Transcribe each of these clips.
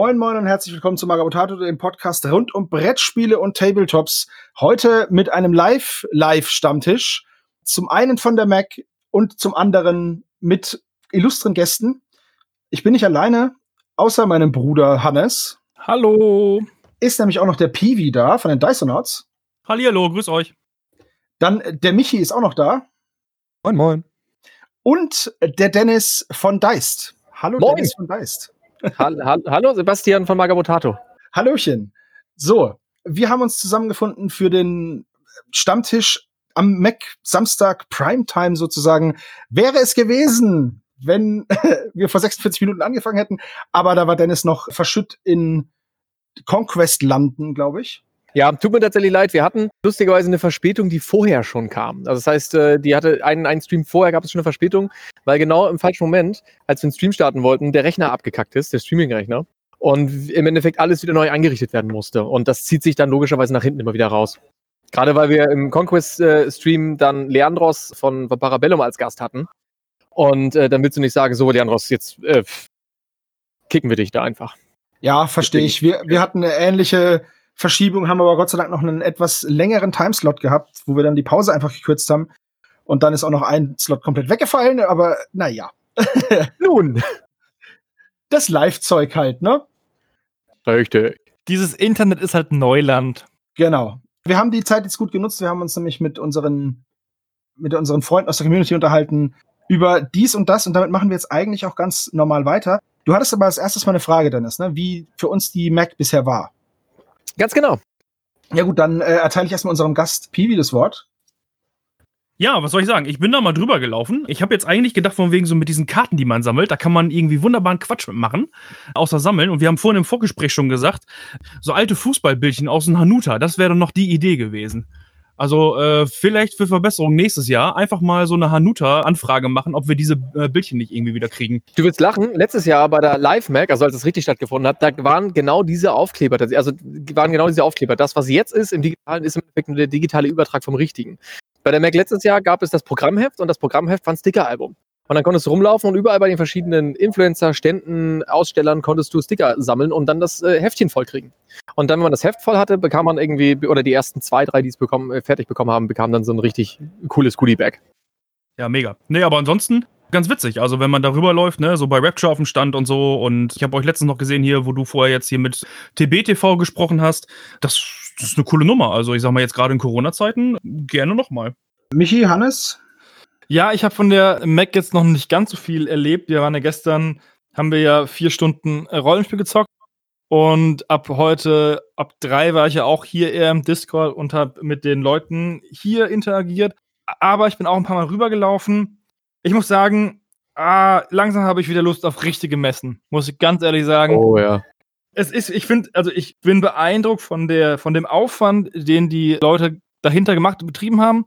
Moin Moin und herzlich willkommen zu Magabotato, dem Podcast rund um Brettspiele und Tabletops. Heute mit einem Live-Live-Stammtisch. Zum einen von der Mac und zum anderen mit illustren Gästen. Ich bin nicht alleine, außer meinem Bruder Hannes. Hallo. Ist nämlich auch noch der Peewee da von den Dysonauts. Hallihallo, grüß euch. Dann der Michi ist auch noch da. Moin Moin. Und der Dennis von Deist. Hallo Moin. Dennis von Deist. Hall- hall- Hallo, Sebastian von Magabotato. Hallöchen. So, wir haben uns zusammengefunden für den Stammtisch am Mac Samstag Primetime sozusagen. Wäre es gewesen, wenn wir vor 46 Minuten angefangen hätten, aber da war Dennis noch verschütt in Conquest landen, glaube ich. Ja, tut mir tatsächlich leid. Wir hatten lustigerweise eine Verspätung, die vorher schon kam. Also das heißt, äh, die hatte einen, einen Stream vorher, gab es schon eine Verspätung, weil genau im falschen Moment, als wir den Stream starten wollten, der Rechner abgekackt ist, der Streaming-Rechner. Und im Endeffekt alles wieder neu eingerichtet werden musste. Und das zieht sich dann logischerweise nach hinten immer wieder raus. Gerade weil wir im Conquest-Stream dann Leandros von von Parabellum als Gast hatten. Und äh, dann willst du nicht sagen, so Leandros, jetzt äh, kicken wir dich da einfach. Ja, verstehe ich. Wir, wir hatten eine ähnliche Verschiebung, haben aber Gott sei Dank noch einen etwas längeren Timeslot gehabt, wo wir dann die Pause einfach gekürzt haben. Und dann ist auch noch ein Slot komplett weggefallen, aber naja. Nun. Das Live-Zeug halt, ne? Richtig. Dieses Internet ist halt Neuland. Genau. Wir haben die Zeit jetzt gut genutzt. Wir haben uns nämlich mit unseren, mit unseren Freunden aus der Community unterhalten über dies und das und damit machen wir jetzt eigentlich auch ganz normal weiter. Du hattest aber als erstes mal eine Frage, Dennis, ne? wie für uns die Mac bisher war. Ganz genau. Ja gut, dann äh, erteile ich erstmal unserem Gast Piwi das Wort. Ja, was soll ich sagen? Ich bin da mal drüber gelaufen. Ich habe jetzt eigentlich gedacht, von wegen so mit diesen Karten, die man sammelt, da kann man irgendwie wunderbaren Quatsch mitmachen, außer sammeln. Und wir haben vorhin im Vorgespräch schon gesagt, so alte Fußballbildchen aus dem Hanuta, das wäre doch noch die Idee gewesen. Also äh, vielleicht für Verbesserung nächstes Jahr einfach mal so eine Hanuta-Anfrage machen, ob wir diese äh, Bildchen nicht irgendwie wieder kriegen. Du willst lachen. Letztes Jahr bei der Live-Mac, also als es richtig stattgefunden hat, da waren genau diese Aufkleber, also waren genau diese Aufkleber. Das, was jetzt ist im Digitalen, ist im Endeffekt nur der digitale Übertrag vom Richtigen. Bei der Mac letztes Jahr gab es das Programmheft und das Programmheft war ein Sticker-Album. Und dann konntest du rumlaufen und überall bei den verschiedenen Influencer, Ständen, Ausstellern konntest du Sticker sammeln und dann das äh, Heftchen vollkriegen. Und dann, wenn man das Heft voll hatte, bekam man irgendwie, oder die ersten zwei, drei, die es bekommen, äh, fertig bekommen haben, bekamen dann so ein richtig cooles Goodie-Bag. Ja, mega. Nee, aber ansonsten ganz witzig. Also, wenn man darüber läuft, ne, so bei Rapture auf dem Stand und so. Und ich habe euch letztens noch gesehen hier, wo du vorher jetzt hier mit TBTV gesprochen hast. Das, das ist eine coole Nummer. Also, ich sag mal jetzt gerade in Corona-Zeiten gerne nochmal. Michi, Hannes? Ja, ich habe von der Mac jetzt noch nicht ganz so viel erlebt. Wir waren ja gestern, haben wir ja vier Stunden äh, Rollenspiel gezockt. Und ab heute, ab drei war ich ja auch hier eher im Discord und habe mit den Leuten hier interagiert. Aber ich bin auch ein paar Mal rübergelaufen. Ich muss sagen, ah, langsam habe ich wieder Lust auf richtige Messen. Muss ich ganz ehrlich sagen. Oh ja. es ist, ich finde, also ich bin beeindruckt von der, von dem Aufwand, den die Leute dahinter gemacht und betrieben haben,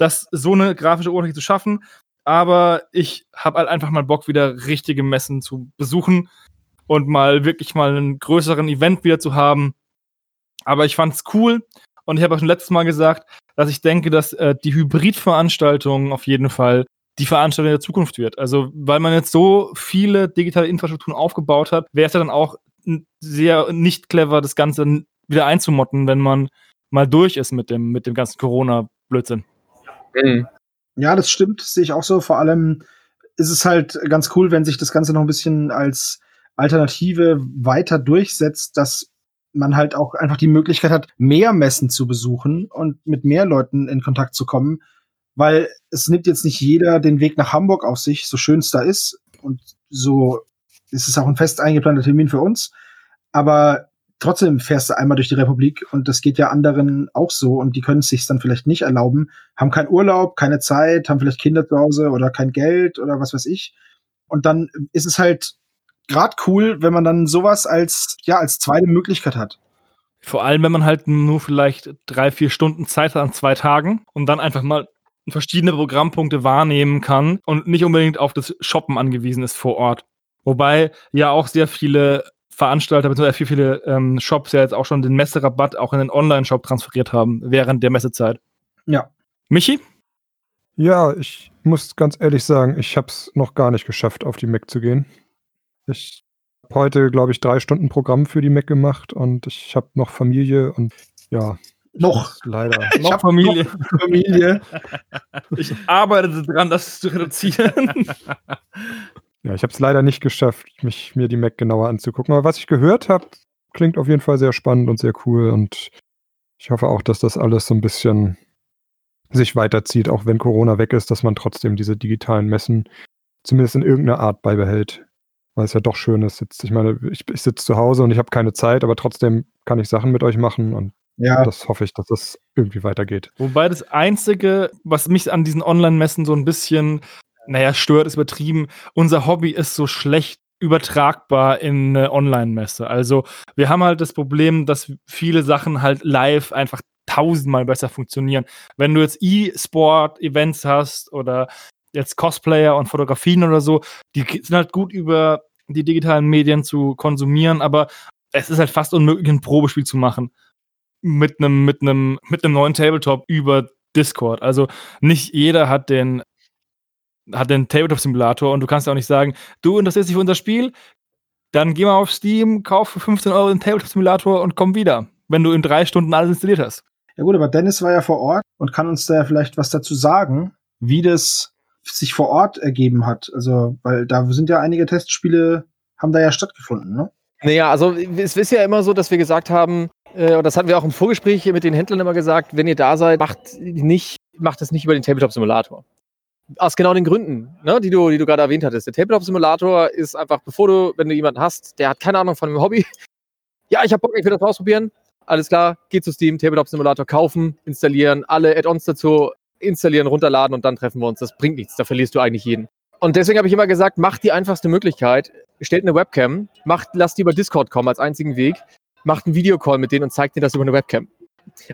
das so eine grafische Oberfläche zu schaffen. Aber ich habe halt einfach mal Bock, wieder richtige Messen zu besuchen und mal wirklich mal einen größeren Event wieder zu haben. Aber ich fand's cool und ich habe auch schon letztes Mal gesagt, dass ich denke, dass äh, die Hybridveranstaltung auf jeden Fall die Veranstaltung der Zukunft wird. Also, weil man jetzt so viele digitale Infrastrukturen aufgebaut hat, wäre es ja dann auch sehr nicht clever, das Ganze wieder einzumotten, wenn man mal durch ist mit dem, mit dem ganzen Corona-Blödsinn. Mhm. Ja, das stimmt, sehe ich auch so. Vor allem ist es halt ganz cool, wenn sich das Ganze noch ein bisschen als Alternative weiter durchsetzt, dass man halt auch einfach die Möglichkeit hat, mehr Messen zu besuchen und mit mehr Leuten in Kontakt zu kommen, weil es nimmt jetzt nicht jeder den Weg nach Hamburg auf sich, so schön es da ist und so ist es auch ein fest eingeplanter Termin für uns, aber trotzdem fährst du einmal durch die Republik und das geht ja anderen auch so und die können es sich dann vielleicht nicht erlauben, haben keinen Urlaub, keine Zeit, haben vielleicht Kinder zu Hause oder kein Geld oder was weiß ich. Und dann ist es halt gerade cool, wenn man dann sowas als ja als zweite Möglichkeit hat. Vor allem, wenn man halt nur vielleicht drei, vier Stunden Zeit hat an zwei Tagen und dann einfach mal verschiedene Programmpunkte wahrnehmen kann und nicht unbedingt auf das Shoppen angewiesen ist vor Ort. Wobei ja auch sehr viele Veranstalter bzw. viele, viele ähm, Shops ja jetzt auch schon den Messerabatt auch in den Online-Shop transferiert haben während der Messezeit. Ja. Michi? Ja, ich muss ganz ehrlich sagen, ich habe es noch gar nicht geschafft, auf die Mac zu gehen. Ich heute, glaube ich, drei Stunden Programm für die Mac gemacht und ich habe noch Familie und ja. Noch. Leider. Ich Noch Familie. noch Familie. Ich arbeite daran, das zu reduzieren. Ja, ich habe es leider nicht geschafft, mich mir die Mac genauer anzugucken. Aber was ich gehört habe, klingt auf jeden Fall sehr spannend und sehr cool. Und ich hoffe auch, dass das alles so ein bisschen sich weiterzieht, auch wenn Corona weg ist, dass man trotzdem diese digitalen Messen zumindest in irgendeiner Art beibehält. Weil es ja doch schön ist. Jetzt, ich meine, ich, ich sitze zu Hause und ich habe keine Zeit, aber trotzdem kann ich Sachen mit euch machen und Ja, das hoffe ich, dass das irgendwie weitergeht. Wobei das Einzige, was mich an diesen Online-Messen so ein bisschen, naja, stört, ist übertrieben. Unser Hobby ist so schlecht übertragbar in eine Online-Messe. Also wir haben halt das Problem, dass viele Sachen halt live einfach tausendmal besser funktionieren. Wenn du jetzt E-Sport-Events hast oder jetzt Cosplayer und Fotografien oder so, die sind halt gut über die digitalen Medien zu konsumieren, aber es ist halt fast unmöglich, ein Probespiel zu machen mit einem mit einem mit einem neuen Tabletop über Discord. Also nicht jeder hat den hat den Tabletop Simulator und du kannst auch nicht sagen, du interessierst dich für unser Spiel, dann geh mal auf Steam, kauf für 15 Euro den Tabletop Simulator und komm wieder, wenn du in drei Stunden alles installiert hast. ja gut, aber Dennis war ja vor Ort und kann uns da ja vielleicht was dazu sagen, wie das sich vor Ort ergeben hat. Also, weil da sind ja einige Testspiele, haben da ja stattgefunden, ne? Naja, also es ist ja immer so, dass wir gesagt haben, äh, und das hatten wir auch im Vorgespräch hier mit den Händlern immer gesagt, wenn ihr da seid, macht nicht, macht es nicht über den Tabletop-Simulator. Aus genau den Gründen, ne, die du, die du gerade erwähnt hattest. Der Tabletop-Simulator ist einfach, bevor du, wenn du jemanden hast, der hat keine Ahnung von dem Hobby, ja, ich hab Bock, ich will das ausprobieren. Alles klar, geht zu Steam, Tabletop-Simulator kaufen, installieren, alle Add-ons dazu installieren, runterladen und dann treffen wir uns. Das bringt nichts, da verlierst du eigentlich jeden. Und deswegen habe ich immer gesagt, macht die einfachste Möglichkeit, stellt eine Webcam, macht, lasst die über Discord kommen als einzigen Weg, macht einen Videocall mit denen und zeigt denen das über eine Webcam.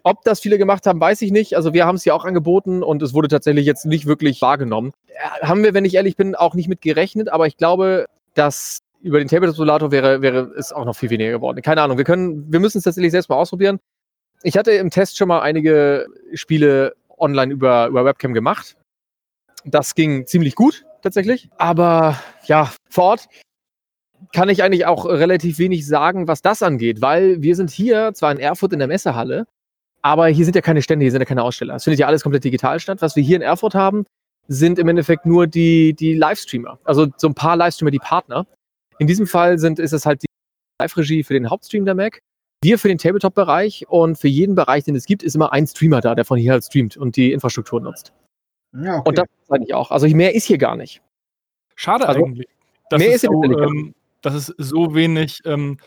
Ob das viele gemacht haben, weiß ich nicht. Also wir haben es ja auch angeboten und es wurde tatsächlich jetzt nicht wirklich wahrgenommen. Äh, Haben wir, wenn ich ehrlich bin, auch nicht mit gerechnet, aber ich glaube, dass über den Tabletop-Simulator wäre, wäre es auch noch viel weniger geworden. Keine Ahnung, wir können, wir müssen es tatsächlich selbst mal ausprobieren. Ich hatte im Test schon mal einige Spiele online über, über Webcam gemacht. Das ging ziemlich gut, tatsächlich. Aber ja, vor Ort kann ich eigentlich auch relativ wenig sagen, was das angeht, weil wir sind hier zwar in Erfurt in der Messehalle, aber hier sind ja keine Stände, hier sind ja keine Aussteller. Es findet ja alles komplett digital statt. Was wir hier in Erfurt haben, sind im Endeffekt nur die, die Livestreamer. Also so ein paar Livestreamer, die Partner. In diesem Fall sind, ist es halt die Live-Regie für den Hauptstream der Mac. Wir für den Tabletop-Bereich und für jeden Bereich, den es gibt, ist immer ein Streamer da, der von hier halt streamt und die Infrastruktur nutzt. Ja, okay. Und das ist eigentlich auch. Also mehr ist hier gar nicht. Schade Also, eigentlich, dass mehr es, ist ja so, ähm, dass es so wenig ähm,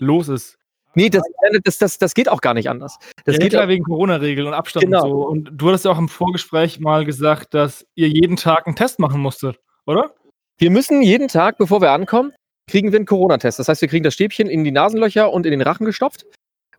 los ist. Nee, das, das, das, das geht auch gar nicht anders. Das ja, geht klar auch, wegen Corona-Regeln und Abstand Genau. und so. Und du hattest ja auch im Vorgespräch mal gesagt, dass ihr jeden Tag einen Test machen musstet, oder? wir müssen jeden Tag, bevor wir ankommen, kriegen wir einen Corona-Test. Das heißt, wir kriegen das Stäbchen in die Nasenlöcher und in den Rachen gestopft.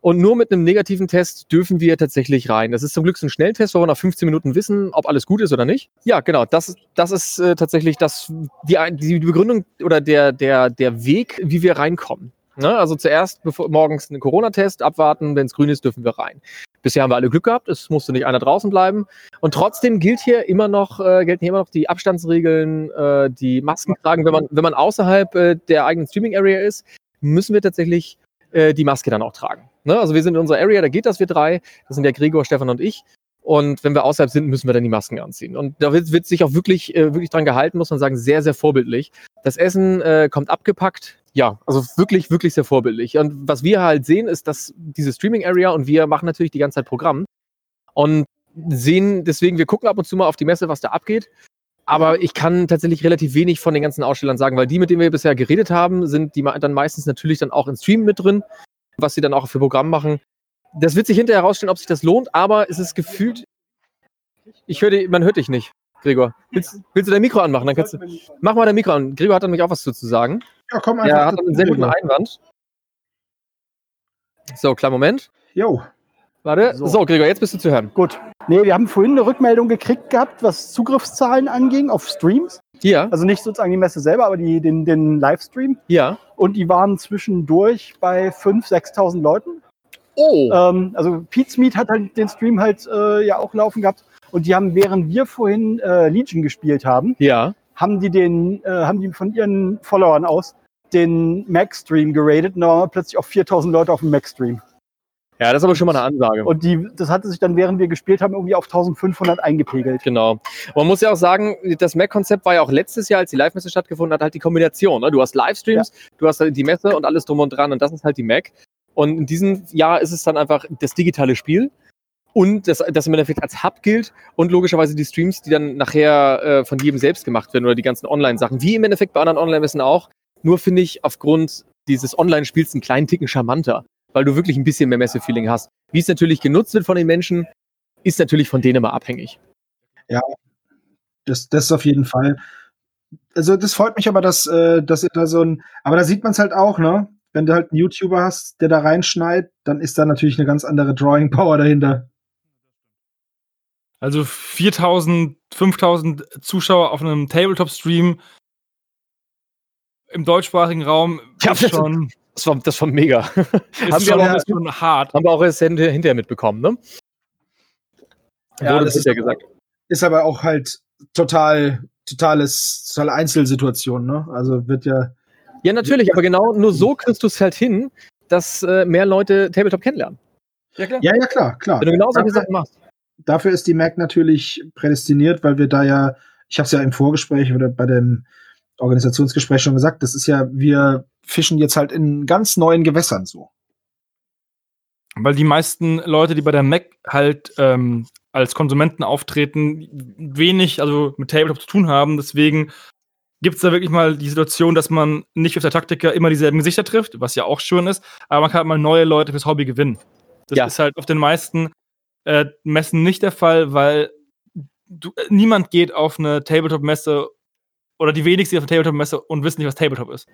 Und nur mit einem negativen Test dürfen wir tatsächlich rein. Das ist zum Glück so ein Schnelltest, wo wir nach 15 Minuten wissen, ob alles gut ist oder nicht. Ja, genau. Das, das ist äh, tatsächlich das, die, die Begründung oder der, der, der Weg, wie wir reinkommen. Ne? Also zuerst bevor, morgens einen Corona-Test abwarten, wenn es grün ist, dürfen wir rein. Bisher haben wir alle Glück gehabt, es musste nicht einer draußen bleiben. Und trotzdem gilt hier immer noch, äh, gelten hier immer noch die Abstandsregeln, äh, die Masken tragen. Wenn man, wenn man außerhalb äh, der eigenen Streaming-Area ist, müssen wir tatsächlich äh, die Maske dann auch tragen. Ne? Also wir sind in unserer Area, da geht das, wir drei. Das sind der Gregor, Stefan und ich. Und wenn wir außerhalb sind, müssen wir dann die Masken anziehen. Und da wird, wird sich auch wirklich, äh, wirklich dran gehalten, muss man sagen, sehr, sehr vorbildlich. Das Essen äh, kommt abgepackt. Ja, also wirklich, wirklich sehr vorbildlich. Und was wir halt sehen, ist, dass diese Streaming-Area und wir machen natürlich die ganze Zeit Programm und sehen deswegen, wir gucken ab und zu mal auf die Messe, was da abgeht. Aber ich kann tatsächlich relativ wenig von den ganzen Ausstellern sagen, weil die, mit denen wir bisher geredet haben, sind die dann meistens natürlich dann auch im Stream mit drin, was sie dann auch für Programm machen. Das wird sich hinterher herausstellen, ob sich das lohnt, aber es ist gefühlt. Ich höre man hört dich nicht, Gregor. Willst, willst du dein Mikro anmachen? Dann kannst du. Mach mal dein Mikro an. Gregor hat nämlich auch was zu zu sagen. ja, komm einfach. Er hat einen sehr guten Einwand. So, kleinen Moment. Jo. Warte. So. So. Gregor, jetzt bist du zu hören. Gut. Nee, wir haben vorhin eine Rückmeldung gekriegt gehabt, was Zugriffszahlen anging auf Streams. Ja, Also nicht sozusagen die Messe selber, aber die, den, den Livestream. ja. Und die waren zwischendurch bei 5.000, 6.000 Leuten. Oh. Ähm, also Pete's Meet hat halt den Stream halt äh, ja auch laufen gehabt. Und die haben, während wir vorhin äh, Legion gespielt haben, Ja. haben die den, äh, haben die von ihren Followern aus den Mac-Stream geradet und da waren plötzlich auf 4000 Leute auf dem Mac-Stream. Ja, das ist aber schon mal eine Ansage. Und die, das hatte sich dann, während wir gespielt haben, irgendwie auf 1500 eingepegelt. Genau. Man muss ja auch sagen, das Mac-Konzept war ja auch letztes Jahr, als die Live-Messe stattgefunden hat, halt die Kombination. Ne? Du hast Livestreams, du hast halt die Messe und alles drum und dran und das ist halt die Mac. Und in diesem Jahr ist es dann einfach das digitale Spiel und das, das im Endeffekt als Hub gilt und logischerweise die Streams, die dann nachher äh, von jedem selbst gemacht werden oder die ganzen Online-Sachen, wie im Endeffekt bei anderen Online-Messen auch. Nur finde ich aufgrund dieses Online-Spiels einen kleinen Ticken charmanter, weil du wirklich ein bisschen mehr Messe-Feeling hast. Wie es natürlich genutzt wird von den Menschen, ist natürlich von denen immer abhängig. Das, das auf jeden Fall. Also das freut mich aber, dass, äh, dass ihr da so ein. Aber da sieht man es halt auch, ne? Wenn du halt einen YouTuber hast, der da reinschneit, dann ist da natürlich eine ganz andere Drawing Power dahinter. Also 4000, 5000 Zuschauer auf einem Tabletop-Stream im deutschsprachigen Raum Ja, ist schon, Das war, das war mega. ist haben, wir schon, aber, schon hart. haben wir auch erst hinter- hinterher mitbekommen, ne? Ja, Wurde das ist, hinterher gesagt. ist aber auch halt total, totales, totale Einzelsituation, ne? Also wird ja. Ja, natürlich, aber genau nur so kriegst du es halt hin, dass äh, mehr Leute Tabletop kennenlernen. Ja, klar. Ja, ja, klar, klar. Wenn du genau solche Sachen machst. Dafür ist die Mac natürlich prädestiniert, weil wir da ja, ich habe es ja im Vorgespräch oder bei dem Organisationsgespräch schon gesagt, das ist ja, wir fischen jetzt halt in ganz neuen Gewässern so. Weil die meisten Leute, die bei der Mac halt ähm, als Konsumenten auftreten, wenig also mit Tabletop zu tun haben. Deswegen gibt es da wirklich mal die Situation, dass man nicht auf der Taktiker immer dieselben Gesichter trifft, was ja auch schön ist, aber man kann halt mal neue Leute fürs Hobby gewinnen. Das Ja. ist halt auf den meisten äh, Messen nicht der Fall, weil du, äh, niemand geht auf eine Tabletop-Messe oder die wenigsten auf eine Tabletop-Messe und wissen nicht, was Tabletop ist.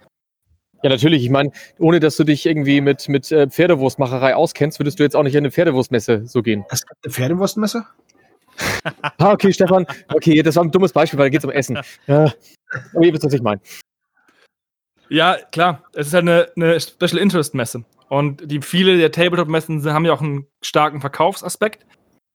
Ja, natürlich. Ich meine, ohne dass du dich irgendwie mit, mit äh, Pferdewurstmacherei auskennst, würdest du jetzt auch nicht in eine Pferdewurstmesse so gehen. Es gibt eine Pferdewurstmesse? Ah, okay, Stefan. Okay, das war ein dummes Beispiel, weil da geht es um Essen. Ja. Aber ihr wisst, was ich meine. Ja, klar. Es ist halt eine, eine Special Interest Messe. Und die viele der Tabletop-Messen haben ja auch einen starken Verkaufsaspekt.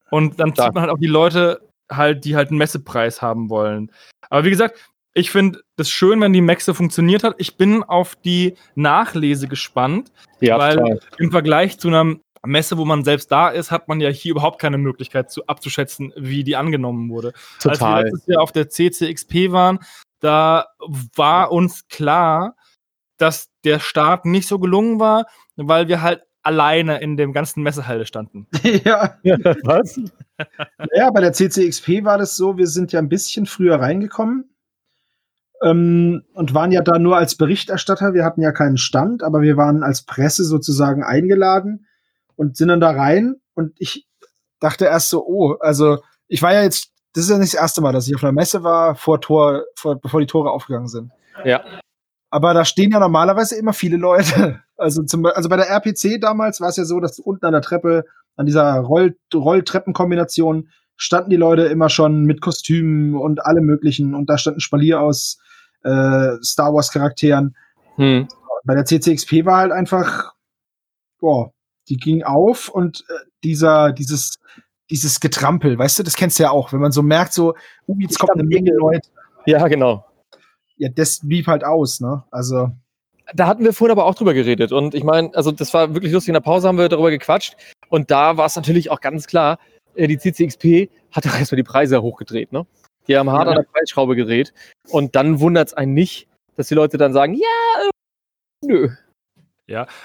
Und dann Klar. zieht man halt auch die Leute halt, die halt einen Messepreis haben wollen. Aber wie gesagt, ich finde das schön, wenn die Mexe funktioniert hat. Ich bin auf die Nachlese gespannt, Ja, weil total. im Vergleich zu einer Messe, wo man selbst da ist, hat man ja hier überhaupt keine Möglichkeit zu abzuschätzen, wie die angenommen wurde. Als wir Total. letztes Jahr auf der CCXP waren, da war uns klar, dass der Start nicht so gelungen war, weil wir halt alleine in dem ganzen Messehalle standen. ja. Was? Ja, bei der CCXP war das so, wir sind ja ein bisschen früher reingekommen ähm, und waren ja da nur als Berichterstatter. Wir hatten ja keinen Stand, aber wir waren als Presse sozusagen eingeladen und sind dann da rein und ich dachte erst so, oh, also ich war ja jetzt, das ist ja nicht das erste Mal, dass ich auf einer Messe war, vor Tor, vor, bevor die Tore aufgegangen sind. Ja. Aber da stehen ja normalerweise immer viele Leute. Also, zum, also bei der RPC damals war es ja so, dass unten an der Treppe, an dieser Roll Rolltreppenkombination, standen die Leute immer schon mit Kostümen und allem möglichen. Und da standen Spalier aus äh, Star Wars Charakteren. Hm. Bei der CCXP war halt einfach, boah, die ging auf und äh, dieser, dieses, dieses Getrampel, weißt du, das kennst du ja auch, wenn man so merkt, so, uh, jetzt kommt eine Menge Leute. Ja, genau. Ja, das blieb halt aus, ne? Also, Da hatten wir vorhin aber auch drüber geredet. Und ich meine, also das war wirklich lustig. In der Pause haben wir darüber gequatscht. Und da war es natürlich auch ganz klar, äh, die CCXP hat doch erstmal die Preise hochgedreht, ne? Die haben hart Ja. an der Preisschraube gedreht. Und dann wundert es einen nicht, dass die Leute dann sagen, ja, äh, nö.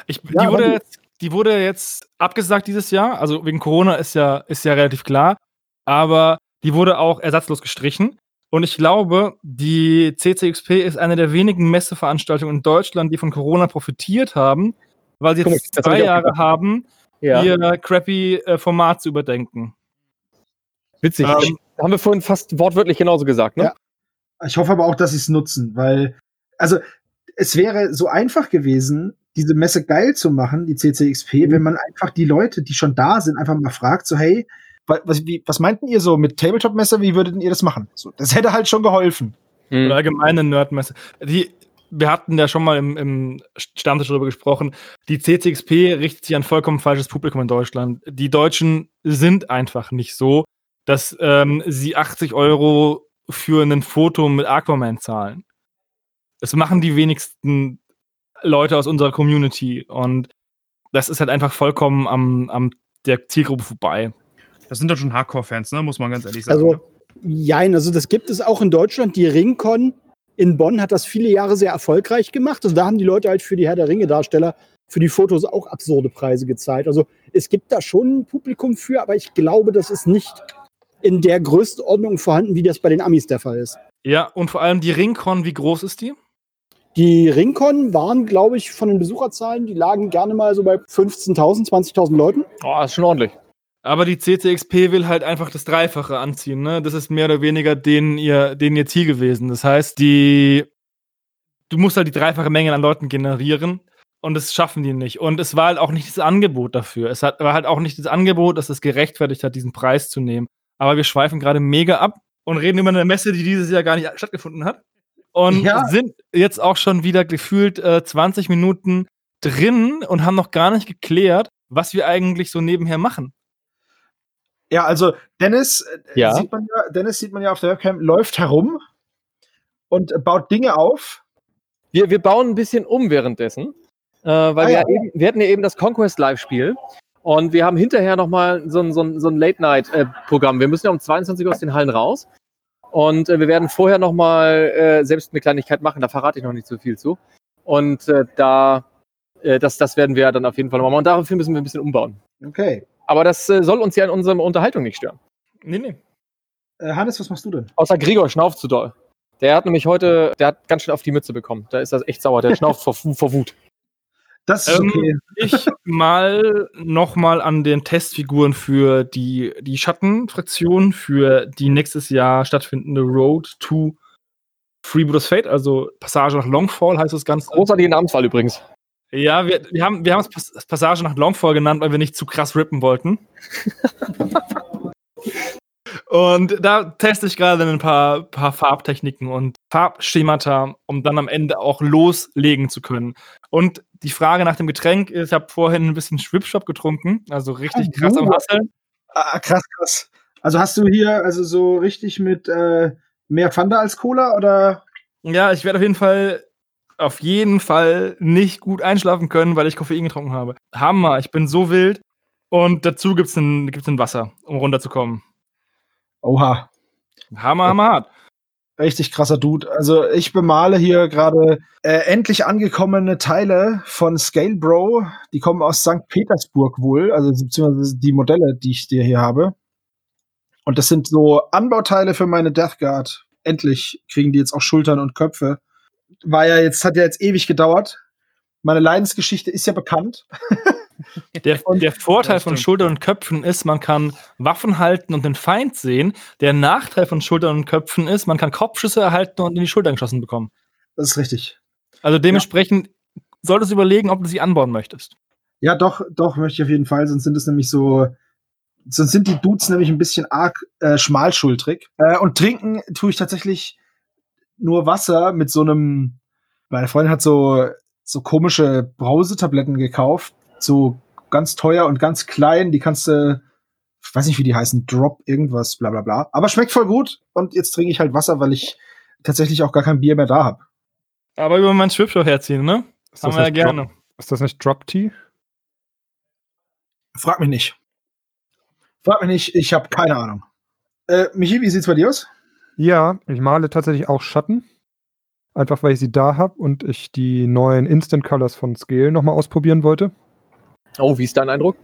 Ich, die, Ja, wurde aber- jetzt, die wurde jetzt abgesagt dieses Jahr. Also wegen Corona ist ja, ist ja relativ klar. Aber die wurde auch ersatzlos gestrichen. Und ich glaube, die CCXP ist eine der wenigen Messeveranstaltungen in Deutschland, die von Corona profitiert haben, weil sie Guck jetzt hab zwei Jahre haben, Ja, ihr crappy äh, Format zu überdenken. witzig. Ähm, haben wir vorhin fast wortwörtlich genauso gesagt, ne? Ja. Ich hoffe aber auch, dass sie es nutzen, weil, also, es wäre so einfach gewesen, diese Messe geil zu machen, die CCXP, wenn man einfach die Leute, die schon da sind, einfach mal fragt, so, hey, was, wie, was meinten ihr so mit Tabletop-Messe, wie würdet ihr das machen? So, das hätte halt schon geholfen. Hm. oder allgemeine Nerdmesse. Die, wir hatten ja schon mal im, im Stammtisch darüber gesprochen. Die CCXP richtet sich an vollkommen falsches Publikum in Deutschland. Die Deutschen sind einfach nicht so, dass ähm, sie 80 Euro für ein Foto mit Aquaman zahlen. Das machen die wenigsten Leute aus unserer Community. Und das ist halt einfach vollkommen am, am der Zielgruppe vorbei. Das sind doch schon Hardcore-Fans, ne? muss man ganz ehrlich sagen. Also, jein, also das gibt es auch in Deutschland. Die Ringcon in Bonn hat das viele Jahre sehr erfolgreich gemacht. Also da haben die Leute halt für die Herr der Ringe-Darsteller für die Fotos auch absurde Preise gezahlt. Also es gibt da schon ein Publikum für, aber ich glaube, das ist nicht in der Größenordnung vorhanden, wie das bei den Amis der Fall ist. Ja, und vor allem die Ringcon, wie groß ist die? Die Ringcon waren, glaube ich, von den Besucherzahlen, die lagen gerne mal so bei 15.000, 20.000 Leuten. Oh, ist schon ordentlich. Aber die CCXP will halt einfach das Dreifache anziehen, ne? Das ist mehr oder weniger denen ihr, denen ihr Ziel gewesen. Das heißt, die, du musst halt die dreifache Menge an Leuten generieren und das schaffen die nicht. Und es war halt auch nicht das Angebot dafür. Es hat, war halt auch nicht das Angebot, dass es gerechtfertigt hat, diesen Preis zu nehmen. Aber wir schweifen gerade mega ab und reden über eine Messe, die dieses Jahr gar nicht stattgefunden hat. Und Ja. sind jetzt auch schon wieder gefühlt äh, 20 Minuten drin und haben noch gar nicht geklärt, was wir eigentlich so nebenher machen. Ja, also Dennis, äh, Ja. Sieht man ja, Dennis sieht man ja auf der Webcam, läuft herum und äh, baut Dinge auf. Wir, wir bauen ein bisschen um währenddessen, äh, weil Ah, wir, ja. eben, wir hatten ja eben das Conquest Live-Spiel und wir haben hinterher nochmal so ein, so ein, so ein Late-Night-Programm. wir müssen ja um 22 Uhr aus den Hallen raus und äh, wir werden vorher nochmal äh, selbst eine Kleinigkeit machen, da verrate ich noch nicht so viel zu. Und äh, da, äh, das, das werden wir dann auf jeden Fall noch machen. Und dafür müssen wir ein bisschen umbauen. Okay. Aber das äh, soll uns ja in unserer Unterhaltung nicht stören. Nee, nee. Äh, Hannes, was machst du denn? Außer Gregor schnauft zu doll. Der hat nämlich heute, der hat ganz schön auf die Mütze bekommen. Da ist das echt sauer. Der schnauft vor, vor Wut. Das ist Ähm, okay. Ich mal nochmal an den Testfiguren für die, die Schattenfraktion für die nächstes Jahr stattfindende Road to Freebooters Fate, also Passage nach Longfall heißt das Ganze. Großartige Namenswahl übrigens. Ja, wir, wir haben wir haben es Pas- Passage nach Longfall genannt, weil wir nicht zu krass rippen wollten. und da teste ich gerade ein paar, paar Farbtechniken und Farbschemata, um dann am Ende auch loslegen zu können. Und die Frage nach dem Getränk ist, ich habe vorhin ein bisschen Schwipschwap getrunken, also richtig Ah, krass am. Hasseln. Ah, krass, krass. Also hast du hier also so richtig mit äh, mehr Pfanda als Cola oder? Ja, ich werde auf jeden Fall auf jeden Fall nicht gut einschlafen können, weil ich Koffein getrunken habe. Hammer, ich bin so wild. Und dazu gibt es ein, gibt's ein Wasser, um runterzukommen. Oha. Hammer, hammer hart. Richtig krasser Dude. Also ich bemale hier gerade äh, endlich angekommene Teile von Scale Bro. Die kommen aus St. Petersburg wohl, also beziehungsweise die Modelle, die ich dir hier habe. Und das sind so Anbauteile für meine Death Guard. Endlich kriegen die jetzt auch Schultern und Köpfe. War ja jetzt, hat ja jetzt ewig gedauert. Meine Leidensgeschichte ist ja bekannt. Der, der Vorteil Ja, von. Schultern und Köpfen ist, man kann Waffen halten und den Feind sehen. Der Nachteil von Schultern und Köpfen ist, man kann Kopfschüsse erhalten und in die Schultern geschossen bekommen. Das ist richtig. Also dementsprechend solltest du überlegen, ob du sie anbauen möchtest. Ja, doch, doch, möchte ich auf jeden Fall. Sonst sind es nämlich so, sonst sind die Dudes nämlich ein bisschen arg äh, schmalschultrig. Äh, und trinken tue ich tatsächlich nur Wasser mit so einem. Meine Freundin hat so, so komische Brausetabletten gekauft. So ganz teuer und ganz klein. Die kannst du, ich weiß nicht, wie die heißen, Drop irgendwas, bla bla bla. Aber schmeckt voll gut. Und jetzt trinke ich halt Wasser, weil ich tatsächlich auch gar kein Bier mehr da habe. Aber über meinen Schwipschau herziehen, ne? Ist Haben das, wir ja nicht gerne. Drop, ist das nicht Drop Tea? Frag mich nicht. Frag mich nicht, ich habe keine Ahnung. Äh, Michi, wie sieht's bei dir aus? Ja, ich male tatsächlich auch Schatten. Einfach weil ich sie da habe und ich die neuen Instant Colors von Scale nochmal ausprobieren wollte. Oh, wie ist dein Eindruck?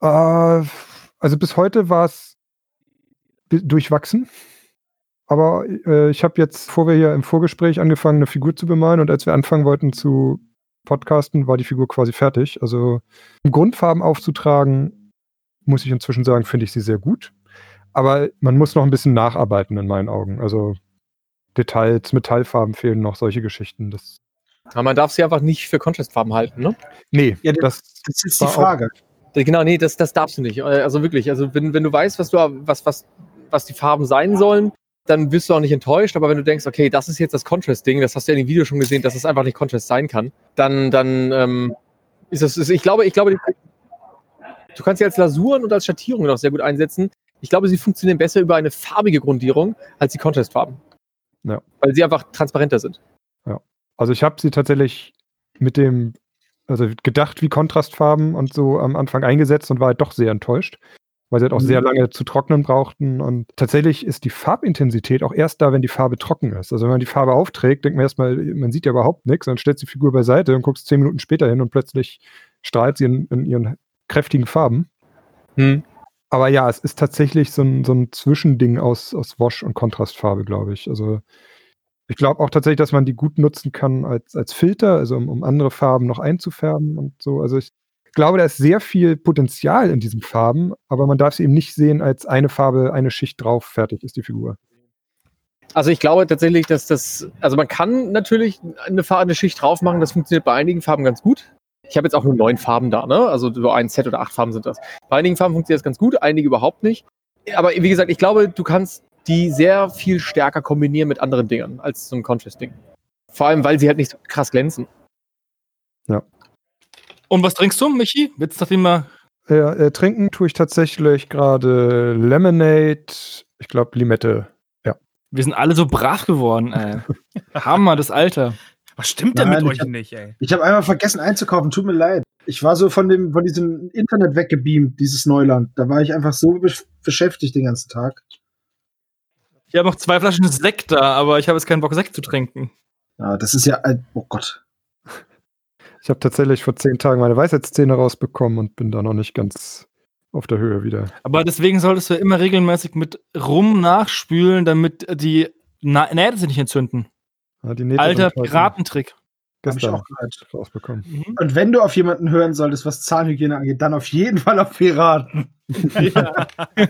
Äh, also bis heute war es durchwachsen. Aber äh, ich habe jetzt, bevor wir hier im Vorgespräch angefangen, eine Figur zu bemalen und als wir anfangen wollten zu podcasten, war die Figur quasi fertig. Also um Grundfarben aufzutragen, muss ich inzwischen sagen, finde ich sie sehr gut. Aber man muss noch ein bisschen nacharbeiten in meinen Augen. Also Details, Metallfarben fehlen noch, solche Geschichten. Das, Aber man darf sie einfach nicht für Contrastfarben halten, ne? nee, Ja, das, Das ist die auch- Frage. Genau, nee, das, das darfst du nicht. Äh, Also wirklich, also wenn, wenn du weißt, was du was, was, was die Farben sein sollen, dann wirst du auch nicht enttäuscht. Aber wenn du denkst, okay, das ist jetzt das Contrast-Ding, das hast du ja in dem Video schon gesehen, dass es einfach nicht Contrast sein kann, dann, dann ähm, ist das, ist, ich glaube, ich glaube, die, du kannst sie als Lasuren und als Schattierungen auch sehr gut einsetzen. Ich glaube, sie funktionieren besser über eine farbige Grundierung als die Contrastfarben. Ja. Weil sie einfach transparenter sind. Also ich habe sie tatsächlich mit dem, also gedacht wie Kontrastfarben und so am Anfang eingesetzt und war halt doch sehr enttäuscht, weil sie halt auch Mhm. sehr lange zu trocknen brauchten. Und tatsächlich ist die Farbintensität auch erst da, wenn die Farbe trocken ist. Also wenn man die Farbe aufträgt, denkt man erstmal, man sieht ja überhaupt nichts, dann stellt die Figur beiseite und guckst zehn Minuten später hin und plötzlich strahlt sie in, in ihren kräftigen Farben. Hm. Aber ja, es ist tatsächlich so ein, so ein Zwischending aus, aus Wash und Kontrastfarbe, glaube ich. Also ich glaube auch tatsächlich, dass man die gut nutzen kann als, als Filter, also um, um andere Farben noch einzufärben und so. Also ich glaube, da ist sehr viel Potenzial in diesen Farben, aber man darf sie eben nicht sehen als eine Farbe, eine Schicht drauf, fertig ist die Figur. Also ich glaube tatsächlich, dass das, also man kann natürlich eine, Farbe, eine Schicht drauf machen, das funktioniert bei einigen Farben ganz gut. Ich habe jetzt auch nur neun Farben da, ne? Also so ein Set oder acht Farben sind das. Bei einigen Farben funktioniert das ganz gut, einige überhaupt nicht. Aber wie gesagt, ich glaube, du kannst die sehr viel stärker kombinieren mit anderen Dingen als so ein Contrast-Ding. Vor allem, weil sie halt nicht so krass glänzen. Und was trinkst du, Michi? Jetzt nachdem wir. Äh, äh, trinken tue ich tatsächlich gerade Lemonade, ich glaube Limette. Wir sind alle so brav geworden, ey. Hammer, das Alter. Was stimmt denn Nein, mit ich euch hab- nicht, ey? Ich habe einmal vergessen einzukaufen, tut mir leid. Ich war so von dem, von diesem Internet weggebeamt, dieses Neuland. Da war ich einfach so besch- beschäftigt den ganzen Tag. Ich habe noch zwei Flaschen Sekt da, aber ich habe jetzt keinen Bock, Sekt zu trinken. Ja, das ist ja, ein- oh Gott. Ich habe tatsächlich vor zehn Tagen meine Weisheitszähne rausbekommen und bin da noch nicht ganz auf der Höhe wieder. Aber deswegen solltest du immer regelmäßig mit Rum nachspülen, damit die Nähte sich nicht entzünden. Ja, die Nähte Alter Piratentrick. Hab ich Gestern auch gehört. rausbekommen. Mhm. Und wenn du auf jemanden hören solltest, was Zahnhygiene angeht, dann auf jeden Fall auf Piraten. Ja.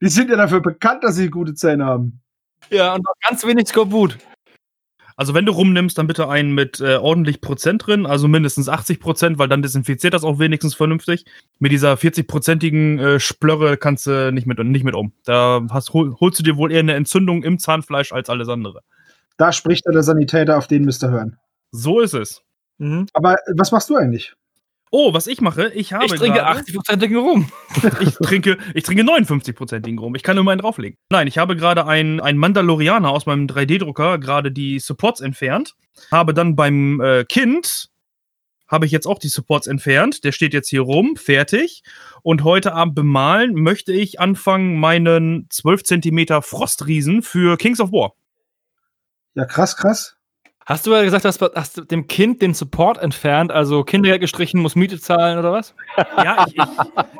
Die sind ja dafür bekannt, dass sie gute Zähne haben. ja, und noch ganz wenig Skorbut. Also wenn du rumnimmst, dann bitte einen mit äh, ordentlich Prozent drin, also mindestens 80 Prozent, weil dann desinfiziert das auch wenigstens vernünftig. Mit dieser 40-prozentigen äh, Splörre kannst du nicht mit, nicht mit um. Da hast, hol, holst du dir wohl eher eine Entzündung im Zahnfleisch als alles andere. Da spricht der Sanitäter, auf den müsst ihr hören. So ist es. Mhm. Aber äh, was machst du eigentlich? Oh, was ich mache, ich habe Ich trinke gerade- 80%igen Rum. ich trinke, ich trinke 59%igen Rum. Ich kann nur einen drauflegen. Nein, ich habe gerade einen, einen Mandalorianer aus meinem 3D-Drucker gerade die Supports entfernt. Habe dann beim äh, Kind habe ich jetzt auch die Supports entfernt. Der steht jetzt hier rum, fertig. Und heute Abend bemalen möchte ich anfangen, meinen 12 cm Frostriesen für Kings of War. Ja, krass, krass. Hast du ja gesagt, dass hast du dem Kind den Support entfernt, also Kindergeld gestrichen, muss Miete zahlen oder was? Ja, ich, ich,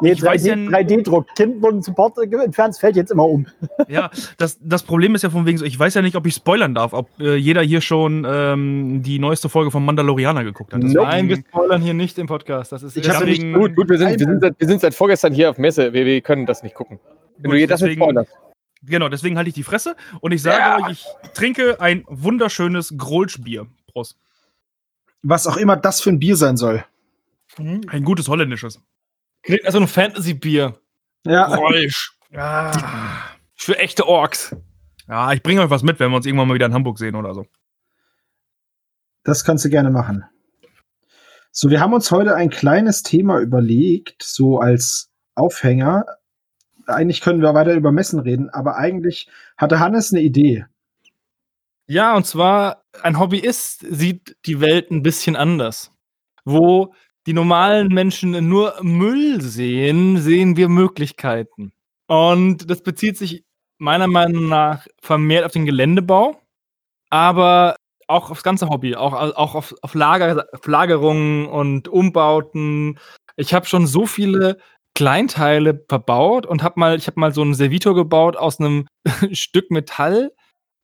Nee, Ich weiß ja 3D, n- 3D-Druck. Kind wurden Support entfernt, es fällt jetzt immer um. Ja, das, das Problem ist ja von wegen so, ich weiß ja nicht, ob ich spoilern darf, ob äh, jeder hier schon ähm, die neueste Folge von Mandalorianer geguckt hat. Nein, wir spoilern hier nicht im Podcast. Das ist Ich Deswegen- Gut, gut, wir sind, wir sind, seit, wir sind seit vorgestern hier auf Messe. Wir, wir können das nicht gucken. Wenn Gut, du dir das nicht spoilerst. Genau, deswegen halte ich die Fresse und ich sage euch, ich trinke ein wunderschönes Grolschbier. Prost. Was auch immer das für ein Bier sein soll. Ein gutes holländisches. Klingt also ein Fantasy-Bier. Ja, Geräusch. Für echte Orks. Ja, ich bringe euch was mit, wenn wir uns irgendwann mal wieder in Hamburg sehen oder so. das kannst du gerne machen. So, wir haben uns heute ein kleines Thema überlegt, so als Aufhänger. Eigentlich können wir weiter über Messen reden, aber eigentlich hatte Hannes eine Idee. Ja, und zwar, ein Hobbyist sieht die Welt ein bisschen anders. Wo die normalen Menschen nur Müll sehen, sehen wir Möglichkeiten. Und das bezieht sich meiner Meinung nach vermehrt auf den Geländebau, aber auch aufs ganze Hobby, auch, auch auf, auf, Lager, auf Lagerungen und Umbauten. Ich habe schon so viele Kleinteile verbaut und habe mal, ich habe mal so einen Servitor gebaut aus einem Stück Metall,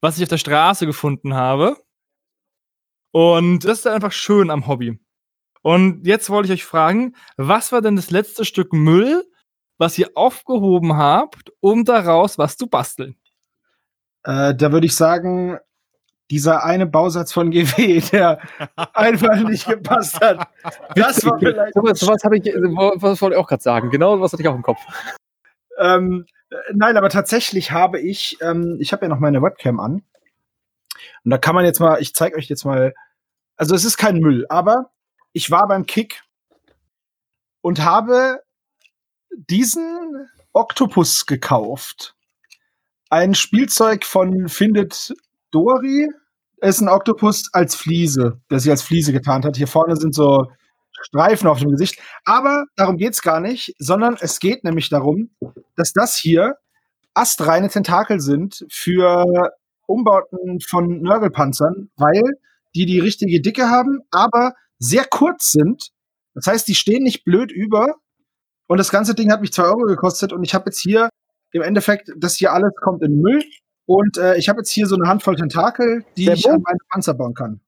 was ich auf der Straße gefunden habe. Und das ist einfach schön am Hobby. Und jetzt wollte ich euch fragen, was war denn das letzte Stück Müll, was ihr aufgehoben habt, um daraus was zu basteln? Äh, da würde ich sagen, dieser eine Bausatz von GW, der einfach nicht gepasst hat. Das war vielleicht. So was, was habe ich, was wollte ich auch gerade sagen. Genau, was hatte ich auch im Kopf. Ähm, äh, nein, aber tatsächlich habe ich, ähm, ich habe ja noch meine Webcam an. Und da kann man jetzt mal, ich zeige euch jetzt mal, also es ist kein Müll, aber ich war beim Kick und habe diesen Oktopus gekauft. Ein Spielzeug von Findet Dory. ist ein Oktopus als Fliese, der sich als Fliese getarnt hat. Hier vorne sind so Streifen auf dem Gesicht. Aber darum geht's gar nicht, sondern es geht nämlich darum, dass das hier astreine Tentakel sind für Umbauten von Nörgelpanzern, weil die die richtige Dicke haben, aber sehr kurz sind. Das heißt, die stehen nicht blöd über. Und das ganze Ding hat mich zwei Euro gekostet und ich habe jetzt hier im Endeffekt, das hier alles kommt in Müll. Und äh, ich habe jetzt hier so eine Handvoll Tentakel, die Sehr ich gut. an meine Panzer bauen kann.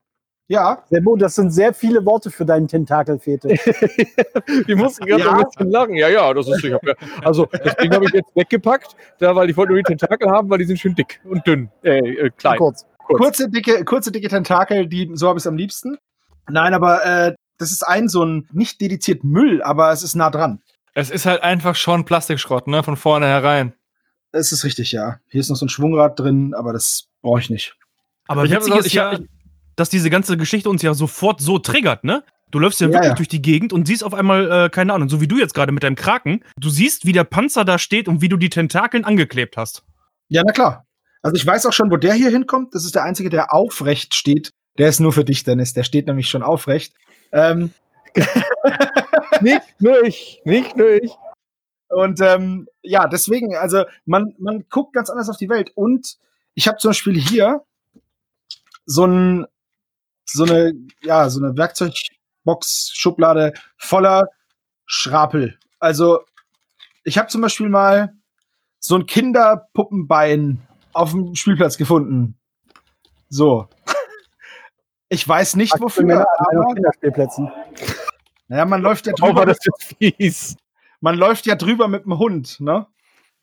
Ja, Sebo, das sind sehr viele Worte für deinen Tentakelfetisch. Die mussten gerade Ja. ein bisschen lachen. Ja, ja, das ist. Ich hab, ja- also, das Ding habe ich jetzt weggepackt, da, weil ich wollte nur die Tentakel haben, weil die sind schön dick und dünn. Äh, äh, klein. Kurz. kurze, dicke, kurze, dicke Tentakel, die, so habe ich es am liebsten. Nein, aber äh, das ist ein so ein, nicht dediziert Müll, aber es ist nah dran. Es ist halt einfach schon Plastikschrott, ne? Von vorne herein. Das ist richtig, ja. Hier ist noch so ein Schwungrad drin, aber das brauche ich nicht. Aber Ich ist ich ja, dass diese ganze Geschichte uns ja sofort so triggert, ne? Du läufst ja, Ja, wirklich ja. durch die Gegend und siehst auf einmal, äh, keine Ahnung, so wie du jetzt gerade mit deinem Kraken, du siehst, wie der Panzer da steht und wie du die Tentakeln angeklebt hast. Ja, na klar. Also ich weiß auch schon, wo der hier hinkommt. Das ist der einzige, der aufrecht steht. Der ist nur für dich, Dennis. Der steht nämlich schon aufrecht. Ähm, Nicht nur ich. Nicht nur ich. Und ähm, ja, deswegen, also man, man guckt ganz anders auf die Welt. Und ich habe zum Beispiel hier so ein, so eine, ja, so eine Werkzeugbox-Schublade voller Schrapel. Also ich habe zum Beispiel mal so ein Kinderpuppenbein auf dem Spielplatz gefunden. So. Ich weiß nicht, Für wofür, Männer Kinderspielplätzen. naja, man läuft ja Oh, drüber, war das jetzt fies. Man läuft ja drüber mit dem Hund, ne?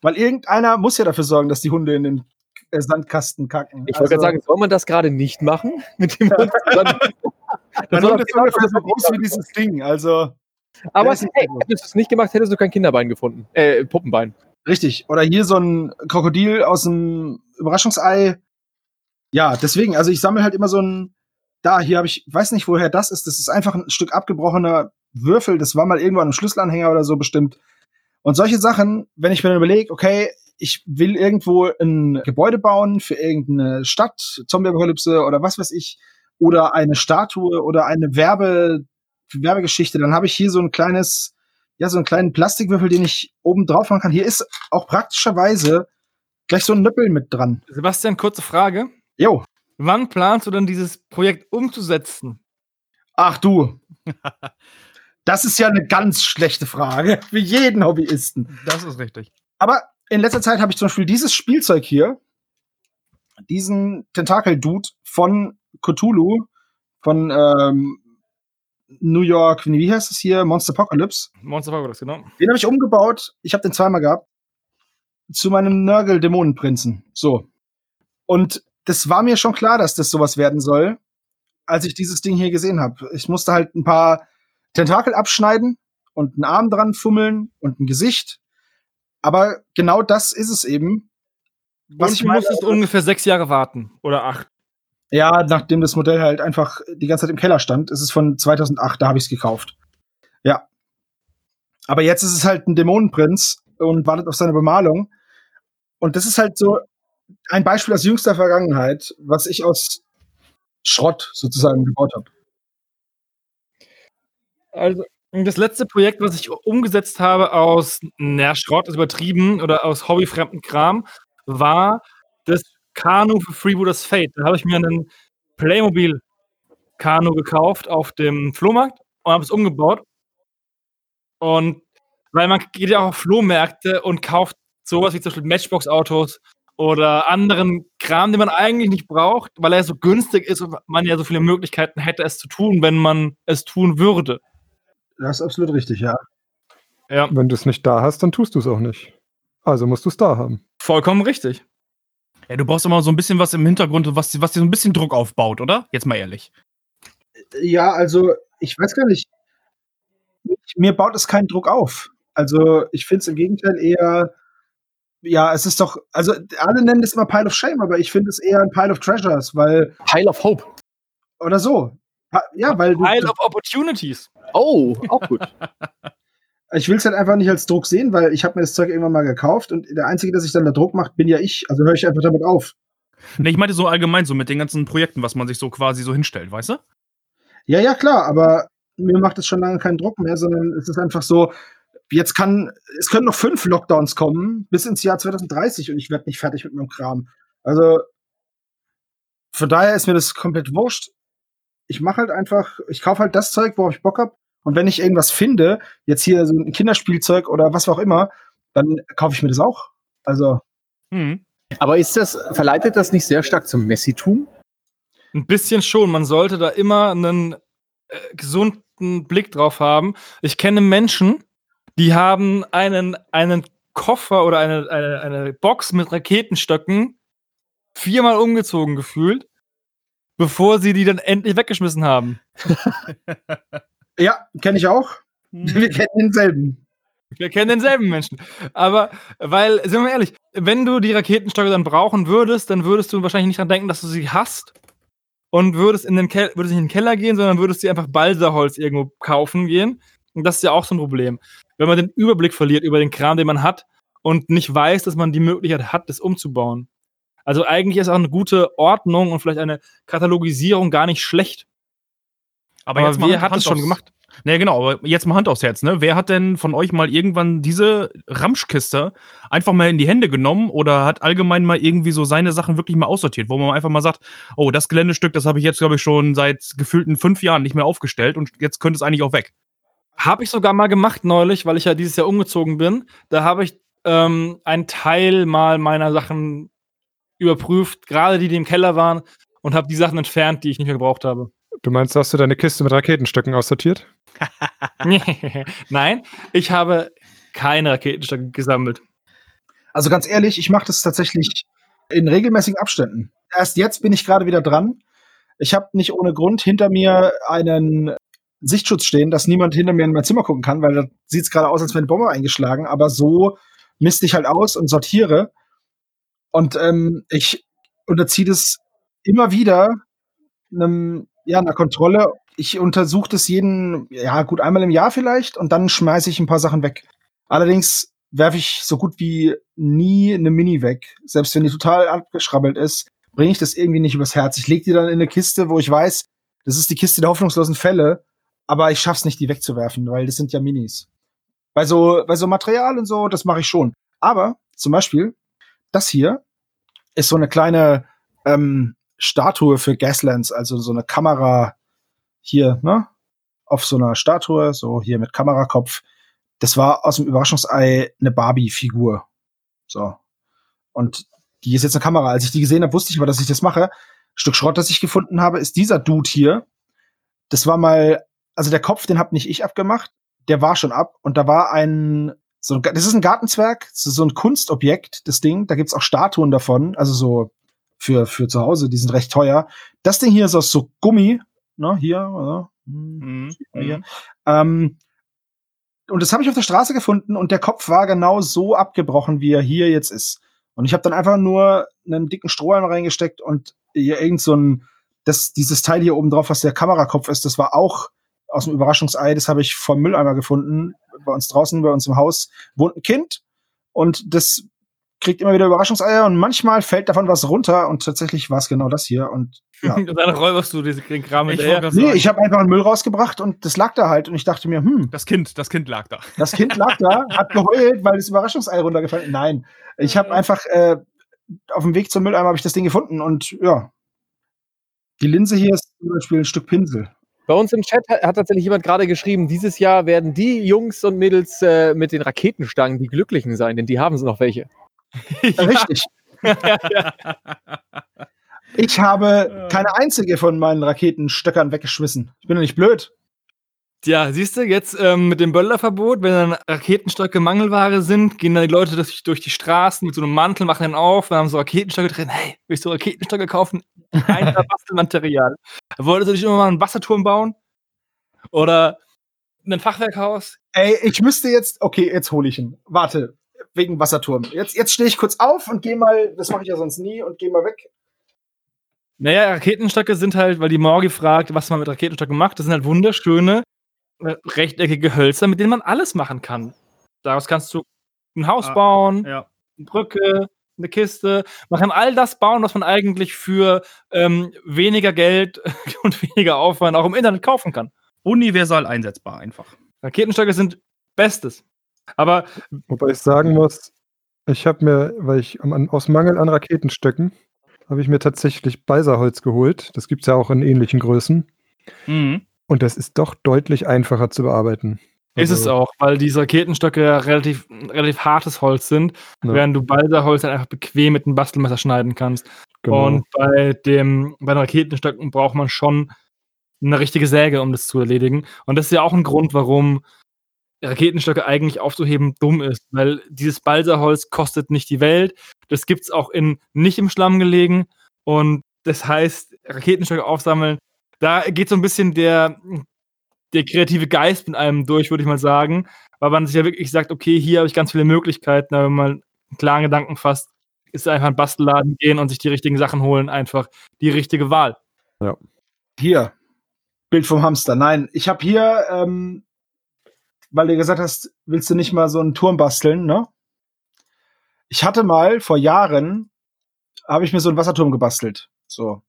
Weil irgendeiner muss ja dafür sorgen, dass die Hunde in den äh, Sandkasten kacken. Ich wollte gerade sagen, soll man das gerade nicht machen? Mit dem Hund Hund auf ist jeden ungefähr Fall so groß wie dieses Ding. Also Aber nicht hey, hättest du es nicht gemacht, hättest du kein Kinderbein gefunden. Äh, Puppenbein. richtig. Oder hier so ein Krokodil aus dem Überraschungsei. Ja, deswegen, also ich sammle halt immer so ein. Da, hier habe ich, weiß nicht, woher das ist. Das ist einfach ein Stück abgebrochener Würfel. Das war mal irgendwo an einem Schlüsselanhänger oder so bestimmt. Und solche Sachen, wenn ich mir dann überlege, okay, ich will irgendwo ein Gebäude bauen für irgendeine Stadt, Zombie-Apokalypse oder was weiß ich, oder eine Statue oder eine Werbe, Werbegeschichte, dann habe ich hier so ein kleines, ja, so einen kleinen Plastikwürfel, den ich oben drauf machen kann. Hier ist auch praktischerweise gleich so ein Nöppel mit dran. Sebastian, kurze Frage. Jo. Wann planst du denn dieses Projekt umzusetzen? Ach du. Das ist ja eine ganz schlechte Frage für jeden Hobbyisten. Das ist richtig. Aber in letzter Zeit habe ich zum Beispiel dieses Spielzeug hier, diesen Tentakel-Dude von Cthulhu, von ähm, New York, wie heißt es hier? Monster Apocalypse. Monster Apocalypse, genau. Den habe ich umgebaut. Ich habe den zweimal gehabt. Zu meinem Nörgel-Dämonenprinzen. So. Und das war mir schon klar, dass das sowas werden soll, als ich dieses Ding hier gesehen habe. Ich musste halt ein paar Tentakel abschneiden und einen Arm dran fummeln und ein Gesicht. Aber genau das ist es eben. Was Und ich du meine, musstest ungefähr sechs Jahre warten. Oder acht. ja, nachdem das Modell halt einfach die ganze Zeit im Keller stand, ist es von 2008, da habe ich es gekauft. Ja. Aber jetzt ist es halt ein Dämonenprinz und wartet auf seine Bemalung. Und das ist halt so ein Beispiel aus jüngster Vergangenheit, was ich aus Schrott sozusagen gebaut habe. Also, das letzte Projekt, was ich umgesetzt habe aus, na, Schrott ist übertrieben, oder aus hobbyfremden Kram, war das Kanu für Freebooters Fate. Da habe ich mir einen Playmobil-Kanu gekauft auf dem Flohmarkt und habe es umgebaut. Und weil man geht ja auch auf Flohmärkte und kauft sowas wie zum Beispiel Matchbox-Autos oder anderen Kram, den man eigentlich nicht braucht, weil er so günstig ist und man ja so viele Möglichkeiten hätte, es zu tun, wenn man es tun würde. Das ist absolut richtig, ja. Ja, Wenn du es nicht da hast, dann tust du es auch nicht. Also musst du es da haben. vollkommen richtig. Ja, du brauchst immer so ein bisschen was im Hintergrund, was, was dir so ein bisschen Druck aufbaut, oder? Jetzt mal ehrlich. Ja, also ich weiß gar nicht. Mir baut es keinen Druck auf. Also ich finde es im Gegenteil eher, ja, es ist doch, also alle nennen es immer Pile of Shame, aber ich finde es eher ein Pile of Treasures, weil, Pile of Hope. oder so. Ja, weil Pile of Opportunities. Oh, auch gut. ich will es halt einfach nicht als Druck sehen, weil ich habe mir das Zeug irgendwann mal gekauft und der Einzige, der sich dann da Druck macht, bin ja ich. Also höre ich einfach damit auf. Nee, ich meinte so allgemein so mit den ganzen Projekten, was man sich so quasi so hinstellt, weißt du? Ja, ja, klar, aber mir macht es schon lange keinen Druck mehr, sondern es ist einfach so, jetzt kann, es können noch fünf Lockdowns kommen bis ins Jahr 2030 und ich werde nicht fertig mit meinem Kram. Also von daher ist mir das komplett wurscht. Ich mache halt einfach, ich kaufe halt das Zeug, worauf ich Bock hab. Und wenn ich irgendwas finde, jetzt hier so ein Kinderspielzeug oder was auch immer, dann kaufe ich mir das auch. Also, Mhm. Aber ist das, verleitet das nicht sehr stark zum Messitum? Ein bisschen schon. Man sollte da immer einen äh, gesunden Blick drauf haben. Ich kenne Menschen, die haben einen, einen Koffer oder eine, eine, eine Box mit Raketenstöcken viermal umgezogen gefühlt, bevor sie die dann endlich weggeschmissen haben. ja, kenne ich auch. Wir kennen denselben. Wir kennen denselben Menschen. Aber, weil, sind wir ehrlich, wenn du die Raketenstöcke dann brauchen würdest, dann würdest du wahrscheinlich nicht dran denken, dass du sie hast und würdest, in den, Kel würdest nicht in den Keller gehen, sondern würdest dir einfach Balsaholz irgendwo kaufen gehen. Und das ist ja auch so ein Problem. Wenn man den Überblick verliert über den Kram, den man hat und nicht weiß, dass man die Möglichkeit hat, das umzubauen. Also eigentlich ist auch eine gute Ordnung und vielleicht eine Katalogisierung gar nicht schlecht. Aber, Aber jetzt mal wer hat das schon gemacht? Nee, genau, aber jetzt mal Hand aufs Herz, ne? Wer hat denn von euch mal irgendwann diese Ramschkiste einfach mal in die Hände genommen oder hat allgemein mal irgendwie so seine Sachen wirklich mal aussortiert, wo man einfach mal sagt, oh, das Geländestück, das habe ich jetzt, glaube ich, schon seit gefühlten fünf Jahren nicht mehr aufgestellt und jetzt könnte es eigentlich auch weg. Habe ich sogar mal gemacht neulich, weil ich ja dieses Jahr umgezogen bin. Da habe ich ähm, einen Teil mal meiner Sachen überprüft, gerade die, die im Keller waren, und habe die Sachen entfernt, die ich nicht mehr gebraucht habe. Du meinst, hast du deine Kiste mit Raketenstöcken aussortiert? Nein, ich habe keine Raketenstöcke gesammelt. Also ganz ehrlich, ich mache das tatsächlich in regelmäßigen Abständen. Erst jetzt bin ich gerade wieder dran. Ich habe nicht ohne Grund hinter mir einen Sichtschutz stehen, dass niemand hinter mir in mein Zimmer gucken kann, weil da sieht es gerade aus, als wäre eine Bombe eingeschlagen. Aber so misste ich halt aus und sortiere. Und ähm, ich unterziehe das immer wieder einem, ja, einer Kontrolle. Ich untersuche das jeden, ja, gut einmal im Jahr vielleicht und dann schmeiße ich ein paar Sachen weg. Allerdings werfe ich so gut wie nie eine Mini weg. Selbst wenn die total abgeschrabbelt ist, bringe ich das irgendwie nicht übers Herz. Ich lege die dann in eine Kiste, wo ich weiß, das ist die Kiste der hoffnungslosen Fälle, aber ich schaff's nicht, die wegzuwerfen, weil das sind ja Minis. Bei so, bei so Material und so, das mache ich schon. Aber zum Beispiel, das hier ist so eine kleine ähm, Statue für Gaslands, also so eine Kamera hier, ne? Auf so einer Statue, so hier mit Kamerakopf. Das war aus dem Überraschungsei eine Barbie-Figur. So. Und die ist jetzt eine Kamera. Als ich die gesehen habe, wusste ich aber, dass ich das mache. Stück Schrott, das ich gefunden habe, ist dieser Dude hier. Das war mal, also der Kopf, den hab nicht ich abgemacht. Der war schon ab. Und da war ein, so ein, das ist ein Gartenzwerg, so ein Kunstobjekt, das Ding. Da gibt's auch Statuen davon, also so für, für zu Hause, die sind recht teuer. Das Ding hier ist aus so Gummi, ne, hier, oder? Hm, Mhm. hier. Ähm, und das habe ich auf der Straße gefunden und der Kopf war genau so abgebrochen, wie er hier jetzt ist. Und ich habe dann einfach nur einen dicken Strohhalm reingesteckt und hier irgend so ein, das, dieses Teil hier oben drauf, was der Kamerakopf ist, das war auch aus dem Überraschungsei, das habe ich vom Mülleimer gefunden. Bei uns draußen, bei uns im Haus wohnt ein Kind und das kriegt immer wieder Überraschungseier und manchmal fällt davon was runter und tatsächlich war es genau das hier und ja. Und dann räuberst du diese- den Kram Ich Nee, sagen, ich habe einfach einen Müll rausgebracht und das lag da halt und ich dachte mir, hm, das Kind, das Kind lag da. das Kind lag da, hat geheult, weil das Überraschungsei runtergefallen ist. Nein, ich habe einfach äh, auf dem Weg zum Mülleimer habe ich das Ding gefunden und ja. Die Linse hier ist zum Beispiel ein Stück Pinsel. Bei uns im Chat hat, hat tatsächlich jemand gerade geschrieben, dieses Jahr werden die Jungs und Mädels äh, mit den Raketenstangen die Glücklichen sein, denn die haben sie noch welche. Richtig. Ich habe keine einzige von meinen Raketenstöckern weggeschmissen. Ich bin doch nicht blöd. Ja, siehst du, jetzt ähm, mit dem Böllerverbot, wenn dann Raketenstöcke Mangelware sind, gehen dann die Leute durch, durch die Straßen mit so einem Mantel, machen den auf, dann haben so Raketenstöcke drin. Hey, willst du Raketenstöcke kaufen? Ein Bastelmaterial. Wolltest du dich immer mal einen Wasserturm bauen? Oder ein Fachwerkhaus? Ey, ich müsste jetzt, okay, jetzt hole ich ihn. Warte, wegen Wasserturm. Jetzt, jetzt stehe ich kurz auf und gehe mal, das mache ich ja sonst nie, und gehe mal weg. Naja, Raketenstöcke sind halt, weil die Morgi fragt, was man mit Raketenstöcken macht, das sind halt wunderschöne, rechteckige Hölzer, mit denen man alles machen kann. Daraus kannst du ein Haus Ah, bauen, Ja. eine Brücke, eine Kiste. Man kann all das bauen, was man eigentlich für ähm, weniger Geld und weniger Aufwand auch im Internet kaufen kann. Universal einsetzbar einfach. Raketenstöcke sind Bestes. Aber Wobei ich sagen muss, ich habe mir, weil ich aus Mangel an Raketenstöcken, habe ich mir tatsächlich Balsaholz geholt. Das gibt es ja auch in ähnlichen Größen. Mhm. Und das ist doch deutlich einfacher zu bearbeiten. ist es Also, auch, weil diese Raketenstöcke ja relativ, relativ hartes Holz sind, Ja. während du Balsaholz halt einfach bequem mit einem Bastelmesser schneiden kannst. Genau. Und bei, dem, bei den Raketenstöcken braucht man schon eine richtige Säge, um das zu erledigen. Und das ist ja auch ein Grund, warum Raketenstöcke eigentlich aufzuheben dumm ist, weil dieses Balsaholz kostet nicht die Welt. Das gibt es auch in nicht im Schlamm gelegen. Und das heißt, Raketenstöcke aufsammeln, da geht so ein bisschen der, der kreative Geist mit einem durch, würde ich mal sagen. Weil man sich ja wirklich sagt, okay, hier habe ich ganz viele Möglichkeiten, aber wenn man einen klaren Gedanken fasst, ist einfach ein Bastelladen gehen und sich die richtigen Sachen holen, einfach die richtige Wahl. Hier, Bild vom Hamster. Nein, ich habe hier, ähm, weil du gesagt hast, willst du nicht mal so einen Turm basteln, ne? Ich hatte mal vor Jahren, habe ich mir so einen Wasserturm gebastelt. So.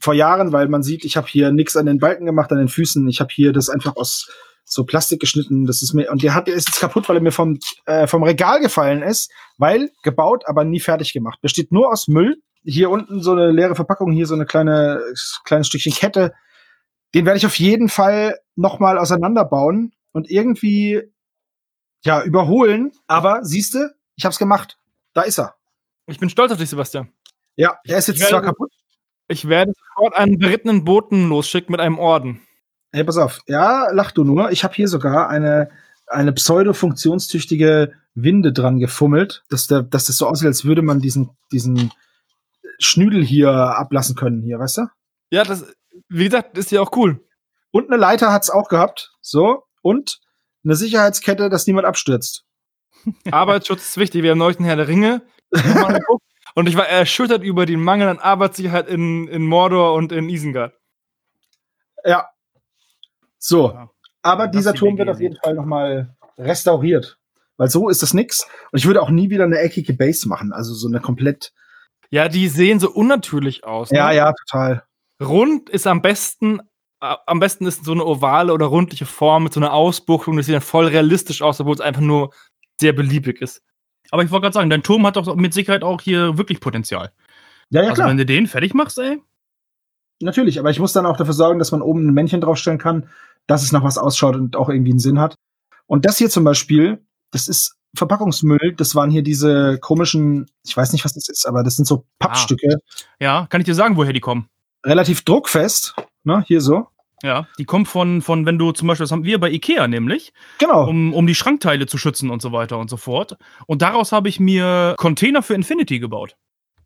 Vor Jahren, weil man sieht, ich habe hier nichts an den Balken gemacht, an den Füßen. Ich habe hier das einfach aus so Plastik geschnitten. Das ist mir und der hat der ist jetzt kaputt, weil er mir vom äh, vom Regal gefallen ist, weil gebaut, aber nie fertig gemacht. Besteht nur aus Müll. Hier unten so eine leere Verpackung, hier so eine kleine kleines Stückchen Kette. Den werde ich auf jeden Fall noch mal auseinanderbauen und irgendwie ja überholen. Aber siehst du, ich habe es gemacht. Da ist er. Ich bin stolz auf dich, Sebastian. Ja, der ist jetzt zwar kaputt. Ich werde sofort einen berittenen Boten losschicken mit einem Orden. Hey, pass auf. Ja, lach du nur. Ich habe hier sogar eine, eine pseudo-funktionstüchtige Winde dran gefummelt, dass, der, dass das so aussieht, als würde man diesen, diesen Schnüdel hier ablassen können, hier, weißt du? Ja, das, wie gesagt, ist ja auch cool. Und eine Leiter hat's auch gehabt. So. Und eine Sicherheitskette, dass niemand abstürzt. Arbeitsschutz ist wichtig. Wir haben neulich den Herr der Ringe und ich war erschüttert über den Mangel an Arbeitssicherheit in, in Mordor und in Isengard. Ja. So. Ja. Aber Das dieser die Turm wird auf jeden Fall nochmal restauriert. Weil so ist das nix. Und ich würde auch nie wieder eine eckige Base machen. Also so eine komplett. Ja, die sehen so unnatürlich aus. Ne? Ja, ja, total. Rund ist am besten, äh, am besten ist so eine ovale oder rundliche Form mit so einer Ausbuchtung. Das sieht dann voll realistisch aus, obwohl es einfach nur sehr beliebig ist. Aber ich wollte gerade sagen, dein Turm hat doch mit Sicherheit auch hier wirklich Potenzial. Ja, ja, also klar. wenn du den fertig machst, ey. Natürlich, aber ich muss dann auch dafür sorgen, dass man oben ein Männchen draufstellen kann, dass es nach was ausschaut und auch irgendwie einen Sinn hat. Und das hier zum Beispiel, das ist Verpackungsmüll. Das waren hier diese komischen, ich weiß nicht, was das ist, aber das sind so Pappstücke, Ja, kann ich dir sagen, woher die kommen? relativ druckfest. Ne, hier so. Ja, die kommen von, von, wenn du zum Beispiel, das haben wir bei Ikea nämlich, Genau. um, um die Schrankteile zu schützen und so weiter und so fort. Und daraus habe ich mir Container für Infinity gebaut.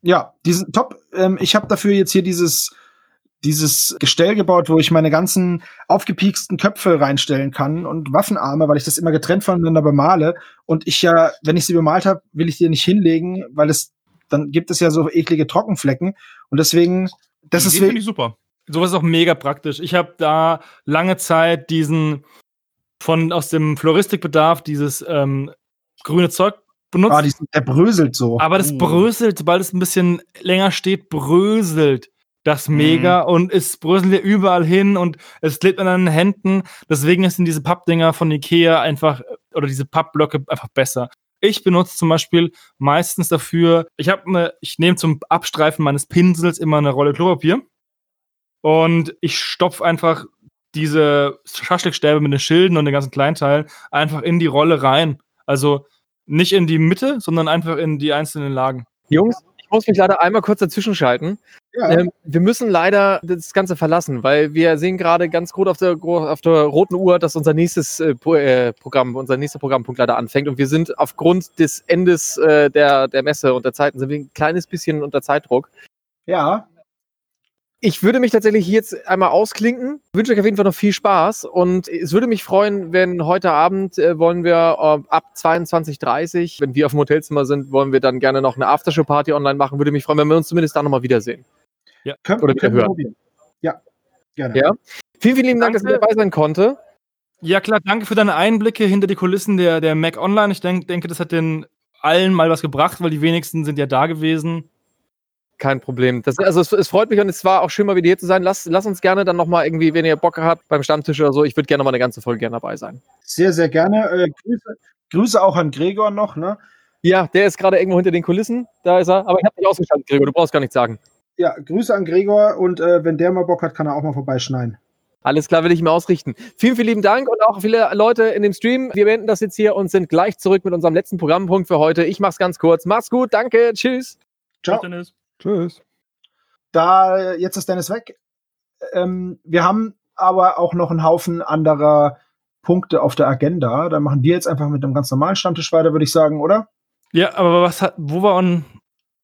Ja, diesen top. Ähm, ich habe dafür jetzt hier dieses dieses Gestell gebaut, wo ich meine ganzen aufgepieksten Köpfe reinstellen kann und Waffenarme, weil ich das immer getrennt voneinander bemale. Und ich ja, wenn ich sie bemalt habe, will ich die nicht hinlegen, weil es dann gibt es ja so eklige Trockenflecken. Und deswegen, das Die ist finde ich super. Sowas ist auch mega praktisch. Ich habe da lange Zeit diesen von aus dem Floristikbedarf dieses ähm, grüne Zeug benutzt. ah, die, der bröselt so. aber das Uh. bröselt, sobald es ein bisschen länger steht, bröselt das mega und es bröselt ja überall hin und es klebt an deinen Händen. Deswegen sind diese Pappdinger von Ikea einfach oder diese Pappblöcke einfach besser. Ich benutze zum Beispiel meistens dafür, ich habe eine, ich nehme zum Abstreifen meines Pinsels immer eine Rolle Klopapier und ich stopfe einfach diese Schaschlikstäbe mit den Schilden und den ganzen Kleinteilen einfach in die Rolle rein. Also nicht in die Mitte, sondern einfach in die einzelnen Lagen. Jungs, ich muss mich leider einmal kurz dazwischen schalten. ja. Ähm, wir müssen leider das Ganze verlassen, weil wir sehen gerade ganz groß auf der, auf der roten Uhr, dass unser nächstes äh, äh, Programm, unser nächster Programmpunkt leider anfängt. Und wir sind aufgrund des Endes äh, der, der Messe und der Zeiten sind wir ein kleines bisschen unter Zeitdruck. ja. Ich würde mich tatsächlich hier jetzt einmal ausklinken. Wünsche euch auf jeden Fall noch viel Spaß und es würde mich freuen, wenn heute Abend äh, wollen wir äh, ab 22.30 wenn wir auf dem Hotelzimmer sind, wollen wir dann gerne noch eine Aftershow-Party online machen. Würde mich freuen, wenn wir uns zumindest da nochmal wiedersehen. Können, Oder wieder wir hören. probieren. Ja. Gerne. Ja. Vielen, vielen lieben Dank, dass ihr Danke. dabei sein konnte. Ja, klar, danke für deine Einblicke hinter die Kulissen der, der Mac Online. Ich denk, denke, das hat den allen mal was gebracht, weil die wenigsten sind ja da gewesen. Kein Problem. Das, also es, es freut mich und es war auch schön, mal wieder hier zu sein. Lass, lass uns gerne dann nochmal irgendwie, wenn ihr Bock habt, beim Stammtisch oder so. Ich würde gerne noch mal eine ganze Folge gerne dabei sein. Sehr, sehr gerne. Äh, Grüße, Grüße auch an Gregor noch, ne? Ja, der ist gerade irgendwo hinter den Kulissen. Da ist er. Aber ich habe dich ausgeschaltet, Gregor. Du brauchst gar nichts sagen. Ja, Grüße an Gregor und äh, wenn der mal Bock hat, kann er auch mal vorbeischneiden. Alles klar, will ich mir ausrichten. Vielen, vielen lieben Dank und auch viele Leute in dem Stream. Wir beenden das jetzt hier und sind gleich zurück mit unserem letzten Programmpunkt für heute. Ich mach's ganz kurz. Macht's gut, danke, tschüss. Ciao. Dennis. Tschüss. Da, jetzt ist Dennis weg. Ähm, wir haben aber auch noch einen Haufen anderer Punkte auf der Agenda. Da machen wir jetzt einfach mit einem ganz normalen Stammtisch weiter, würde ich sagen, oder? Ja, aber was hat, wo waren,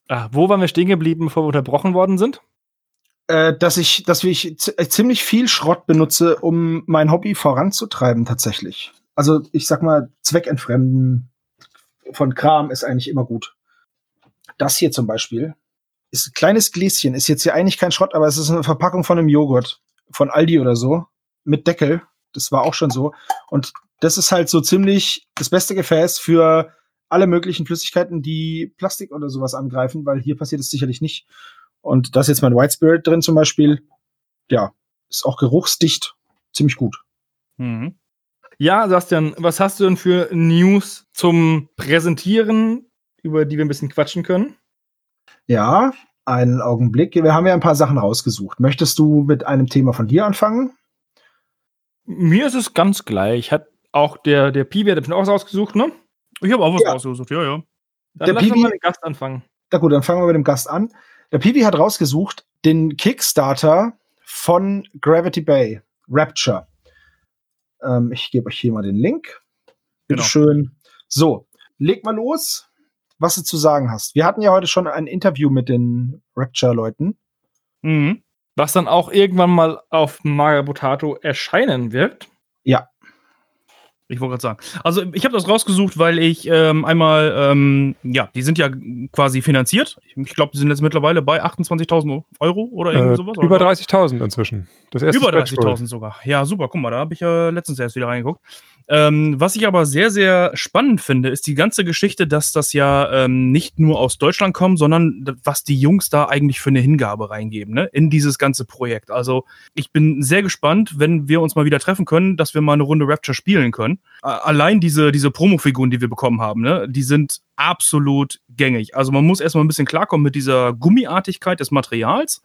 ah, wo waren wir stehen geblieben, bevor wir unterbrochen worden sind? Äh, dass ich, dass ich äh, ziemlich viel Schrott benutze, um mein Hobby voranzutreiben, tatsächlich. Also, ich sag mal, Zweckentfremden von Kram ist eigentlich immer gut. Das hier zum Beispiel ist ein kleines Gläschen, ist jetzt hier eigentlich kein Schrott, aber es ist eine Verpackung von einem Joghurt von Aldi oder so mit Deckel. Das war auch schon so. Und das ist halt so ziemlich das beste Gefäß für alle möglichen Flüssigkeiten, die Plastik oder sowas angreifen, weil hier passiert es sicherlich nicht. Und da ist jetzt mein White Spirit drin zum Beispiel. Ja, ist auch geruchsdicht. Ziemlich gut. Mhm. Ja, Sebastian, was hast du denn für News zum Präsentieren, über die wir ein bisschen quatschen können? Ja, einen Augenblick. Wir haben ja ein paar Sachen rausgesucht. Möchtest du mit einem Thema von dir anfangen? Mir ist es ganz gleich. Hat auch der, der Piwi hat bestimmt auch was ausgesucht, ne? Ich habe auch was Ja. rausgesucht, ja, ja. Dann Der lass Piwi- mal den Gast anfangen. Na gut, dann fangen wir mit dem Gast an. Der Piwi hat rausgesucht den Kickstarter von Gravity Bay, Rapture. Ähm, ich gebe euch hier mal den Link. Bitte Genau. schön. So, leg mal los, was du zu sagen hast. Wir hatten ja heute schon ein Interview mit den Rapture-Leuten. Mhm. Was dann auch irgendwann mal auf Magabotato erscheinen wird. Ich wollte gerade sagen. Also ich habe das rausgesucht, weil ich ähm, einmal, ähm, ja, die sind ja quasi finanziert. Ich, glaube, die sind jetzt mittlerweile bei 28.000 Euro oder irgendwie Äh, sowas. über oder? 30.000 inzwischen. Das erste Über Stretch Goal. 30.000 sogar. Ja, super. Guck mal, da habe ich ja letztens erst wieder reingeguckt. Ähm, was ich aber sehr, sehr spannend finde, ist die ganze Geschichte, dass das ja ähm, nicht nur aus Deutschland kommt, sondern was die Jungs da eigentlich für eine Hingabe reingeben, ne, in dieses ganze Projekt. Also ich bin sehr gespannt, wenn wir uns mal wieder treffen können, dass wir mal eine Runde Rapture spielen können. Äh, allein diese, diese Promo-Figuren, die wir bekommen haben, ne, die sind absolut gängig. Also man muss erstmal ein bisschen klarkommen mit dieser Gummiartigkeit des Materials.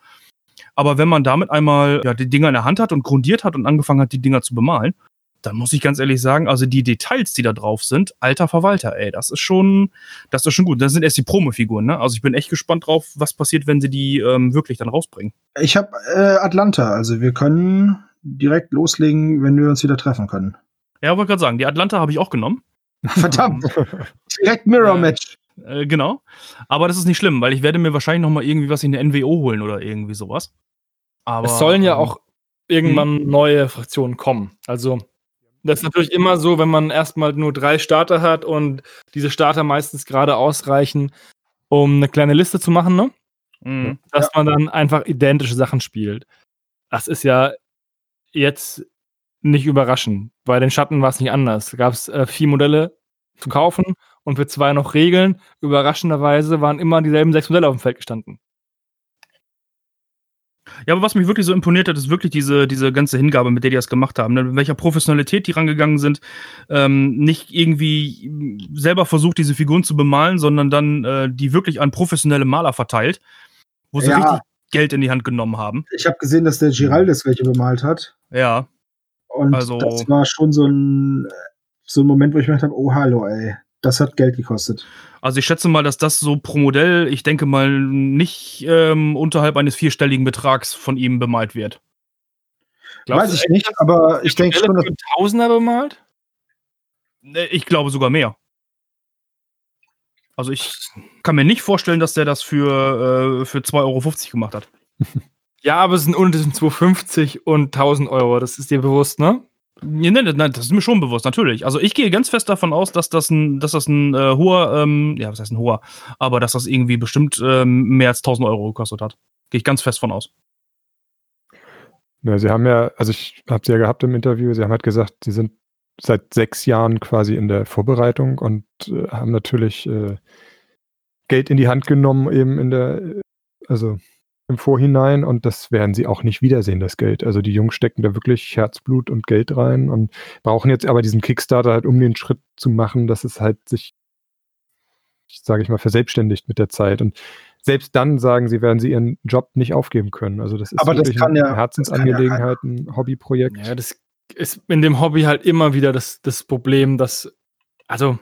Aber wenn man damit einmal ja, die Dinger in der Hand hat und grundiert hat und angefangen hat, die Dinger zu bemalen, dann muss ich ganz ehrlich sagen, also die Details, die da drauf sind, alter Verwalter, ey, das ist schon, das ist schon gut. Das sind erst die Promo-Figuren, ne? Also ich bin echt gespannt drauf, was passiert, wenn sie die ähm, wirklich dann rausbringen. Ich habe äh, Atlanta, also wir können direkt loslegen, wenn wir uns wieder treffen können. Ja, wollte gerade sagen, die Atlanta habe ich auch genommen. Verdammt, direkt Mirror. Match. Äh, genau. Aber das ist nicht schlimm, weil ich werde mir wahrscheinlich noch mal irgendwie was in der NWO holen oder irgendwie sowas. Aber, es sollen ja ähm, auch irgendwann neue Fraktionen kommen. Also, das ist natürlich immer so, wenn man erstmal nur drei Starter hat und diese Starter meistens gerade ausreichen, um eine kleine Liste zu machen, ne? mh. dass man dann einfach identische Sachen spielt. Das ist ja jetzt nicht überraschend. Bei den Schatten war es nicht anders. Da gab es äh, vier Modelle zu kaufen und für zwei noch Regeln. Überraschenderweise waren immer dieselben sechs Modelle auf dem Feld gestanden. Ja, aber was mich wirklich so imponiert hat, ist wirklich diese, diese ganze Hingabe, mit der die das gemacht haben. Ne? Mit welcher Professionalität die rangegangen sind. Ähm, nicht irgendwie selber versucht, diese Figuren zu bemalen, sondern dann äh, die wirklich an professionelle Maler verteilt, wo sie Ja. richtig Geld in die Hand genommen haben. Ich habe gesehen, dass der Giraldes welche bemalt hat. Ja. Und Also- das war schon so ein, so ein Moment, wo ich mir gedacht habe, oh hallo, ey, das hat Geld gekostet. Also ich schätze mal, dass das so pro Modell, ich denke mal, nicht ähm, unterhalb eines vierstelligen Betrags von ihm bemalt wird. Weiß ich nicht, aber ich denke schon, dass für Tausender bemalt? Ne, Ich glaube sogar mehr. Also ich kann mir nicht vorstellen, dass der das für, äh, für 2,50 Euro gemacht hat. Ja, aber es Unterschied zwischen 250 und 1000 Euro. Das ist dir bewusst, ne? Nein, nein, das ist mir schon bewusst, natürlich. Also ich gehe ganz fest davon aus, dass das ein, dass das ein äh, hoher, ähm, ja, was heißt ein hoher, aber dass das irgendwie bestimmt ähm, mehr als 1000 Euro gekostet hat. Gehe ich ganz fest von aus. Ja, sie haben ja, also ich habe sie ja gehabt im Interview, sie haben halt gesagt, sie sind seit sechs Jahren quasi in der Vorbereitung und äh, haben natürlich äh, Geld in die Hand genommen, eben in der, äh, also im Vorhinein und das werden sie auch nicht wiedersehen, das Geld. Also die Jungs stecken da wirklich Herzblut und Geld rein und brauchen jetzt aber diesen Kickstarter halt, um den Schritt zu machen, dass es halt sich, sage ich mal, verselbstständigt mit der Zeit. Und selbst dann sagen sie, werden sie ihren Job nicht aufgeben können. Also das ist Aber das wirklich kann eine ja- Herzensangelegenheit, ein Hobbyprojekt. Ja, das ist in dem Hobby halt immer wieder das, das Problem, dass, also,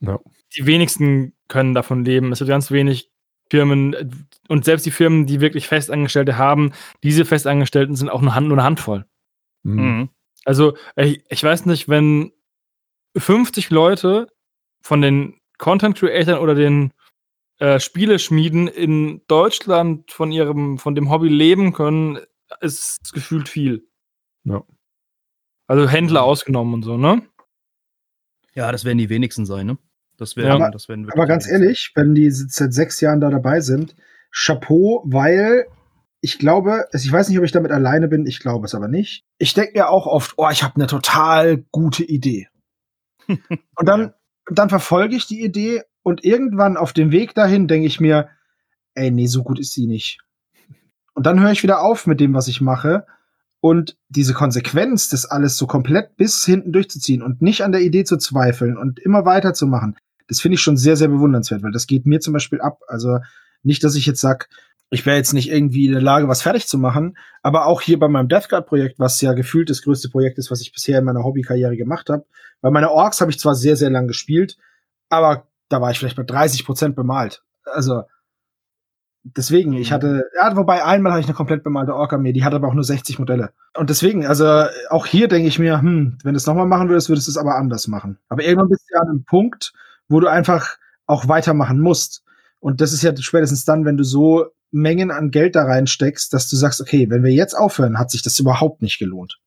Ja. die wenigsten können davon leben. Es wird ganz wenig Firmen und selbst die Firmen, die wirklich Festangestellte haben, diese Festangestellten sind auch eine Hand, nur eine Handvoll. Mhm. Mhm. Also, ich, ich weiß nicht, wenn 50 Leute von den Content Creatern oder den äh, Spieleschmieden in Deutschland von ihrem, von dem Hobby leben können, ist es gefühlt viel. Ja. Also Händler ausgenommen und so, ne? Ja, das werden die wenigsten sein, ne? Das Ja. werden, Aber- das wirklich Aber ganz ehrlich, wenn die seit sechs Jahren da dabei sind, Chapeau, weil ich glaube, ich weiß nicht, ob ich damit alleine bin, ich glaube es aber nicht. Ich denke mir auch oft, oh, ich habe eine total gute Idee. Und dann, dann verfolge ich die Idee und irgendwann auf dem Weg dahin denke ich mir, ey, nee, so gut ist sie nicht. Und dann höre ich wieder auf mit dem, was ich mache. Und diese Konsequenz, das alles so komplett bis hinten durchzuziehen und nicht an der Idee zu zweifeln und immer weiterzumachen, das finde ich schon sehr, sehr bewundernswert, weil das geht mir zum Beispiel ab. Also nicht, dass ich jetzt sag, ich wäre jetzt nicht irgendwie in der Lage, was fertig zu machen, aber auch hier bei meinem Death Guard Projekt, was ja gefühlt das größte Projekt ist, was ich bisher in meiner Hobbykarriere gemacht habe, weil meine Orks habe ich zwar sehr, sehr lang gespielt, aber da war ich vielleicht bei 30 Prozent bemalt. Also deswegen, ich hatte, ja, wobei einmal hatte ich eine komplett bemalte Ork-Armee, die hatte aber auch nur 60 Modelle. Und deswegen, also auch hier denke ich mir, hm, wenn du es nochmal machen würdest, würdest du es aber anders machen. Aber irgendwann bist du ja an einem Punkt, wo du einfach auch weitermachen musst. Und das ist ja spätestens dann, wenn du so Mengen an Geld da reinsteckst, dass du sagst, okay, wenn wir jetzt aufhören, hat sich das überhaupt nicht gelohnt.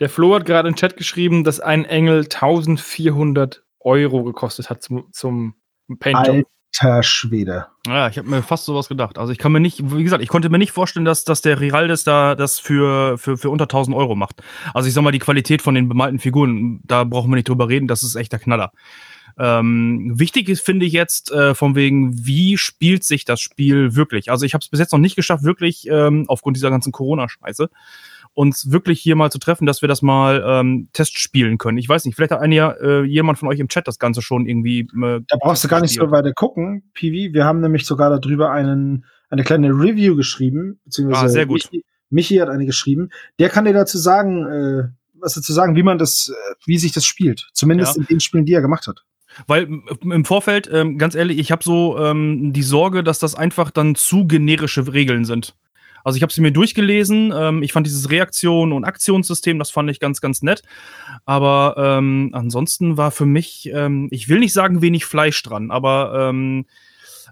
Der Flo hat gerade im Chat geschrieben, dass ein Engel 1400 Euro gekostet hat zum, zum Paintjob. Alter Schwede. Ja, ich habe mir fast sowas gedacht. Also ich kann mir nicht, wie gesagt, ich konnte mir nicht vorstellen, dass, dass der Riraldes da das für, für, für unter 1000 Euro macht. Also ich sag mal, die Qualität von den bemalten Figuren, da brauchen wir nicht drüber reden, das ist echt der Knaller. Ähm, wichtig ist, finde ich jetzt, äh, von wegen, wie spielt sich das Spiel wirklich? Also ich habe es bis jetzt noch nicht geschafft, wirklich ähm, aufgrund dieser ganzen Corona-Scheiße, uns wirklich hier mal zu treffen, dass wir das mal ähm, testspielen können. Ich weiß nicht, vielleicht hat einer, äh, jemand von euch im Chat das Ganze schon irgendwie. Äh, Da brauchst du gar nicht so weiter gucken, Piwi. Wir haben nämlich sogar darüber einen, eine kleine Review geschrieben, beziehungsweise Ah, sehr gut. Michi, Michi hat eine geschrieben. Der kann dir dazu sagen, äh, was dazu sagen, wie man das, äh, wie sich das spielt. Zumindest Ja. in den Spielen, die er gemacht hat. Weil im Vorfeld, ähm, ganz ehrlich, ich habe so ähm, die Sorge, dass das einfach dann zu generische Regeln sind. Also ich habe sie mir durchgelesen. Ähm, ich fand dieses Reaktion- und Aktionssystem, das fand ich ganz, ganz nett. Aber ähm, ansonsten war für mich, ähm, ich will nicht sagen wenig Fleisch dran, aber ähm,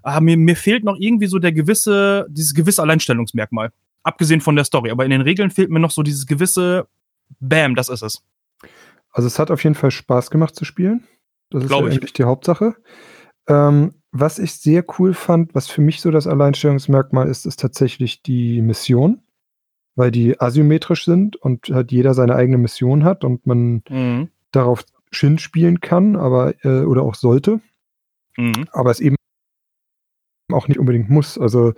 ah, mir, mir fehlt noch irgendwie so der gewisse, dieses gewisse Alleinstellungsmerkmal. Abgesehen von der Story. Aber in den Regeln fehlt mir noch so dieses gewisse Bam, das ist es. Also es hat auf jeden Fall Spaß gemacht zu spielen. Das ist ja Glaube ich. eigentlich die Hauptsache. Ähm, was ich sehr cool fand, was für mich so das Alleinstellungsmerkmal ist, ist tatsächlich die Mission, weil die asymmetrisch sind und halt jeder seine eigene Mission hat und man Mhm. darauf Shin spielen kann, aber äh, oder auch sollte, Mhm. aber es eben auch nicht unbedingt muss. Also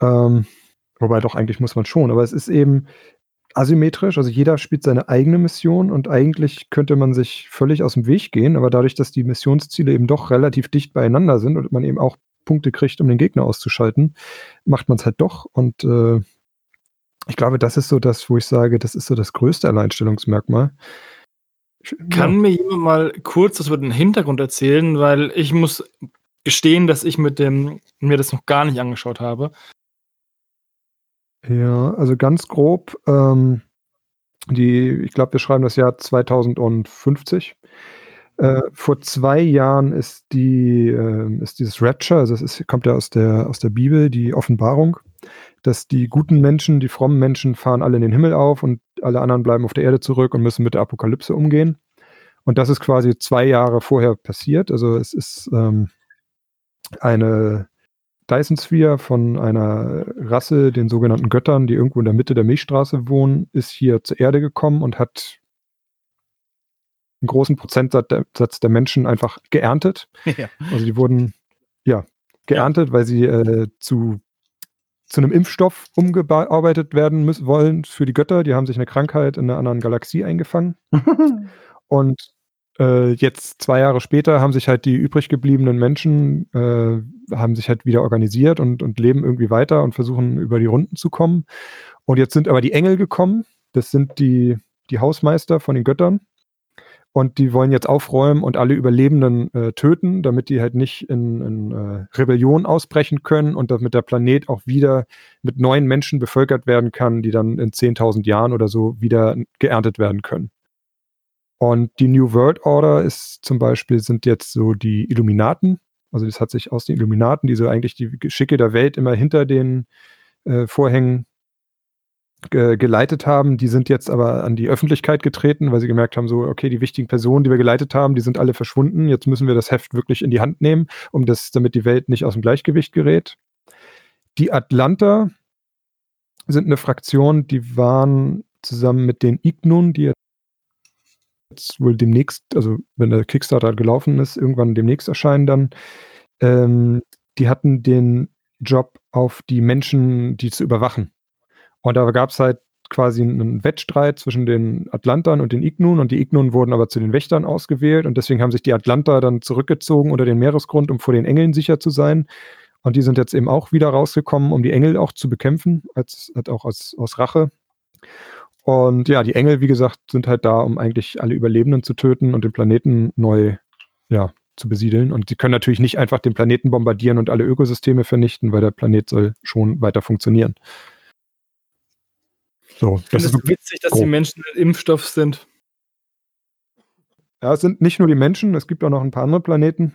ähm, wobei doch eigentlich muss man schon, aber es ist eben asymmetrisch, also jeder spielt seine eigene Mission und eigentlich könnte man sich völlig aus dem Weg gehen, aber dadurch, dass die Missionsziele eben doch relativ dicht beieinander sind und man eben auch Punkte kriegt, um den Gegner auszuschalten, macht man es halt doch und äh, ich glaube, das ist so das, wo ich sage, das ist so das größte Alleinstellungsmerkmal. Kann mir jemand mal kurz das über den Hintergrund erzählen, weil ich muss gestehen, dass ich mit dem mir das noch gar nicht angeschaut habe. Ja, also ganz grob, ähm, die, ich glaube, wir schreiben das Jahr 2050. Äh, vor zwei Jahren ist die, äh, ist dieses Rapture, also es ist, kommt ja aus der, aus der Bibel, die Offenbarung, dass die guten Menschen, die frommen Menschen fahren alle in den Himmel auf und alle anderen bleiben auf der Erde zurück und müssen mit der Apokalypse umgehen. Und das ist quasi zwei Jahre vorher passiert. Also es ist ähm, eine Dyson Sphere von einer Rasse, den sogenannten Göttern, die irgendwo in der Mitte der Milchstraße wohnen, ist hier zur Erde gekommen und hat einen großen Prozentsatz der Menschen einfach geerntet. Ja. Also die wurden ja geerntet, weil sie äh, zu, zu einem Impfstoff umgearbeitet werden müssen, wollen für die Götter. Die haben sich eine Krankheit in einer anderen Galaxie eingefangen. Und äh, jetzt zwei Jahre später haben sich halt die übrig gebliebenen Menschen, äh, haben sich halt wieder organisiert und, und leben irgendwie weiter und versuchen über die Runden zu kommen. Und jetzt sind aber die Engel gekommen. Das sind die, die Hausmeister von den Göttern. Und die wollen jetzt aufräumen und alle Überlebenden äh, töten, damit die halt nicht in, in äh, Rebellion ausbrechen können und damit der Planet auch wieder mit neuen Menschen bevölkert werden kann, die dann in 10.000 Jahren oder so wieder geerntet werden können. Und die New World Order ist zum Beispiel, sind jetzt so die Illuminaten. Also das hat sich aus den Illuminaten, die so eigentlich die Geschicke der Welt immer hinter den äh, Vorhängen ge geleitet haben, die sind jetzt aber an die Öffentlichkeit getreten, weil sie gemerkt haben, so, okay, die wichtigen Personen, die wir geleitet haben, die sind alle verschwunden. Jetzt müssen wir das Heft wirklich in die Hand nehmen, um das, damit die Welt nicht aus dem Gleichgewicht gerät. Die Atlanta sind eine Fraktion, die waren zusammen mit den Ignun, die jetzt wohl demnächst, also wenn der Kickstarter gelaufen ist, irgendwann demnächst erscheinen dann, ähm, die hatten den Job auf die Menschen, die zu überwachen. Und da gab es halt quasi einen Wettstreit zwischen den Atlantern und den Ignun und die Ignun wurden aber zu den Wächtern ausgewählt und deswegen haben sich die Atlanter dann zurückgezogen unter den Meeresgrund, um vor den Engeln sicher zu sein. Und die sind jetzt eben auch wieder rausgekommen, um die Engel auch zu bekämpfen, als, als auch aus, aus Rache. Und ja, die Engel, wie gesagt, sind halt da, um eigentlich alle Überlebenden zu töten und den Planeten neu ja, zu besiedeln. Und sie können natürlich nicht einfach den Planeten bombardieren und alle Ökosysteme vernichten, weil der Planet soll schon weiter funktionieren. So, ich finde es witzig, dass grob. die Menschen ein Impfstoff sind. Ja, es sind nicht nur die Menschen, es gibt auch noch ein paar andere Planeten.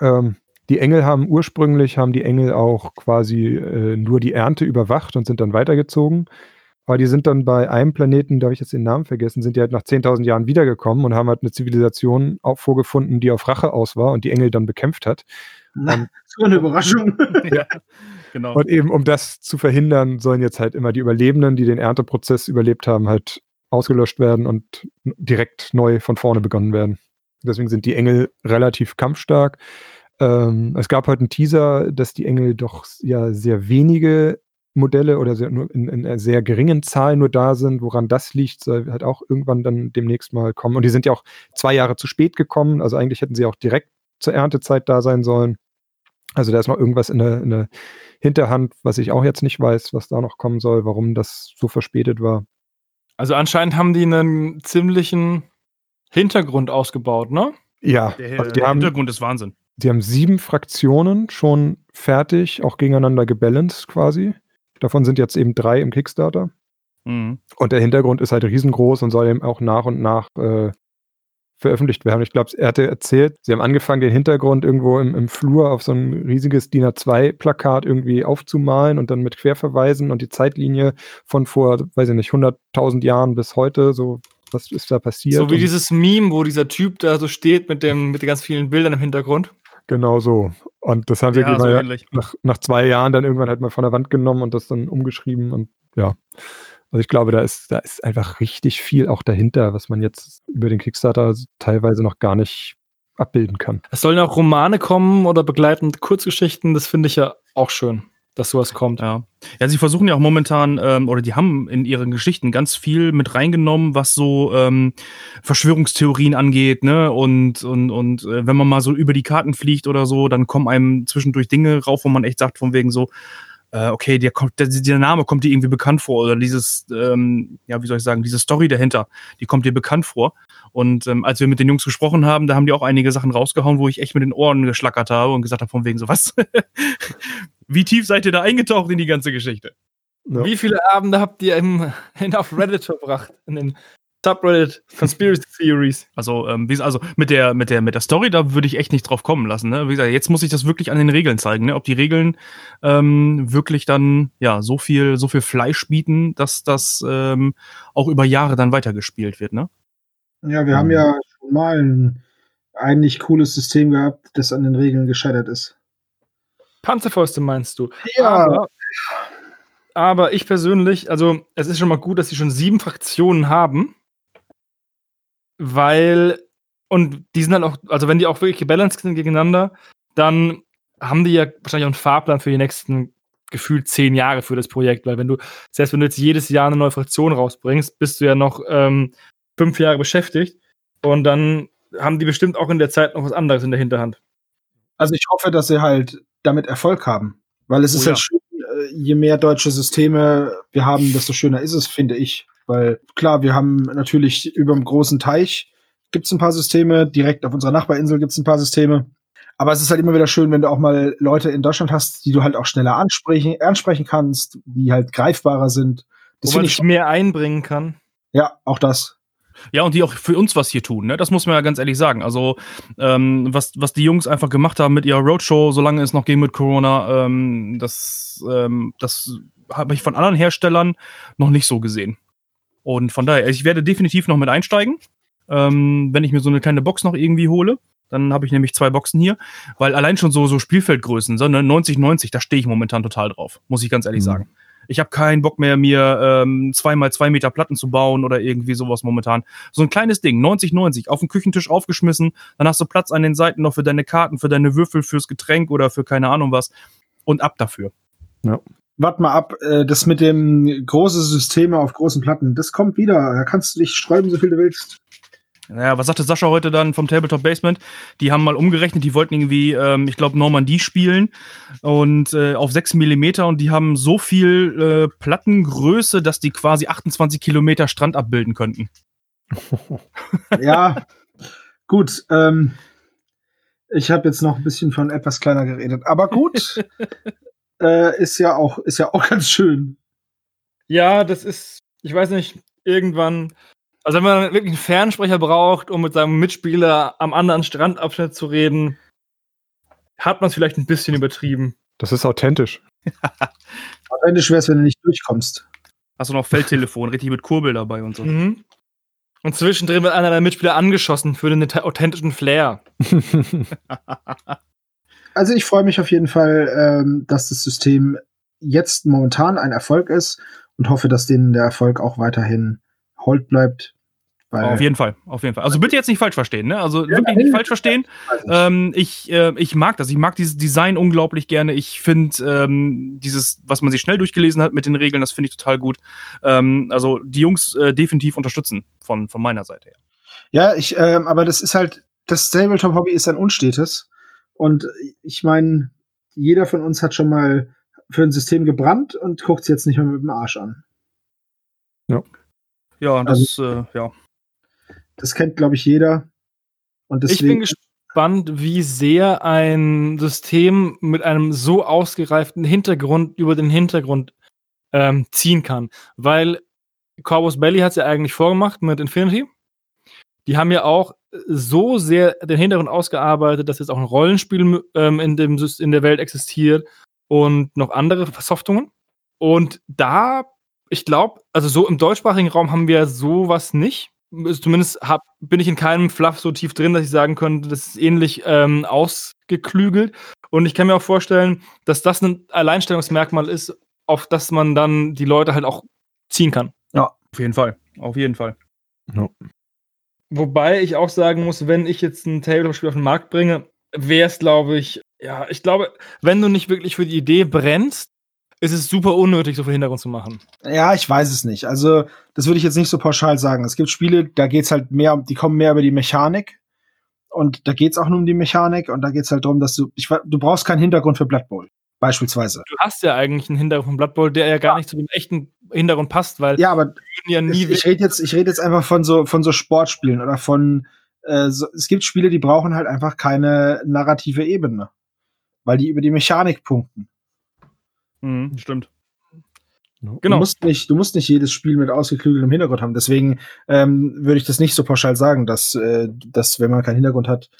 Ähm, die Engel haben ursprünglich, haben die Engel auch quasi äh, nur die Ernte überwacht und sind dann weitergezogen. Aber die sind dann bei einem Planeten, da habe ich jetzt den Namen vergessen, sind die halt nach 10.000 Jahren wiedergekommen und haben halt eine Zivilisation auch vorgefunden, die auf Rache aus war und die Engel dann bekämpft hat. Na, so eine Überraschung. ja. Genau. Und eben um das zu verhindern, sollen jetzt halt immer die Überlebenden, die den Ernteprozess überlebt haben, halt ausgelöscht werden und direkt neu von vorne begonnen werden. Deswegen sind die Engel relativ kampfstark. Ähm, es gab heute einen Teaser, dass die Engel doch ja sehr wenige Modelle oder sehr, nur in, in, einer sehr geringen Zahl nur da sind. Woran das liegt, soll halt auch irgendwann dann demnächst mal kommen. Und die sind ja auch zwei Jahre zu spät gekommen. Also eigentlich hätten sie auch direkt zur Erntezeit da sein sollen. Also da ist noch irgendwas in der, in der Hinterhand, was ich auch jetzt nicht weiß, was da noch kommen soll, warum das so verspätet war. Also anscheinend haben die einen ziemlichen Hintergrund ausgebaut, ne? Ja, der, also der haben, Hintergrund ist Wahnsinn. Die haben sieben Fraktionen schon fertig, auch gegeneinander gebalanced quasi. Davon sind jetzt eben drei im Kickstarter. Mhm. Und der Hintergrund ist halt riesengroß und soll eben auch nach und nach äh, veröffentlicht werden. Ich glaube, er hatte erzählt, sie haben angefangen, den Hintergrund irgendwo im, im Flur auf so ein riesiges DIN A2-Plakat irgendwie aufzumalen und dann mit Querverweisen und die Zeitlinie von vor, weiß ich nicht, 100.000 Jahren bis heute, so was ist da passiert. So wie dieses Meme, wo dieser Typ da so steht mit, dem, mit den ganz vielen Bildern im Hintergrund. Genau so. Und das haben sie Ja, so mal ähnlich. nach, nach zwei Jahren dann irgendwann halt mal von der Wand genommen und das dann umgeschrieben und ja. Also ich glaube, da ist, da ist einfach richtig viel auch dahinter, was man jetzt über den Kickstarter teilweise noch gar nicht abbilden kann. Es sollen auch Romane kommen oder begleitend Kurzgeschichten. Das finde ich ja auch schön, dass sowas kommt. Ja. ja, sie versuchen ja auch momentan, ähm, oder die haben in ihren Geschichten ganz viel mit reingenommen, was so ähm, Verschwörungstheorien angeht, ne? Und, und, und äh, wenn man mal so über die Karten fliegt oder so, dann kommen einem zwischendurch Dinge rauf, wo man echt sagt, von wegen so, äh, okay, der, kommt, der, der Name kommt dir irgendwie bekannt vor, oder dieses, ähm, ja, wie soll ich sagen, diese Story dahinter, die kommt dir bekannt vor. Und ähm, als wir mit den Jungs gesprochen haben, da haben die auch einige Sachen rausgehauen, wo ich echt mit den Ohren geschlackert habe und gesagt habe, von wegen so, was? Wie tief seid ihr da eingetaucht in die ganze Geschichte? Ja. Wie viele Abende habt ihr im, in, auf Reddit verbracht? In den Subreddit Conspiracy Theories. Also, ähm, wie, also mit der, mit der, mit der Story, da würde ich echt nicht drauf kommen lassen. Ne? Wie gesagt, jetzt muss ich das wirklich an den Regeln zeigen, ne? ob die Regeln ähm, wirklich dann ja so viel, so viel Fleisch bieten, dass das ähm, auch über Jahre dann weitergespielt wird. Ne? Ja, wir haben ja schon mal ein eigentlich cooles System gehabt, das an den Regeln gescheitert ist. Panzerfäuste meinst du? Ja. Aber, aber ich persönlich, also es ist schon mal gut, dass sie schon sieben Fraktionen haben. Weil, und die sind halt auch, also wenn die auch wirklich gebalanced sind gegeneinander, dann haben die ja wahrscheinlich auch einen Fahrplan für die nächsten gefühlt zehn Jahre für das Projekt, weil wenn du, selbst wenn du jetzt jedes Jahr eine neue Fraktion rausbringst, bist du ja noch ähm, fünf Jahre beschäftigt und dann haben die bestimmt auch in der Zeit noch was anderes in der Hinterhand. Also ich hoffe, dass sie halt damit Erfolg haben. Weil es Oh ist ja. halt schön, äh, je mehr deutsche Systeme wir haben, desto schöner ist es, finde ich. Weil klar, wir haben natürlich über dem großen Teich gibt es ein paar Systeme, direkt auf unserer Nachbarinsel gibt es ein paar Systeme. Aber es ist halt immer wieder schön, wenn du auch mal Leute in Deutschland hast, die du halt auch schneller ansprechen, ansprechen kannst, die halt greifbarer sind. Das Wo man ich mehr einbringen kann. ja auch das. Ja, und die auch für uns was hier tun, ne? Das muss man ja ganz ehrlich sagen. Also, ähm, was, was die Jungs einfach gemacht haben mit ihrer Roadshow, solange es noch ging mit Corona, ähm, das, ähm, das habe ich von anderen Herstellern noch nicht so gesehen. Und von daher, ich werde definitiv noch mit einsteigen, ähm, wenn ich mir so eine kleine Box noch irgendwie hole. Dann habe ich nämlich zwei Boxen hier, weil allein schon so, so Spielfeldgrößen, so ne, 90-90, da stehe ich momentan total drauf, muss ich ganz ehrlich Mhm. sagen. Ich habe keinen Bock mehr, mir ähm, zweimal zwei Meter Platten zu bauen oder irgendwie sowas momentan. So ein kleines Ding, 90-90, auf den Küchentisch aufgeschmissen, dann hast du Platz an den Seiten noch für deine Karten, für deine Würfel, fürs Getränk oder für keine Ahnung was. Und ab dafür. Wart mal ab, äh, das mit dem große Systeme auf großen Platten, das kommt wieder. Da kannst du dich sträuben, so viel du willst. Naja, was sagte Sascha heute dann vom Tabletop Basement? Die haben mal umgerechnet, die wollten irgendwie, ähm, ich glaube, Normandie spielen und äh, auf 6 Millimeter und die haben so viel äh, Plattengröße, dass die quasi 28 Kilometer Strand abbilden könnten. ja, gut. Ähm, ich habe jetzt noch ein bisschen von etwas kleiner geredet, aber gut. Äh, ist ja auch ist ja auch ganz schön. Ja, das ist, ich weiß nicht, irgendwann. Also wenn man wirklich einen Fernsprecher braucht, um mit seinem Mitspieler am anderen Strandabschnitt zu reden, hat man es vielleicht ein bisschen übertrieben. Das ist authentisch. Authentisch wäre es, wenn du nicht durchkommst. Hast du noch Feldtelefon, richtig mit Kurbel dabei und so. Mhm. Und zwischendrin wird einer der Mitspieler angeschossen für den authentischen Flair. Also ich freue mich auf jeden Fall, ähm, dass das System jetzt momentan ein Erfolg ist und hoffe, dass denen der Erfolg auch weiterhin hold bleibt. Auf jeden Fall, auf jeden Fall. Also bitte jetzt nicht falsch verstehen, ne? Also Ja, wirklich nicht falsch verstehen. Ähm, ich, äh, ich mag das. Ich mag dieses Design unglaublich gerne. Ich finde ähm, dieses, was man sich schnell durchgelesen hat mit den Regeln, das finde ich total gut. Ähm, also die Jungs äh, definitiv unterstützen von, von meiner Seite her. Ja, ich, ähm, aber das ist halt, das Tabletop-Hobby ist ein unstetes. Und ich meine, jeder von uns hat schon mal für ein System gebrannt und guckt es jetzt nicht mehr mit dem Arsch an. Ja, das, äh, ja. Das kennt, glaube ich, jeder. Und Ich deswegen, bin gespannt, wie sehr ein System mit einem so ausgereiften Hintergrund über den Hintergrund ähm, ziehen kann. Weil Corvus Belly hat es ja eigentlich vorgemacht mit Infinity. Die haben ja auch so sehr den Hintergrund ausgearbeitet, dass jetzt auch ein Rollenspiel ähm, in, dem, in der Welt existiert und noch andere Versoftungen. Und da, ich glaube, also so im deutschsprachigen Raum haben wir sowas nicht. Also Zumindest hab, bin ich in keinem Fluff so tief drin, dass ich sagen könnte, das ist ähnlich ähm, ausgeklügelt. Und ich kann mir auch vorstellen, dass das ein Alleinstellungsmerkmal ist, auf das man dann die Leute halt auch ziehen kann. Auf jeden Fall. Auf jeden Fall. Wobei ich auch sagen muss, wenn ich jetzt ein Tabletop-Spiel auf den Markt bringe, wäre es, glaube ich, ja, ich glaube, wenn du nicht wirklich für die Idee brennst, ist es super unnötig, so viel Hintergrund zu machen. ja, ich weiß es nicht. Also, das würde ich jetzt nicht so pauschal sagen. Es gibt Spiele, da geht's halt mehr, um- die kommen mehr über die Mechanik. Und da geht's auch nur um die Mechanik. Und da geht's halt darum, dass du, ich, du brauchst keinen Hintergrund für Blood Bowl. Beispielsweise. Du hast ja eigentlich einen Hintergrund von Blood Bowl, der ja gar nicht zu dem echten Hintergrund passt, weil Ja, aber ja nie ich, ich rede jetzt, ich rede jetzt einfach von so, von so Sportspielen oder von, äh, so, es gibt Spiele, die brauchen halt einfach keine narrative Ebene. Weil die über die Mechanik punkten. Mhm, stimmt. Du Genau. musst nicht, du musst nicht jedes Spiel mit ausgeklügeltem Hintergrund haben. Deswegen ähm, würde ich das nicht so pauschal sagen, dass, äh, dass wenn man keinen Hintergrund hat,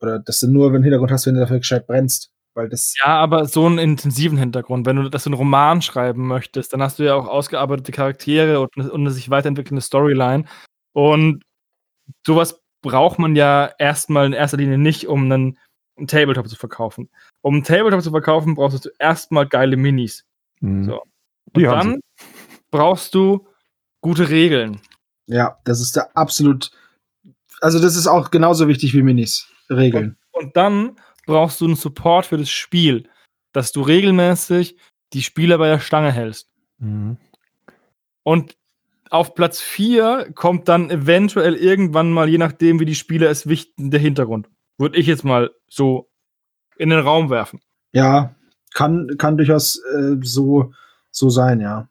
oder dass du nur einen Hintergrund hast, wenn du dafür gescheit brennst. Weil das, Ja, aber so einen intensiven Hintergrund. Wenn du das in einen Roman schreiben möchtest, dann hast du ja auch ausgearbeitete Charaktere und, und eine sich weiterentwickelnde Storyline. Und sowas braucht man ja erstmal in erster Linie nicht, um einen, einen Tabletop zu verkaufen. Um einen Tabletop zu verkaufen, brauchst du erstmal geile Minis. Mhm. So. Und dann brauchst du gute Regeln. ja, das ist der absolut Also das ist auch genauso wichtig wie Minis. Regeln. Und dann brauchst du einen Support für das Spiel, dass du regelmäßig die Spieler bei der Stange hältst. Mhm. Und auf Platz 4 kommt dann eventuell irgendwann mal, je nachdem, wie die Spieler es wichten, der Hintergrund. Würde ich jetzt mal so in den Raum werfen. Ja, kann, kann durchaus äh, so, so sein, ja.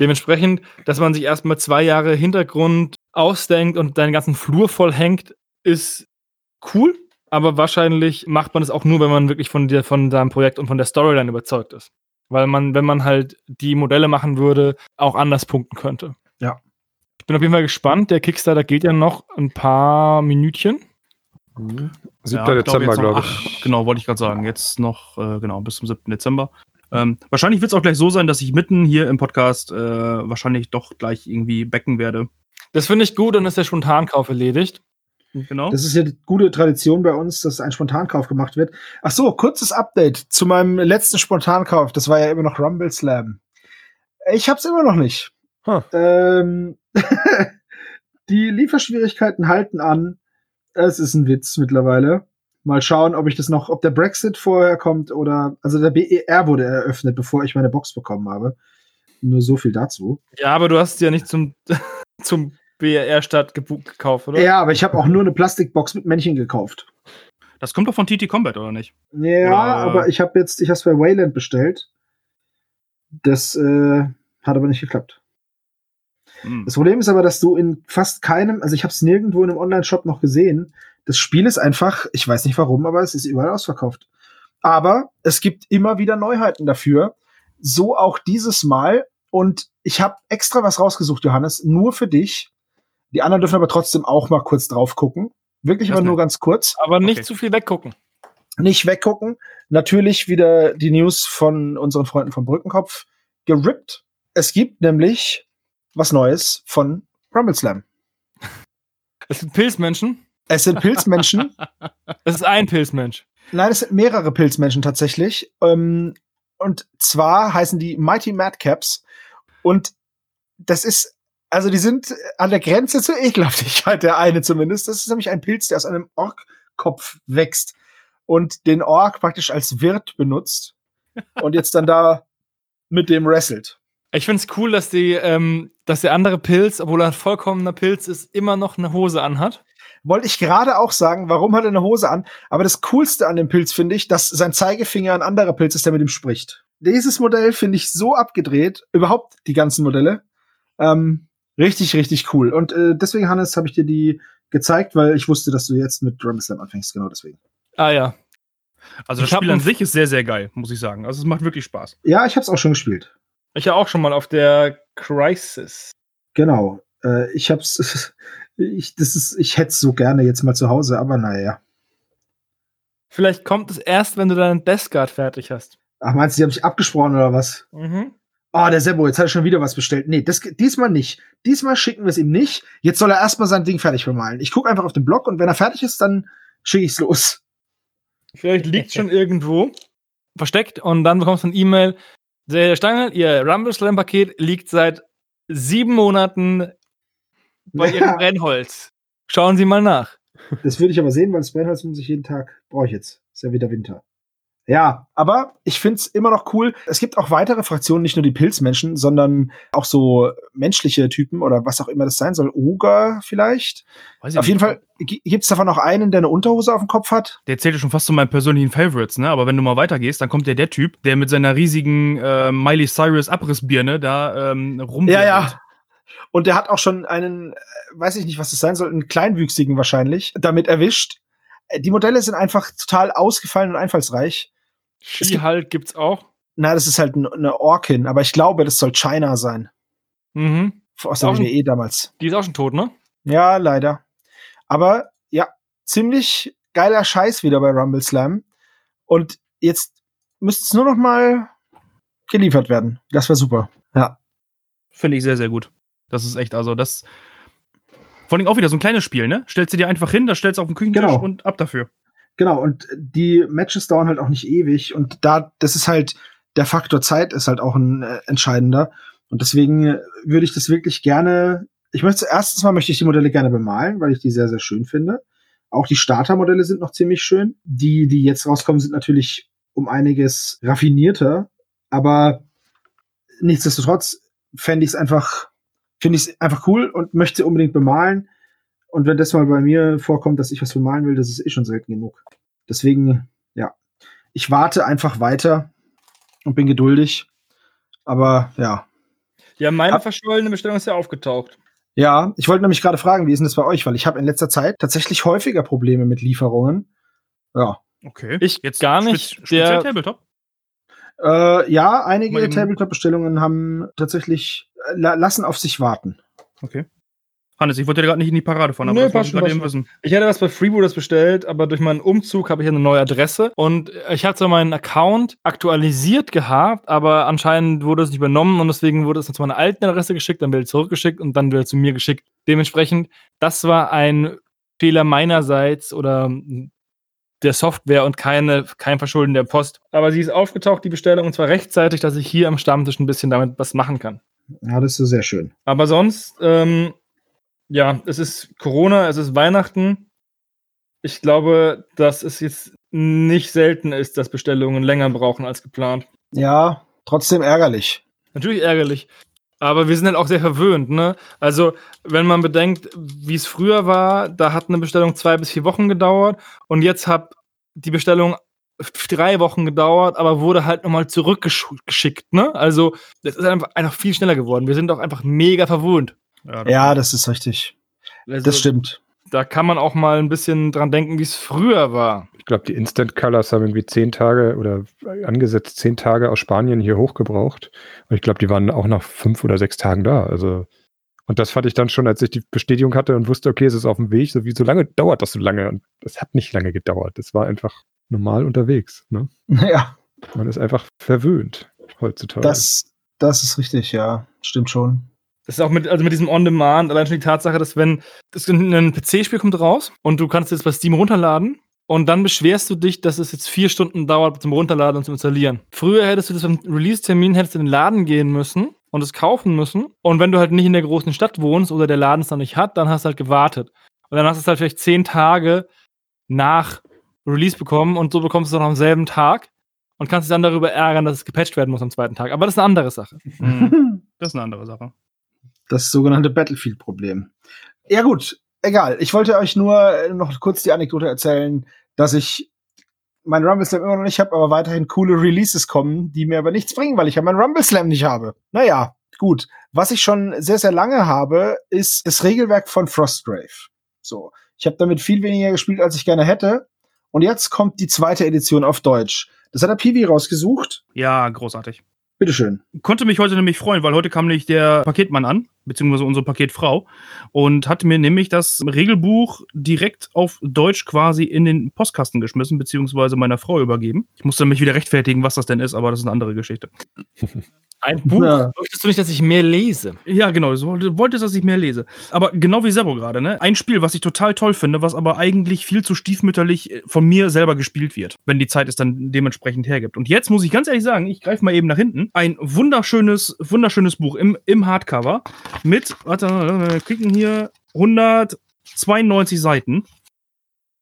Dementsprechend, dass man sich erstmal zwei Jahre Hintergrund ausdenkt und deinen ganzen Flur vollhängt, ist cool. Aber wahrscheinlich macht man es auch nur, wenn man wirklich von, dir, von seinem Projekt und von der Storyline überzeugt ist. Weil man, wenn man halt die Modelle machen würde, auch anders punkten könnte. Ja. Ich bin auf jeden Fall gespannt. Der Kickstarter geht ja noch ein paar Minütchen. 7. Ja, Dezember, glaube acht- ich. Genau, wollte ich gerade sagen. Jetzt noch, äh, genau, bis zum 7. Dezember. Ähm, wahrscheinlich wird es auch gleich so sein, dass ich mitten hier im Podcast äh, wahrscheinlich doch gleich irgendwie backen werde. Das finde ich gut und ist der Spontankauf erledigt. Genau. Das ist ja die gute Tradition bei uns, dass ein Spontankauf gemacht wird. Ach so, kurzes Update zu meinem letzten Spontankauf. Das war ja immer noch Rumble Slam. Ich hab's immer noch nicht. Huh. Ähm, die Lieferschwierigkeiten halten an. Es ist ein Witz mittlerweile. Mal schauen, ob ich das noch, ob der Brexit vorher kommt oder, also der BER wurde eröffnet, bevor ich meine Box bekommen habe. Nur so viel dazu. Ja, aber du hast ja nicht zum, zum BR-Start gekauft, oder? Ja, aber ich habe auch nur eine Plastikbox mit Männchen gekauft. Das kommt doch von TT Combat, oder nicht? Ja, Oder- aber ich habe jetzt, ich habe es bei Wayland bestellt. Das äh, hat aber nicht geklappt. Hm. Das Problem ist aber, dass du in fast keinem, also ich habe es nirgendwo in einem Online-Shop noch gesehen. Das Spiel ist einfach, ich weiß nicht warum, aber es ist überall ausverkauft. Aber es gibt immer wieder Neuheiten dafür. So auch dieses Mal. Und ich habe extra was rausgesucht, Johannes, nur für dich. Die anderen dürfen aber trotzdem auch mal kurz drauf gucken. Wirklich Das aber nur ganz kurz. Aber nicht Okay. zu viel weggucken. nicht weggucken. Natürlich wieder die News von unseren Freunden vom Brückenkopf gerippt. Es gibt nämlich was Neues von Rumble Slam. Es sind Pilzmenschen. Es sind Pilzmenschen. Es ist ein Pilzmensch. Nein, es sind mehrere Pilzmenschen tatsächlich. Ähm, und zwar heißen die Mighty Madcaps. Und das ist, also die sind an der Grenze zur Ekelhaftigkeit, der eine zumindest. Das ist nämlich ein Pilz, der aus einem Orkkopf wächst und den Ork praktisch als Wirt benutzt und jetzt dann da mit dem wrestelt. Ich finde es cool, dass, die, ähm, dass der andere Pilz, obwohl er ein vollkommener Pilz ist, immer noch eine Hose anhat. Wollte ich gerade auch sagen, warum hat er eine Hose an? Aber das Coolste an dem Pilz finde ich, dass sein Zeigefinger ein anderer Pilz ist, der mit ihm spricht. Dieses Modell finde ich so abgedreht, überhaupt die ganzen Modelle. Ähm, richtig, richtig cool. Und äh, deswegen, Hannes, habe ich dir die gezeigt, weil ich wusste, dass du jetzt mit Rumble Slam anfängst, genau deswegen. Ah ja. Also das Ich hab Spiel an sich ist sehr, sehr geil, muss ich sagen. Also es macht wirklich Spaß. Ja, ich habe es auch schon gespielt. Ich ja auch schon mal auf der Crisis. Genau. Äh, ich hab's, ich, das ist, ich hätte es so gerne jetzt mal zu Hause, aber naja. Vielleicht kommt es erst, wenn du deinen Death Guard fertig hast. Ach, meinst du, die habe ich abgesprochen oder was? Mhm. Ah, der Sebo, jetzt hat er schon wieder was bestellt. Nee, das, diesmal nicht. Diesmal schicken wir es ihm nicht. Jetzt soll er erstmal sein Ding fertig bemalen. Ich gucke einfach auf den Blog und wenn er fertig ist, dann schicke ich's los. Vielleicht liegt schon irgendwo versteckt und dann bekommst du eine E-Mail. Der Stangel, ihr Rumble Slam Paket liegt seit sieben Monaten bei ihrem Brennholz. Schauen Sie mal nach. Das würde ich aber sehen, weil das Brennholz muss ich jeden Tag, brauche ich jetzt. Ist ja wieder Winter. Ja, aber ich find's immer noch cool. Es gibt auch weitere Fraktionen, nicht nur die Pilzmenschen, sondern auch so menschliche Typen oder was auch immer das sein soll. Oger vielleicht. Weiß ich Auf jeden nicht. Fall gi- gibt's davon noch einen, der eine Unterhose auf dem Kopf hat. Der zählt ja schon fast zu meinen persönlichen Favorites, ne? Aber wenn du mal weitergehst, dann kommt ja der Typ, der mit seiner riesigen äh, Miley Cyrus Abrissbirne da ähm, rum. Ja, ja. Und der hat auch schon einen, äh, weiß ich nicht, was das sein soll, einen kleinwüchsigen wahrscheinlich, damit erwischt. Äh, Die Modelle sind einfach total ausgefallen und einfallsreich. Ski-Halt gibt's auch. Na, das ist halt eine Orkin, aber ich glaube, das soll China sein. Mhm. Aus der WWE damals. Die ist auch schon tot, ne? Ja, leider. Aber ja, ziemlich geiler Scheiß wieder bei Rumble Slam. Und jetzt müsste es nur noch mal geliefert werden. Das wäre super. Ja. Finde ich sehr, sehr gut. Das ist echt, also das. Vor allem auch wieder so ein kleines Spiel, ne? Stellst du dir einfach hin, das stellst du auf den Küchentisch Genau. und ab dafür. Genau, und die Matches dauern halt auch nicht ewig. Und da, das ist halt, der Faktor Zeit ist halt auch ein äh, entscheidender. Und deswegen äh, würde ich das wirklich gerne ich möchte erstens mal möchte ich die Modelle gerne bemalen, weil ich die sehr, sehr schön finde. Auch die Startermodelle sind noch ziemlich schön. Die, die jetzt rauskommen, sind natürlich um einiges raffinierter, aber nichtsdestotrotz fände ich es einfach, finde ich es einfach cool und möchte unbedingt bemalen. Und wenn das mal bei mir vorkommt, dass ich was bemalen will, das ist eh schon selten genug. Deswegen, ja, ich warte einfach weiter und bin geduldig. Aber ja. Ja, meine Ab- verschollene Bestellung ist ja aufgetaucht. Ja, ich wollte nämlich gerade fragen, wie ist denn das bei euch? Weil ich habe in letzter Zeit tatsächlich häufiger Probleme mit Lieferungen. Ja. Okay. Ich gar nicht. Spez speziell Tabletop? Äh, ja, einige Tabletop-Bestellungen haben tatsächlich äh, la lassen auf sich warten. Okay. Hannes, ich wollte dir gerade nicht in die Parade fahren, aber Nö, das schon, eben wissen. Ich hätte was bei Freebooters bestellt, aber durch meinen Umzug habe ich eine neue Adresse und ich hatte zwar meinen Account aktualisiert gehabt, aber anscheinend wurde es nicht übernommen und deswegen wurde es zu meiner alten Adresse geschickt, dann wieder zurückgeschickt und dann wieder zu mir geschickt. Dementsprechend, das war ein Fehler meinerseits oder der Software und keine, kein Verschulden der Post. Aber sie ist aufgetaucht, die Bestellung, und zwar rechtzeitig, dass ich hier am Stammtisch ein bisschen damit was machen kann. Ja, das ist so sehr schön. Aber sonst, ähm, ja, es ist Corona, es ist Weihnachten. Ich glaube, dass es jetzt nicht selten ist, dass Bestellungen länger brauchen als geplant. Ja, trotzdem ärgerlich. Natürlich ärgerlich. Aber wir sind halt auch sehr verwöhnt, ne? Also, wenn man bedenkt, wie es früher war, da hat eine Bestellung zwei bis vier Wochen gedauert und jetzt hat die Bestellung drei Wochen gedauert, aber wurde halt nochmal zurückgeschickt, ne? Also, es ist einfach, einfach viel schneller geworden. Wir sind auch einfach mega verwöhnt. Ja, das ist richtig. Also, Das stimmt. da kann man auch mal ein bisschen dran denken, wie es früher war. Ich glaube, die Instant Colors haben irgendwie zehn Tage oder angesetzt zehn Tage aus Spanien hier hochgebraucht. Und ich glaube, die waren auch nach fünf oder sechs Tagen da. Also, und das fand ich dann schon, als ich die Bestätigung hatte und wusste, okay, es ist auf dem Weg, so wie so lange dauert das so lange? Und das hat nicht lange gedauert. Das war einfach normal unterwegs. Ne? Ja, Man ist einfach verwöhnt heutzutage. das, das ist richtig, ja. Stimmt schon. Das ist auch mit, also mit diesem On-Demand, allein schon die Tatsache, dass wenn das ein PC-Spiel kommt raus und du kannst es bei Steam runterladen und dann beschwerst du dich, dass es jetzt vier Stunden dauert zum Runterladen und zum Installieren. Früher hättest du das beim Release-Termin, hättest du in den Laden gehen müssen und es kaufen müssen. Und wenn du halt nicht in der großen Stadt wohnst oder der Laden es noch nicht hat, dann hast du halt gewartet. Und dann hast du es halt vielleicht zehn Tage nach Release bekommen und so bekommst du es noch am selben Tag und kannst dich dann darüber ärgern, dass es gepatcht werden muss am zweiten Tag. Aber das ist eine andere Sache. Mhm. Das ist eine andere Sache. Das sogenannte Battlefield-Problem. Ja, gut, egal. Ich wollte euch nur äh, noch kurz die Anekdote erzählen, dass ich mein Rumble Slam immer noch nicht habe, aber weiterhin coole Releases kommen, die mir aber nichts bringen, weil ich ja mein Rumble Slam nicht habe. Naja, gut. Was ich schon sehr, sehr lange habe, ist das Regelwerk von Frostgrave. So. Ich habe damit viel weniger gespielt, als ich gerne hätte. Und jetzt kommt die zweite Edition auf Deutsch. Das hat der Piwi rausgesucht. Ja, großartig. Bitteschön. Konnte mich heute nämlich freuen, weil heute kam nämlich der Paketmann an, beziehungsweise unsere Paketfrau, und hat mir nämlich das Regelbuch direkt auf Deutsch quasi in den Postkasten geschmissen, beziehungsweise meiner Frau übergeben. Ich musste mich wieder rechtfertigen, was das denn ist, aber das ist eine andere Geschichte. Ein Buch? Ja. Möchtest du nicht, dass ich mehr lese? Ja, genau. Du wollte- wolltest, dass ich mehr lese. Aber genau wie Sebo gerade, ne? Ein Spiel, was ich total toll finde, was aber eigentlich viel zu stiefmütterlich äh, von mir selber gespielt wird, wenn die Zeit es dann dementsprechend hergibt. Und jetzt muss ich ganz ehrlich sagen, ich greife mal eben nach hinten. Ein wunderschönes, wunderschönes Buch im, im Hardcover mit, warte, wir klicken hier 192 Seiten.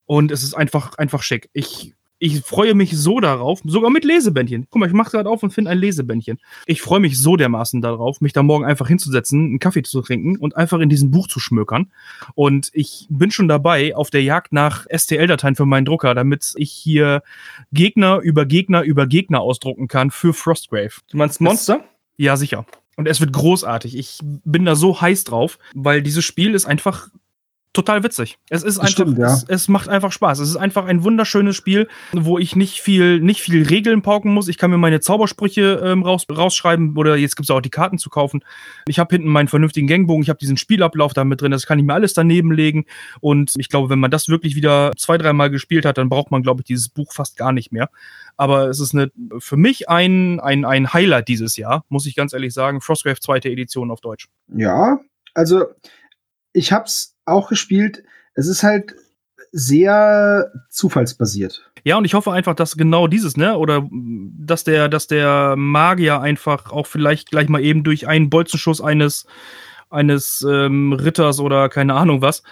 Und es ist einfach, einfach schick. Ich, ich freue mich so darauf, sogar mit Lesebändchen. Guck mal, ich mache gerade auf und finde ein Lesebändchen. Ich freue mich so dermaßen darauf, mich da morgen einfach hinzusetzen, einen Kaffee zu trinken und einfach in diesem Buch zu schmökern. Und ich bin schon dabei auf der Jagd nach STL-Dateien für meinen Drucker, damit ich hier Gegner über Gegner über Gegner ausdrucken kann für Frostgrave. Du meinst Monster? Ja, sicher. Und es wird großartig. Ich bin da so heiß drauf, weil dieses Spiel ist einfach total witzig. Es ist einfach, stimmt, ja. es, es macht einfach Spaß. Es ist einfach ein wunderschönes Spiel, wo ich nicht viel, nicht viel Regeln pauken muss. Ich kann mir meine Zaubersprüche ähm, raus, rausschreiben oder jetzt gibt es auch die Karten zu kaufen. Ich habe hinten meinen vernünftigen Gangbogen, ich habe diesen Spielablauf da mit drin, das kann ich mir alles daneben legen. Und ich glaube, wenn man das wirklich wieder zwei, dreimal gespielt hat, dann braucht man, glaube ich, dieses Buch fast gar nicht mehr. Aber es ist eine, für mich ein, ein, ein Highlight dieses Jahr, muss ich ganz ehrlich sagen. Frostgrave zweite Edition auf Deutsch. Ja, also ich hab's auch gespielt. Es ist halt sehr zufallsbasiert. Ja, und ich hoffe einfach, dass genau dieses, ne, oder dass der, dass der Magier einfach auch vielleicht gleich mal eben durch einen Bolzenschuss eines eines ähm, Ritters oder keine Ahnung was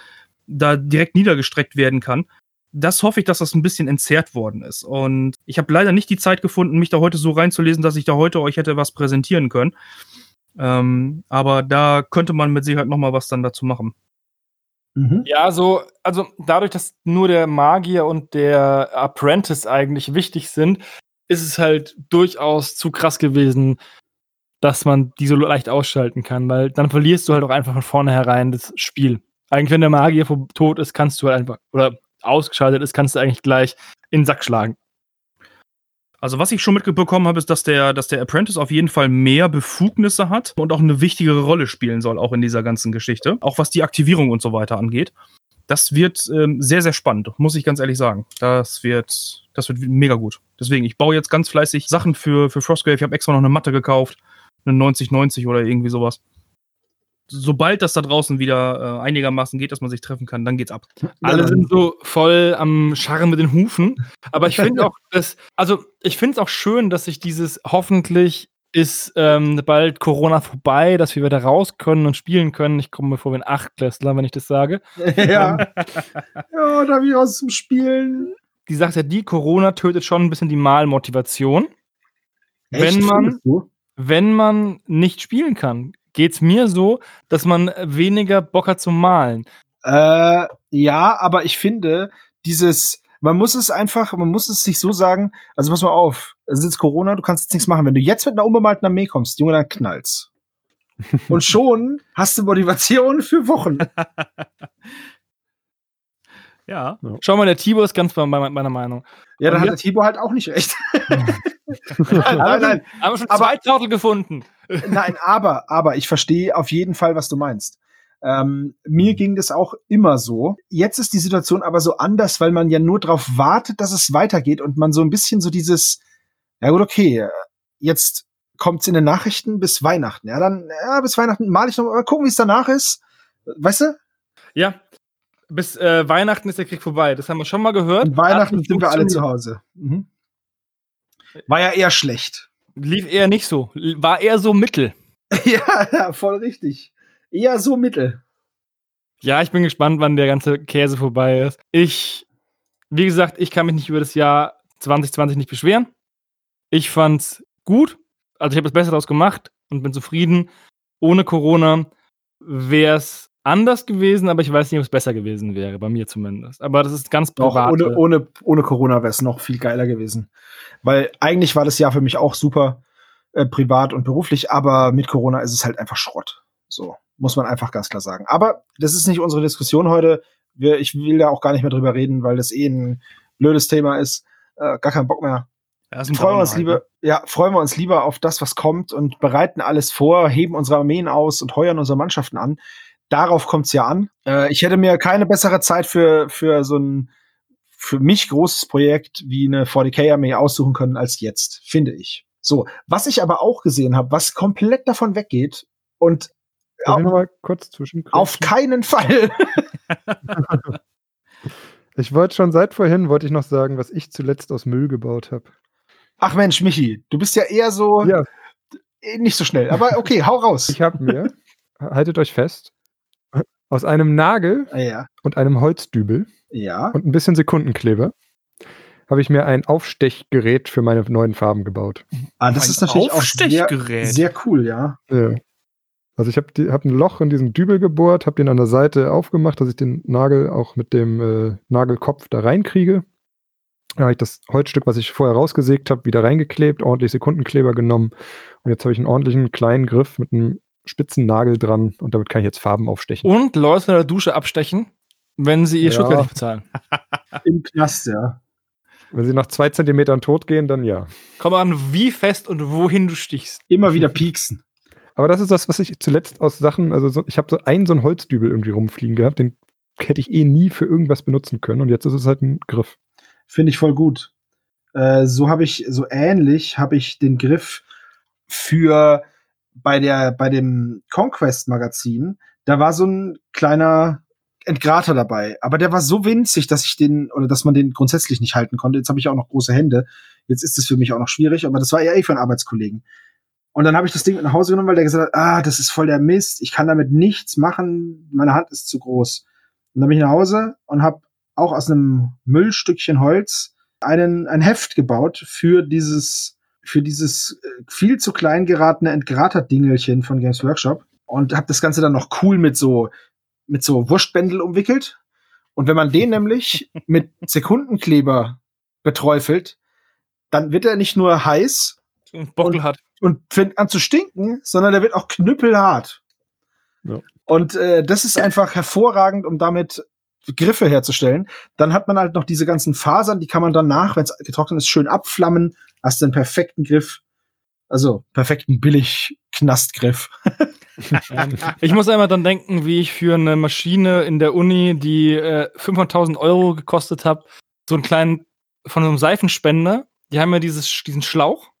da direkt niedergestreckt werden kann. Das hoffe ich, dass das ein bisschen entzerrt worden ist. Und ich habe leider nicht die Zeit gefunden, mich da heute so reinzulesen, dass ich da heute euch hätte was präsentieren können. Ähm, aber da könnte man mit Sicherheit noch mal was dann dazu machen. Mhm. Ja, so, also dadurch, dass nur der Magier und der Apprentice eigentlich wichtig sind, ist es halt durchaus zu krass gewesen, dass man die so leicht ausschalten kann, weil dann verlierst du halt auch einfach von vornherein das Spiel. Eigentlich, wenn der Magier tot ist, kannst du halt einfach, oder ausgeschaltet ist, kannst du eigentlich gleich in den Sack schlagen. Also was ich schon mitbekommen habe, ist, dass der, dass der Apprentice auf jeden Fall mehr Befugnisse hat und auch eine wichtigere Rolle spielen soll, auch in dieser ganzen Geschichte. Auch was die Aktivierung und so weiter angeht. Das wird ähm, sehr, sehr spannend, muss ich ganz ehrlich sagen. Das wird, das wird mega gut. Deswegen, ich baue jetzt ganz fleißig Sachen für, für Frostgrave. Ich habe extra noch eine Matte gekauft. Eine 9090 oder irgendwie sowas sobald das da draußen wieder äh, einigermaßen geht, dass man sich treffen kann, dann geht's ab. Alle sind so voll am Scharren mit den Hufen. Aber ich finde auch, dass, also ich finde es auch schön, dass sich dieses hoffentlich ist ähm, bald Corona vorbei, dass wir wieder raus können und spielen können. Ich komme mir vor wie ein Achtklässler, wenn ich das sage. Ja. ja, da wieder was zum Spielen. Die sagt ja, die Corona tötet schon ein bisschen die Malmotivation. Echt? Wenn man, wenn man nicht spielen kann geht's mir so, dass man weniger Bock hat zu malen. Äh, ja, aber ich finde, dieses, man muss es einfach, man muss es sich so sagen, also pass mal auf, es ist jetzt Corona, du kannst jetzt nichts machen. Wenn du jetzt mit einer unbemalten Armee kommst, Junge, dann knallt's. Und schon hast du Motivation für Wochen. Ja. Schau mal, der Tibor ist ganz bei meiner, Meinung. Ja, dann Und hat der Tibor halt auch nicht recht. nein, nein, nein. schon, haben wir schon Aber- zwei Trottel gefunden. Nein, aber, aber ich verstehe auf jeden Fall, was du meinst. Ähm, mir ging das auch immer so. Jetzt ist die Situation aber so anders, weil man ja nur darauf wartet, dass es weitergeht und man so ein bisschen so dieses, ja gut, okay, jetzt kommt's in den Nachrichten bis Weihnachten. Ja, dann, ja, bis Weihnachten mal ich noch mal gucken, wie es danach ist. Weißt du? Ja. Bis äh, Weihnachten ist der Krieg vorbei. Das haben wir schon mal gehört. Und Weihnachten sind wir alle zu. Hause. Mhm. War ja eher schlecht. Lief eher nicht so. War eher so mittel. ja, ja, voll richtig. Eher so mittel. Ja, ich bin gespannt, wann der ganze Käse vorbei ist. Ich, wie gesagt, ich kann mich nicht über das Jahr 2020 nicht beschweren. Ich fand's gut. Also ich habe das Beste daraus gemacht und bin zufrieden. Ohne Corona wäre es anders gewesen, aber ich weiß nicht, ob es besser gewesen wäre, bei mir zumindest. Aber das ist ganz privat. ohne, ohne, ohne Corona wäre es noch viel geiler gewesen. Weil eigentlich war das Jahr für mich auch super, äh, privat und beruflich, aber mit Corona ist es halt einfach Schrott. So, muss man einfach ganz klar sagen. Aber das ist nicht unsere Diskussion heute. Wir, ich will da auch gar nicht mehr drüber reden, weil das eh ein blödes Thema ist. Äh, gar keinen Bock mehr. Ja, Freuen wir uns lieber, ja, freuen wir uns lieber auf das, was kommt und bereiten alles vor, heben unsere Armeen aus und heuern unsere Mannschaften an. Darauf kommt's ja an. Äh, ich hätte mir keine bessere Zeit für, für so ein für mich großes Projekt wie eine 40k-Armee aussuchen können als jetzt, finde ich. So, was ich aber auch gesehen habe, was komplett davon weggeht und auf, mal kurz auf keinen Fall. Ich wollte schon seit vorhin, wollte ich noch sagen, was ich zuletzt aus Müll gebaut habe. Ach Mensch, Michi, du bist ja eher so Ja. eh nicht so schnell. Aber okay, hau raus. Ich habe mir, haltet euch fest, aus einem Nagel ja, und einem Holzdübel ja. und ein bisschen Sekundenkleber habe ich mir ein Aufstechgerät für meine neuen Farben gebaut. Ah, das Ein ist natürlich auch sehr, Aufstechgerät. sehr cool, ja. Ja. Also ich habe hab ein Loch in diesen Dübel gebohrt, habe den an der Seite aufgemacht, dass ich den Nagel auch mit dem äh, Nagelkopf da reinkriege. Dann habe ich das Holzstück, was ich vorher rausgesägt habe, wieder reingeklebt, ordentlich Sekundenkleber genommen. Und jetzt habe ich einen ordentlichen kleinen Griff mit einem spitzen Nagel dran und damit kann ich jetzt Farben aufstechen. Und Leute in der Dusche abstechen, wenn sie ihr Ja. Schutzgeld nicht bezahlen. Im Knast, ja. Wenn sie nach zwei Zentimetern tot gehen, dann ja. Komm an, wie fest und wohin du stichst. Immer wieder pieksen. Aber das ist das, was ich zuletzt aus Sachen, also so, ich habe so einen so einen Holzdübel irgendwie rumfliegen gehabt, den hätte ich eh nie für irgendwas benutzen können und jetzt ist es halt ein Griff. Finde ich voll gut. Äh, so habe ich, so ähnlich habe ich den Griff für bei der, bei dem Conquest-Magazin, da war so ein kleiner Entgrater dabei, aber der war so winzig, dass ich den, oder dass man den grundsätzlich nicht halten konnte. Jetzt habe ich auch noch große Hände. Jetzt ist es für mich auch noch schwierig, aber das war ja eh für einen Arbeitskollegen. Und dann habe ich das Ding mit nach Hause genommen, weil der gesagt hat, ah, das ist voll der Mist, ich kann damit nichts machen, meine Hand ist zu groß. Und dann bin ich nach Hause und habe auch aus einem Müllstückchen Holz einen, ein Heft gebaut für dieses, für dieses äh, viel zu klein geratene Entgrater-Dingelchen von Games Workshop und habe das Ganze dann noch cool mit so, mit so Wurstbändel umwickelt. Und wenn man den nämlich mit Sekundenkleber beträufelt, dann wird er nicht nur heiß Und hat. und fängt an zu stinken, sondern der wird auch knüppelhart. Ja. Und äh, das ist einfach hervorragend, um damit Griffe herzustellen. Dann hat man halt noch diese ganzen Fasern, die kann man danach, wenn es getrocknet ist, schön abflammen. Hast du einen perfekten Griff. Also perfekten Billig-Knastgriff. Ich muss einmal dann denken, wie ich für eine Maschine in der Uni, die äh, 500.000 Euro gekostet hat, so einen kleinen, von so einem Seifenspender, die haben ja dieses, diesen Schlauch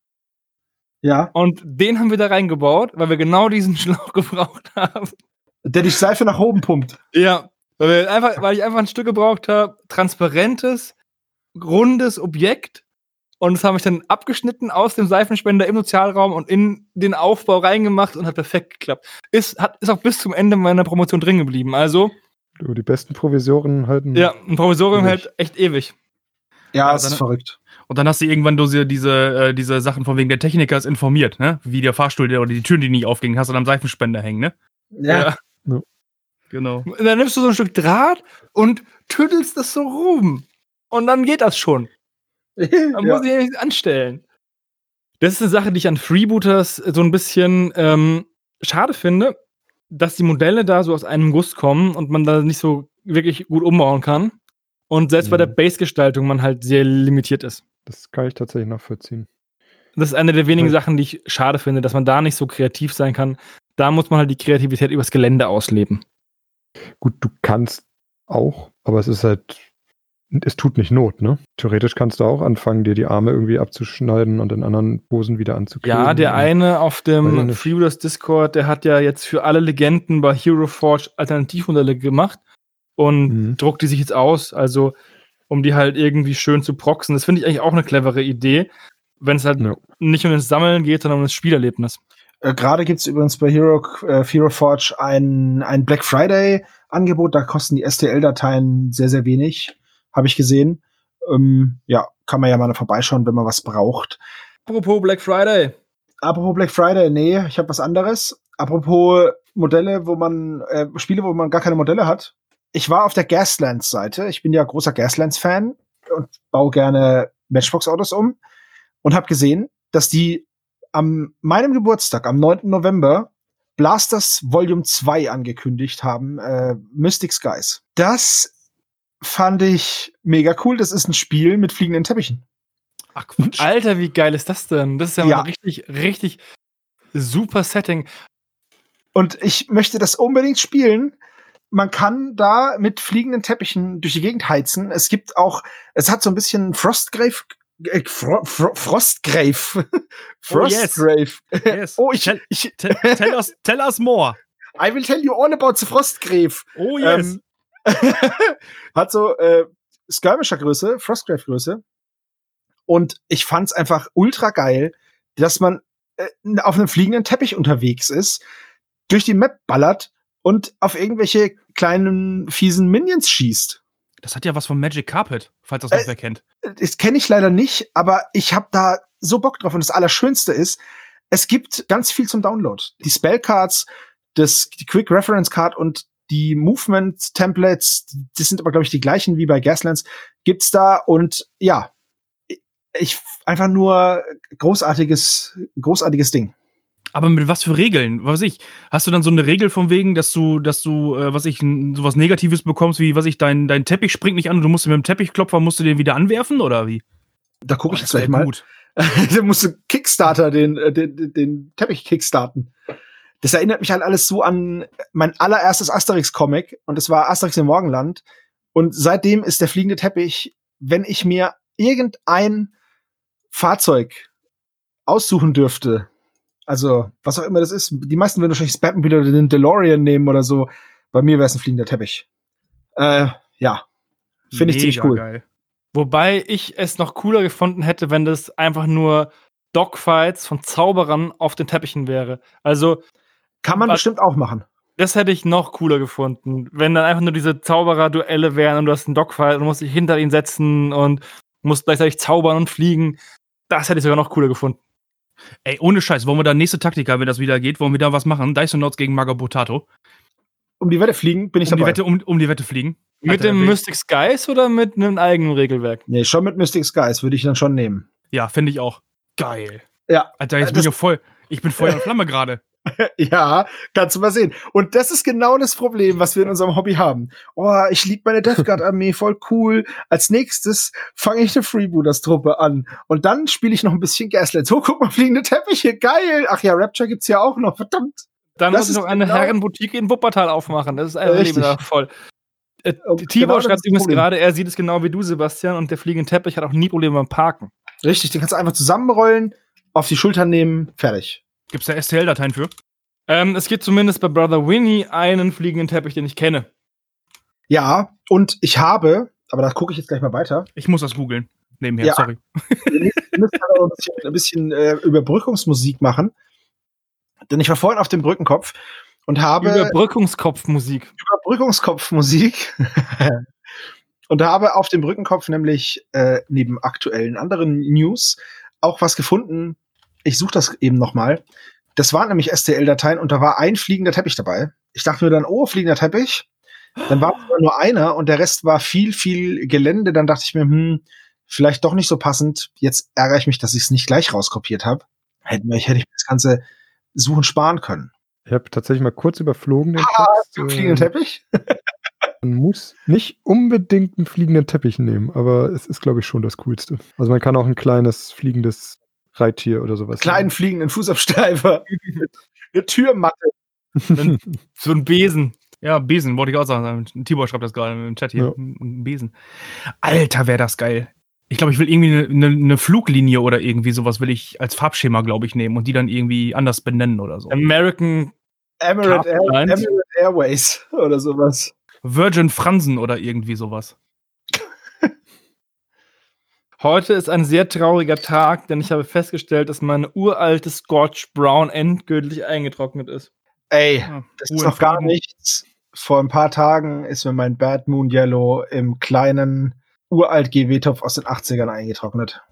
Ja. und den haben wir da reingebaut, weil wir genau diesen Schlauch gebraucht haben. Der die Seife nach oben pumpt. Ja. Weil, wir einfach, weil ich einfach ein Stück gebraucht habe, transparentes, rundes Objekt. Und das habe ich dann abgeschnitten aus dem Seifenspender im Sozialraum und in den Aufbau reingemacht und hat perfekt geklappt. Ist, hat, ist auch bis zum Ende meiner Promotion drin geblieben. Also, Du, die besten Provisoren halten. ja, ein Provisorium hält echt ewig. Ja, Ja, das ist verrückt. Und dann hast du irgendwann diese, diese, äh, diese Sachen von wegen der Techniker ist informiert, ne? Wie der Fahrstuhl der, oder die Türen, die nicht aufgingen, hast du dann am Seifenspender hängen, ne? Ja. Ja. Genau. Und dann nimmst du so ein Stück Draht und tüttelst das so rum. Und dann geht das schon. Da ja. muss ich ja nichts anstellen. Das ist eine Sache, die ich an Freebooters so ein bisschen ähm, schade finde, dass die Modelle da so aus einem Guss kommen und man da nicht so wirklich gut umbauen kann. Und selbst bei der Mhm. Base-Gestaltung man halt sehr limitiert ist. Das kann ich tatsächlich nachvollziehen. Das ist eine der wenigen Sachen, die ich schade finde, dass man da nicht so kreativ sein kann. Da muss man halt die Kreativität übers Gelände ausleben. Gut, du kannst auch, aber es ist halt, es tut nicht Not, ne? Theoretisch kannst du auch anfangen, dir die Arme irgendwie abzuschneiden und in anderen Posen wieder anzukleben. Ja, der eine auf dem. Freebooters Discord, der hat ja jetzt für alle Legenden bei Hero Forge Alternativmodelle gemacht und Mhm. druckt die sich jetzt aus, also um die halt irgendwie schön zu proxen. Das finde ich eigentlich auch eine clevere Idee, wenn es halt Ja. nicht um das Sammeln geht, sondern um das Spielerlebnis. Äh, Gerade gibt's übrigens bei Hero, äh, Hero Forge ein, ein Black Friday-Angebot. Da kosten die STL-Dateien sehr, sehr wenig. Habe ich gesehen. Ähm, ja, kann man ja mal vorbeischauen, wenn man was braucht. Apropos Black Friday. Apropos Black Friday, nee, ich habe was anderes. Apropos Modelle, wo man, äh, Spiele, wo man gar keine Modelle hat. Ich war auf der Gaslands-Seite. Ich bin ja großer Gaslands-Fan und baue gerne Matchbox-Autos um und habe gesehen, dass die am meinem Geburtstag, am 9. November, Blasters Volume 2 angekündigt haben, äh, Mystic Skies. Das fand ich mega cool. Das ist ein Spiel mit fliegenden Teppichen. Ach, Quatsch. Alter, wie geil ist das denn? Das ist ja, mal Ja. ein richtig, richtig super Setting. Und ich möchte das unbedingt spielen. Man kann da mit fliegenden Teppichen durch die Gegend heizen. Es gibt auch, es hat so ein bisschen Frostgrave, Fro Fro Frostgrave. Oh, yes. Frostgrave. Yes. Oh, ich, Tell, ich, tell, tell, us, tell us more. I will tell you all about the Frostgrave. Oh, yes. Ähm, hat so äh, Skirmisher-Größe, Frostgrave-Größe. Und ich fand's einfach ultra geil, dass man äh, auf einem fliegenden Teppich unterwegs ist, durch die Map ballert und auf irgendwelche kleinen fiesen Minions schießt. Das hat ja was von Magic Carpet, falls das noch Äh, wer kennt. Das kenne ich leider nicht, aber ich habe da so Bock drauf. Und das Allerschönste ist, es gibt ganz viel zum Download. Die Spellcards, das, die Quick Reference Card und die Movement Templates, das sind aber, glaube ich, die gleichen wie bei Gaslands, gibt's da. Und ja, ich einfach nur großartiges, großartiges Ding. Aber mit was für Regeln? Was weiß ich? Hast du dann so eine Regel von wegen, dass du, dass du, äh, was ich, sowas Negatives bekommst, wie, was ich, dein, dein Teppich springt nicht an und du musst mit dem Teppichklopfer, musst du den wieder anwerfen oder wie? Da gucke Oh, ich jetzt gleich mal. gut. da musst du Kickstarter, den, äh, den, den- den Teppich kickstarten. Das erinnert mich halt alles so an mein allererstes Asterix-Comic und es war Asterix im Morgenland. Und seitdem ist der fliegende Teppich, wenn ich mir irgendein Fahrzeug aussuchen dürfte, also was auch immer das ist, die meisten würden wahrscheinlich das Batmobile oder den DeLorean nehmen oder so. Bei mir wäre es ein fliegender Teppich. Äh, ja, finde ich ziemlich cool. Geil. Wobei ich es noch cooler gefunden hätte, wenn das einfach nur Dogfights von Zauberern auf den Teppichen wäre. Also, Kann man bestimmt auch machen. das hätte ich noch cooler gefunden. Wenn dann einfach nur diese Zauberer-Duelle wären und du hast einen Dogfight und du musst dich hinter ihn setzen und musst gleichzeitig zaubern und fliegen. Das hätte ich sogar noch cooler gefunden. Ey, ohne Scheiß, wollen wir da nächste Taktika, wenn das wieder geht, wollen wir da was machen? Dyson Notes gegen Mago Potato. Um die Wette fliegen, bin ich Um die, dabei. Wette, um, um die Wette fliegen. Mit dem Mystic Skies oder mit einem eigenen Regelwerk? Nee, schon mit Mystic Skies würde ich dann schon nehmen. Ja, finde ich auch. Geil. Ja. Alter, jetzt Äh, bin ich das- ja voll. Ich bin Feuer und Flamme gerade. Ja, kannst du mal sehen. Und das ist genau das Problem, was wir in unserem Hobby haben. Oh, ich lieb meine Death Guard Armee, voll cool. Als nächstes fange ich eine Freebooters Truppe an. Und dann spiele ich noch ein bisschen Gaslight. So, guck mal, fliegende Teppiche, geil. Ach ja, Rapture gibt's ja auch noch, verdammt. Dann Das muss ich noch eine genau- Herrenboutique in Wuppertal aufmachen. Das ist ein Richtig. Leben da voll. Äh, Und Tibor genau schreibt übrigens gerade, er sieht es genau wie du, Sebastian, und der fliegende Teppich hat auch nie Probleme beim Parken. Richtig, den kannst du einfach zusammenrollen, auf die Schultern nehmen, fertig. Gibt's da STL-Dateien für? Ähm, es gibt zumindest bei Brother Winnie einen fliegenden Teppich, den ich kenne. Ja, und ich habe, aber da gucke ich jetzt gleich mal weiter. Ich muss das googeln. Nebenher, Ja. sorry. Wir müssen ein bisschen, ein bisschen äh, Überbrückungsmusik machen. Denn ich war vorhin auf dem Brückenkopf und habe Überbrückungskopfmusik. Überbrückungskopfmusik und habe auf dem Brückenkopf nämlich äh, neben aktuellen anderen News auch was gefunden. Ich suche das eben noch mal. Das waren nämlich STL-Dateien und da war ein fliegender Teppich dabei. Ich dachte mir dann, oh, fliegender Teppich. Dann war nur einer und der Rest war viel, viel Gelände. Dann dachte ich mir, hm, vielleicht doch nicht so passend. Jetzt ärgere ich mich, dass ich es nicht gleich rauskopiert habe. Hätte, mir- hätte ich das ganze Suchen sparen können. Ich habe tatsächlich mal kurz überflogen den Ah, Text. Fliegenden äh, Teppich? Man muss nicht unbedingt einen fliegenden Teppich nehmen, aber es ist, glaube ich, schon das Coolste. Also man kann auch ein kleines fliegendes Reittier oder sowas. kleinen fliegenden Fußabsteifer. Eine Türmatte. So ein Besen. Ja, Besen, wollte ich auch sagen. Tibor schreibt das gerade im Chat hier. Ja. Ein Besen. Alter, wäre das geil. Ich glaube, ich will irgendwie eine ne, ne Fluglinie oder irgendwie sowas will ich als Farbschema, glaube ich, nehmen und die dann irgendwie anders benennen oder so. American Emirate, Air. Emirate Airways oder sowas. Virgin Fransen oder irgendwie sowas. Heute ist ein sehr trauriger Tag, denn ich habe festgestellt, dass meine uralte Scotch Brown endgültig eingetrocknet ist. Ey, Ja, das ist noch gar nichts. Vor ein paar Tagen ist mir mein Bad Moon Yellow im kleinen uralt GW-Topf aus den 80ern eingetrocknet.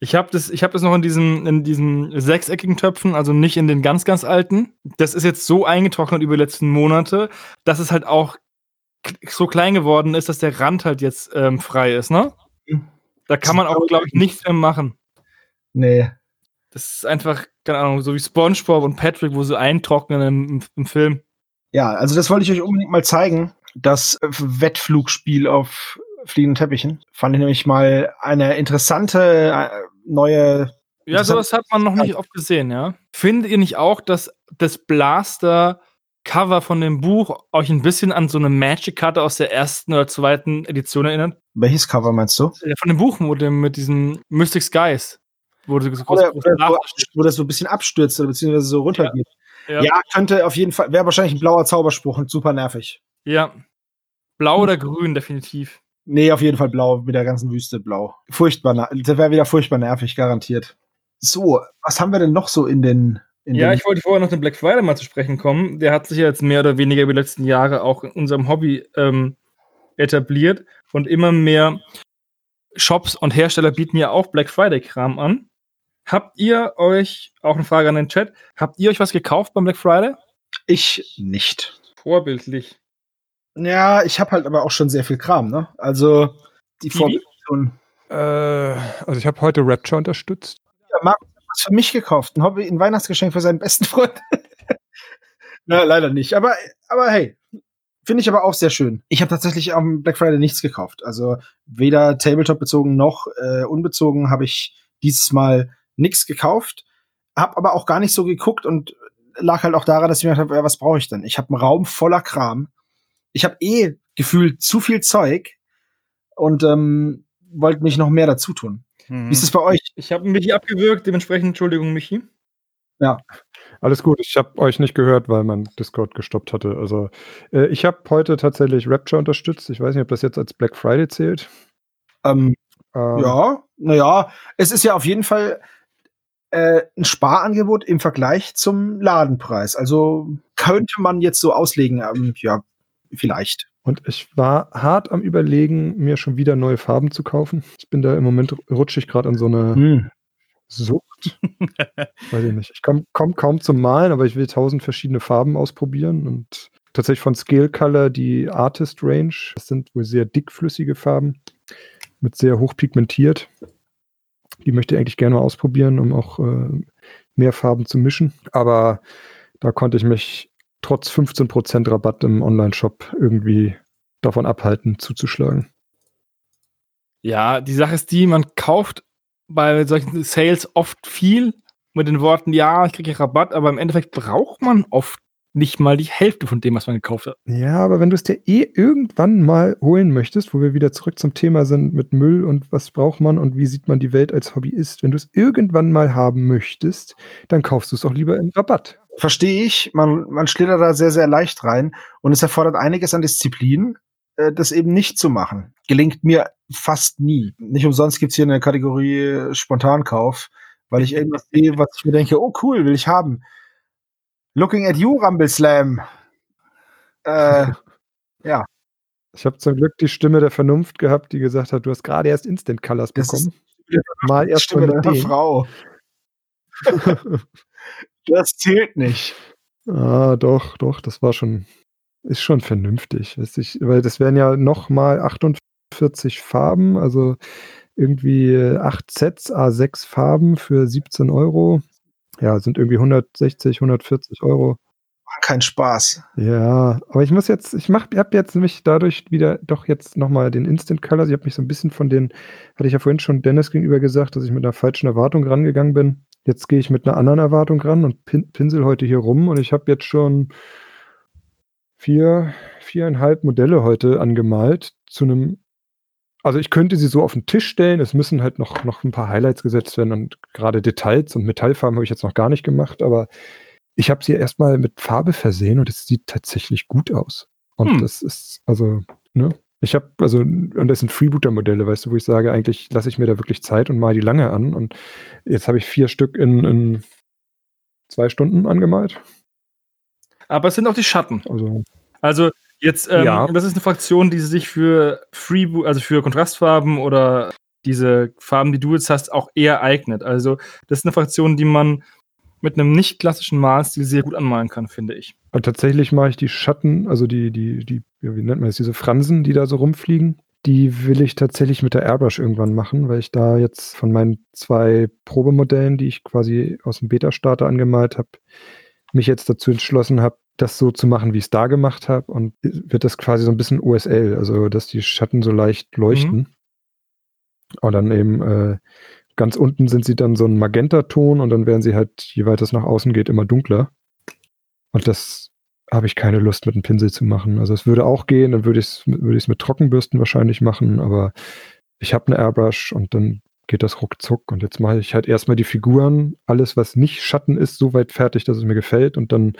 Ich habe das, ich hab das noch in diesen, in diesen sechseckigen Töpfen, also nicht in den ganz, ganz alten. Das ist jetzt so eingetrocknet über die letzten Monate, dass es halt auch so klein geworden ist, dass der Rand halt jetzt ähm, frei ist, ne? Mhm. Da kann man auch, glaube ich, nichts mehr machen. Nee. Das ist einfach, keine Ahnung, so wie SpongeBob und Patrick, wo sie eintrocknen im, im, Film. Ja, also das wollte ich euch unbedingt mal zeigen. Das Wettflugspiel auf fliegenden Teppichen. Fand ich nämlich mal eine interessante äh, neue. Ja, sowas hat man noch nicht oft gesehen, ja. Findet ihr nicht auch, dass das Blaster-Cover von dem Buch euch ein bisschen an so eine Magic-Karte aus der ersten oder zweiten Edition erinnert? Welches Cover meinst du? Ja, von dem Buch mit, dem, mit diesen Mystic Skies. Wo so Oder, oder wo, das so ein bisschen abstürzt oder beziehungsweise so runtergeht. Ja. Ja, könnte auf jeden Fall, wäre wahrscheinlich ein blauer Zauberspruch und super nervig. ja. Blau oder grün, definitiv. Nee, auf jeden Fall blau, mit der ganzen Wüste blau. Furchtbar, das wäre wieder furchtbar nervig, garantiert. So, was haben wir denn noch so in den. In Ja, ich wollte vorher noch den Black Friday mal zu sprechen kommen. Der hat sich ja jetzt mehr oder weniger über die letzten Jahre auch in unserem Hobby ähm, etabliert und immer mehr Shops und Hersteller bieten ja auch Black Friday-Kram an. Habt ihr euch, auch eine Frage an den Chat, habt ihr euch was gekauft beim Black Friday? ich nicht. Vorbildlich. Ja, ich habe halt aber auch schon sehr viel Kram, ne? Also, die? Vorbereitung. äh, also ich habe heute Rapture unterstützt. Ja, Marc was für mich gekauft. Ein Hobby, ein Weihnachtsgeschenk für seinen besten Freund. Na, leider nicht. Aber, aber hey, finde ich aber auch sehr schön. Ich habe tatsächlich am Black Friday nichts gekauft. Also weder Tabletop bezogen noch äh, unbezogen habe ich dieses Mal nichts gekauft. Hab aber auch gar nicht so geguckt und lag halt auch daran, dass ich mir gedacht habe, ja, was brauche ich denn? Ich habe einen Raum voller Kram. Ich habe eh gefühlt zu viel Zeug und ähm, wollte nicht noch mehr dazu tun. Mhm. Wie ist es bei euch? Ich habe Michi abgewürgt, dementsprechend Entschuldigung, Michi. Alles gut, ich habe euch nicht gehört, weil mein Discord gestoppt hatte. Also äh, ich habe heute tatsächlich Rapture unterstützt. Ich weiß nicht, ob das jetzt als Black Friday zählt. Ähm, Ähm, Ja, naja, es ist ja auf jeden Fall, äh, ein Sparangebot im Vergleich zum Ladenpreis. Also könnte man jetzt so auslegen, ähm, ja, vielleicht. Und ich war hart am Überlegen, mir schon wieder neue Farben zu kaufen. Ich bin da im Moment rutsche ich gerade an so eine Hm. Sucht. Weiß ich nicht. Ich komme komm kaum zum Malen, aber ich will tausend verschiedene Farben ausprobieren und tatsächlich von Scale Color die Artist Range. Das sind wohl sehr dickflüssige Farben mit sehr hoch pigmentiert. Die möchte ich eigentlich gerne mal ausprobieren, um auch äh, mehr Farben zu mischen. Aber da konnte ich mich trotz 15% Rabatt im Online-Shop irgendwie davon abhalten, zuzuschlagen. Ja, die Sache ist die, man kauft bei solchen Sales oft viel mit den Worten, ja, ich kriege Rabatt, aber im Endeffekt braucht man oft nicht mal die Hälfte von dem, was man gekauft hat. Ja, aber wenn du es dir eh irgendwann mal holen möchtest, wo wir wieder zurück zum Thema sind mit Müll und was braucht man und wie sieht man die Welt als Hobbyist, wenn du es irgendwann mal haben möchtest, dann kaufst du es auch lieber im Rabatt. Verstehe ich. Man, man schlittert da sehr, sehr leicht rein und es erfordert einiges an Disziplin, äh, das eben nicht zu machen. Gelingt mir fast nie. Nicht umsonst gibt's hier eine Kategorie Spontankauf, weil ich irgendwas sehe, was ich mir denke, oh cool, will ich haben. Looking at you, Rumble Slam. Äh, ja, Ich habe zum Glück die Stimme der Vernunft gehabt, die gesagt hat, du hast gerade erst Instant Colors bekommen. Mal erst Stimme deiner denen. Frau. Das zählt nicht. Ah, doch, doch, das war schon, ist schon vernünftig. Ich, weil das wären ja nochmal 48 Farben, also irgendwie äh, 8 Sets, A6 Farben für 17 Euro. Ja, sind irgendwie 160, 140 Euro. Keinen Spaß. Ja, aber ich muss jetzt, ich mach, hab jetzt nämlich dadurch wieder doch jetzt nochmal den Instant Colors. Ich habe mich so ein bisschen von den, hatte ich ja vorhin schon Dennis gegenüber gesagt, dass ich mit einer falschen Erwartung rangegangen bin. Jetzt gehe ich mit einer anderen Erwartung ran und pin, pinsel heute hier rum und ich habe jetzt schon vier, viereinhalb Modelle heute angemalt zu einem, also ich könnte sie so auf den Tisch stellen, es müssen halt noch, noch ein paar Highlights gesetzt werden und gerade Details und Metallfarben habe ich jetzt noch gar nicht gemacht, aber ich habe sie erstmal mit Farbe versehen und es sieht tatsächlich gut aus. Und Hm. das ist, also, ne? Ich habe, also, und das sind Freebooter-Modelle, weißt du, wo ich sage, eigentlich lasse ich mir da wirklich Zeit und mal die lange an. Und jetzt habe ich vier Stück in, in zwei Stunden angemalt. Aber es sind auch die Schatten. Also, Also jetzt, ähm, Ja. das ist eine Fraktion, die sich für Freebo also für Kontrastfarben oder diese Farben, die du jetzt hast, auch eher eignet. Also das ist eine Fraktion, die man mit einem nicht klassischen Malstil sehr gut anmalen kann, finde ich. und tatsächlich mache ich die Schatten, also die, die, die, wie nennt man das, diese Fransen, die da so rumfliegen, die will ich tatsächlich mit der Airbrush irgendwann machen, weil ich da jetzt von meinen zwei Probemodellen, die ich quasi aus dem Beta-Starter angemalt habe, mich jetzt dazu entschlossen habe, das so zu machen, wie ich es da gemacht habe. Und wird das quasi so ein bisschen OSL, also dass die Schatten so leicht leuchten. Und dann eben äh, ganz unten sind sie dann so ein Magentaton und dann werden sie halt, je weiter es nach außen geht, immer dunkler. Und das habe ich keine Lust mit einem Pinsel zu machen. Also es würde auch gehen, dann würde ich es würde ich's mit Trockenbürsten wahrscheinlich machen, aber ich habe eine Airbrush und dann geht das ruckzuck. Und jetzt mache ich halt erstmal die Figuren, alles, was nicht Schatten ist, so weit fertig, dass es mir gefällt. Und dann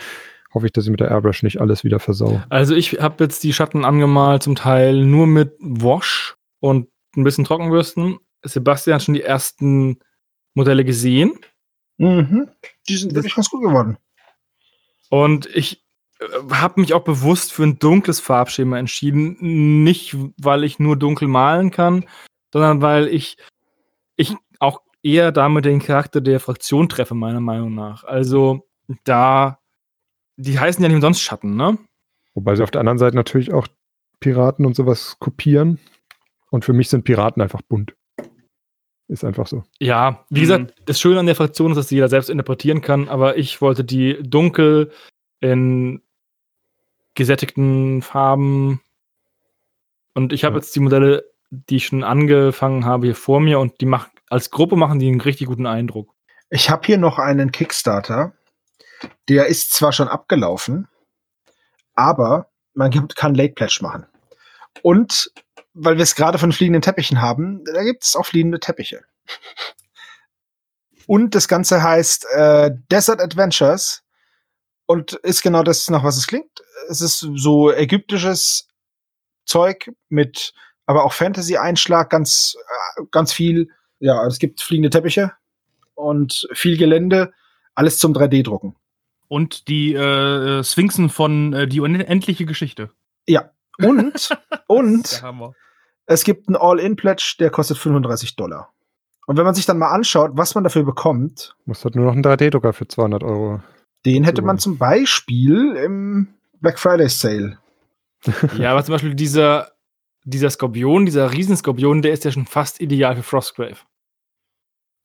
hoffe ich, dass ich mit der Airbrush nicht alles wieder versau. Also ich habe jetzt die Schatten angemalt, zum Teil nur mit Wash und ein bisschen Trockenbürsten. Sebastian hat schon die ersten Modelle gesehen. Mhm. Die sind wirklich ganz gut geworden. Und ich habe mich auch bewusst für ein dunkles Farbschema entschieden. Nicht, weil ich nur dunkel malen kann, sondern weil ich, ich auch eher damit den Charakter der Fraktion treffe, meiner Meinung nach. Also da, die heißen ja nicht umsonst Schatten, ne? Wobei sie auf der anderen Seite natürlich auch Piraten und sowas kopieren. Und für mich sind Piraten einfach bunt. Ist einfach so. Ja, wie Mhm. gesagt, das Schöne an der Fraktion ist, dass die jeder selbst interpretieren kann, aber ich wollte die dunkel in gesättigten Farben und ich habe Ja. jetzt die Modelle, die ich schon angefangen habe, hier vor mir und die machen als Gruppe machen die einen richtig guten Eindruck. Ich habe hier noch einen Kickstarter. Der ist zwar schon abgelaufen, aber man kann Late Pledge machen. Und weil wir es gerade von fliegenden Teppichen haben, da gibt es auch fliegende Teppiche. Und das Ganze heißt äh, Desert Adventures und ist genau das, nach was es klingt. Es ist so ägyptisches Zeug mit aber auch Fantasy-Einschlag, ganz, äh, ganz viel. Ja, es gibt fliegende Teppiche und viel Gelände, alles zum 3D-Drucken. Und die äh, Sphinxen von äh, Die unendliche Geschichte. Ja. Und, und es gibt einen All-In-Pledge, der kostet 35 Dollar. Und wenn man sich dann mal anschaut, was man dafür bekommt, Muss halt nur noch einen 3D-Drucker für 200 Euro. den hätte man zum Beispiel im Black Friday Sale. Ja, aber zum Beispiel dieser, dieser Skorpion, dieser Riesenskorpion, der ist ja schon fast ideal für Frostgrave.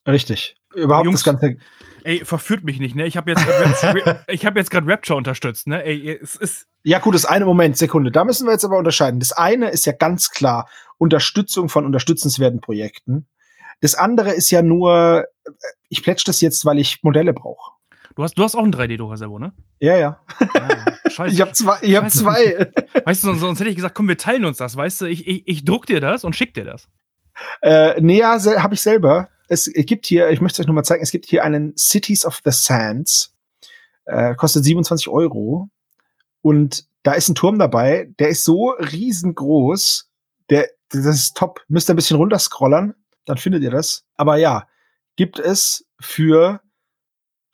Richtig. Überhaupt Jungs. das Ganze. Ey, verführt mich nicht, ne? Ich habe jetzt ich habe jetzt gerade Rapture unterstützt, ne? Ey, es ist Ja, gut, das eine Moment, Sekunde. Da müssen wir jetzt aber unterscheiden. Das eine ist ja ganz klar Unterstützung von unterstützenswerten Projekten. Das andere ist ja nur, äh, ich plätsch das jetzt, weil ich Modelle brauche. Du hast du hast auch einen 3D-Drucker, Servo, ne? Ja, ja. Scheiße. Ich habe zwei. Ich hab zwei. weißt du, sonst, sonst hätte ich gesagt, komm, wir teilen uns das, weißt du? Ich, ich, ich druck dir das und schick dir das. äh, nee, ja, habe ich selber. Es gibt hier, ich möchte es euch nur mal zeigen, es gibt hier einen Cities of the Sands. Äh, kostet 27 Euro. Und da ist ein Turm dabei, der ist so riesengroß. Der, das ist top. Müsst ihr ein bisschen runterscrollern, dann findet ihr das. Aber ja, gibt es für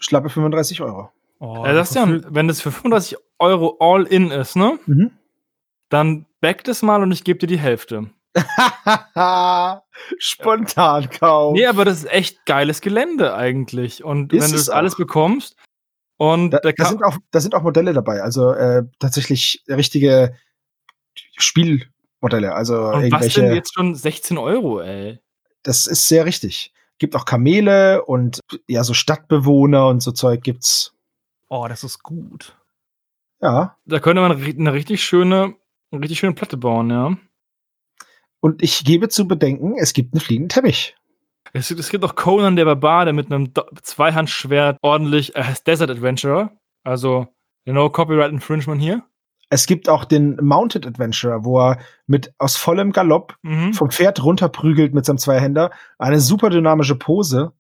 schlappe 35 Euro. Oh, äh, das ist ja, wenn das für 35 Euro All-In ist, ne? Mhm. Dann back das mal und ich gebe dir die Hälfte. Spontankauf. Nee, aber das ist echt geiles Gelände eigentlich. Und Ist wenn du es das alles auch. bekommst und Da, da, sind auch, da sind auch Modelle dabei, also äh, tatsächlich richtige Spielmodelle. Also und was irgendwelche. denn jetzt schon 16 Euro, ey? Das ist sehr richtig. Gibt auch Kamele und ja, so Stadtbewohner und so Zeug gibt's. Oh, das ist gut. Ja. Da könnte man eine richtig schöne, eine richtig schöne Platte bauen, ja. Und ich gebe zu bedenken, es gibt einen fliegenden Teppich. Es, es gibt auch Conan der Barbar, der mit einem Do Zweihandschwert ordentlich äh, Desert Adventurer. Also, no Copyright Infringement hier. Es gibt auch den Mounted Adventurer, wo er mit aus vollem Galopp Mhm. vom Pferd runterprügelt mit seinem Zweihänder. Eine super dynamische Pose.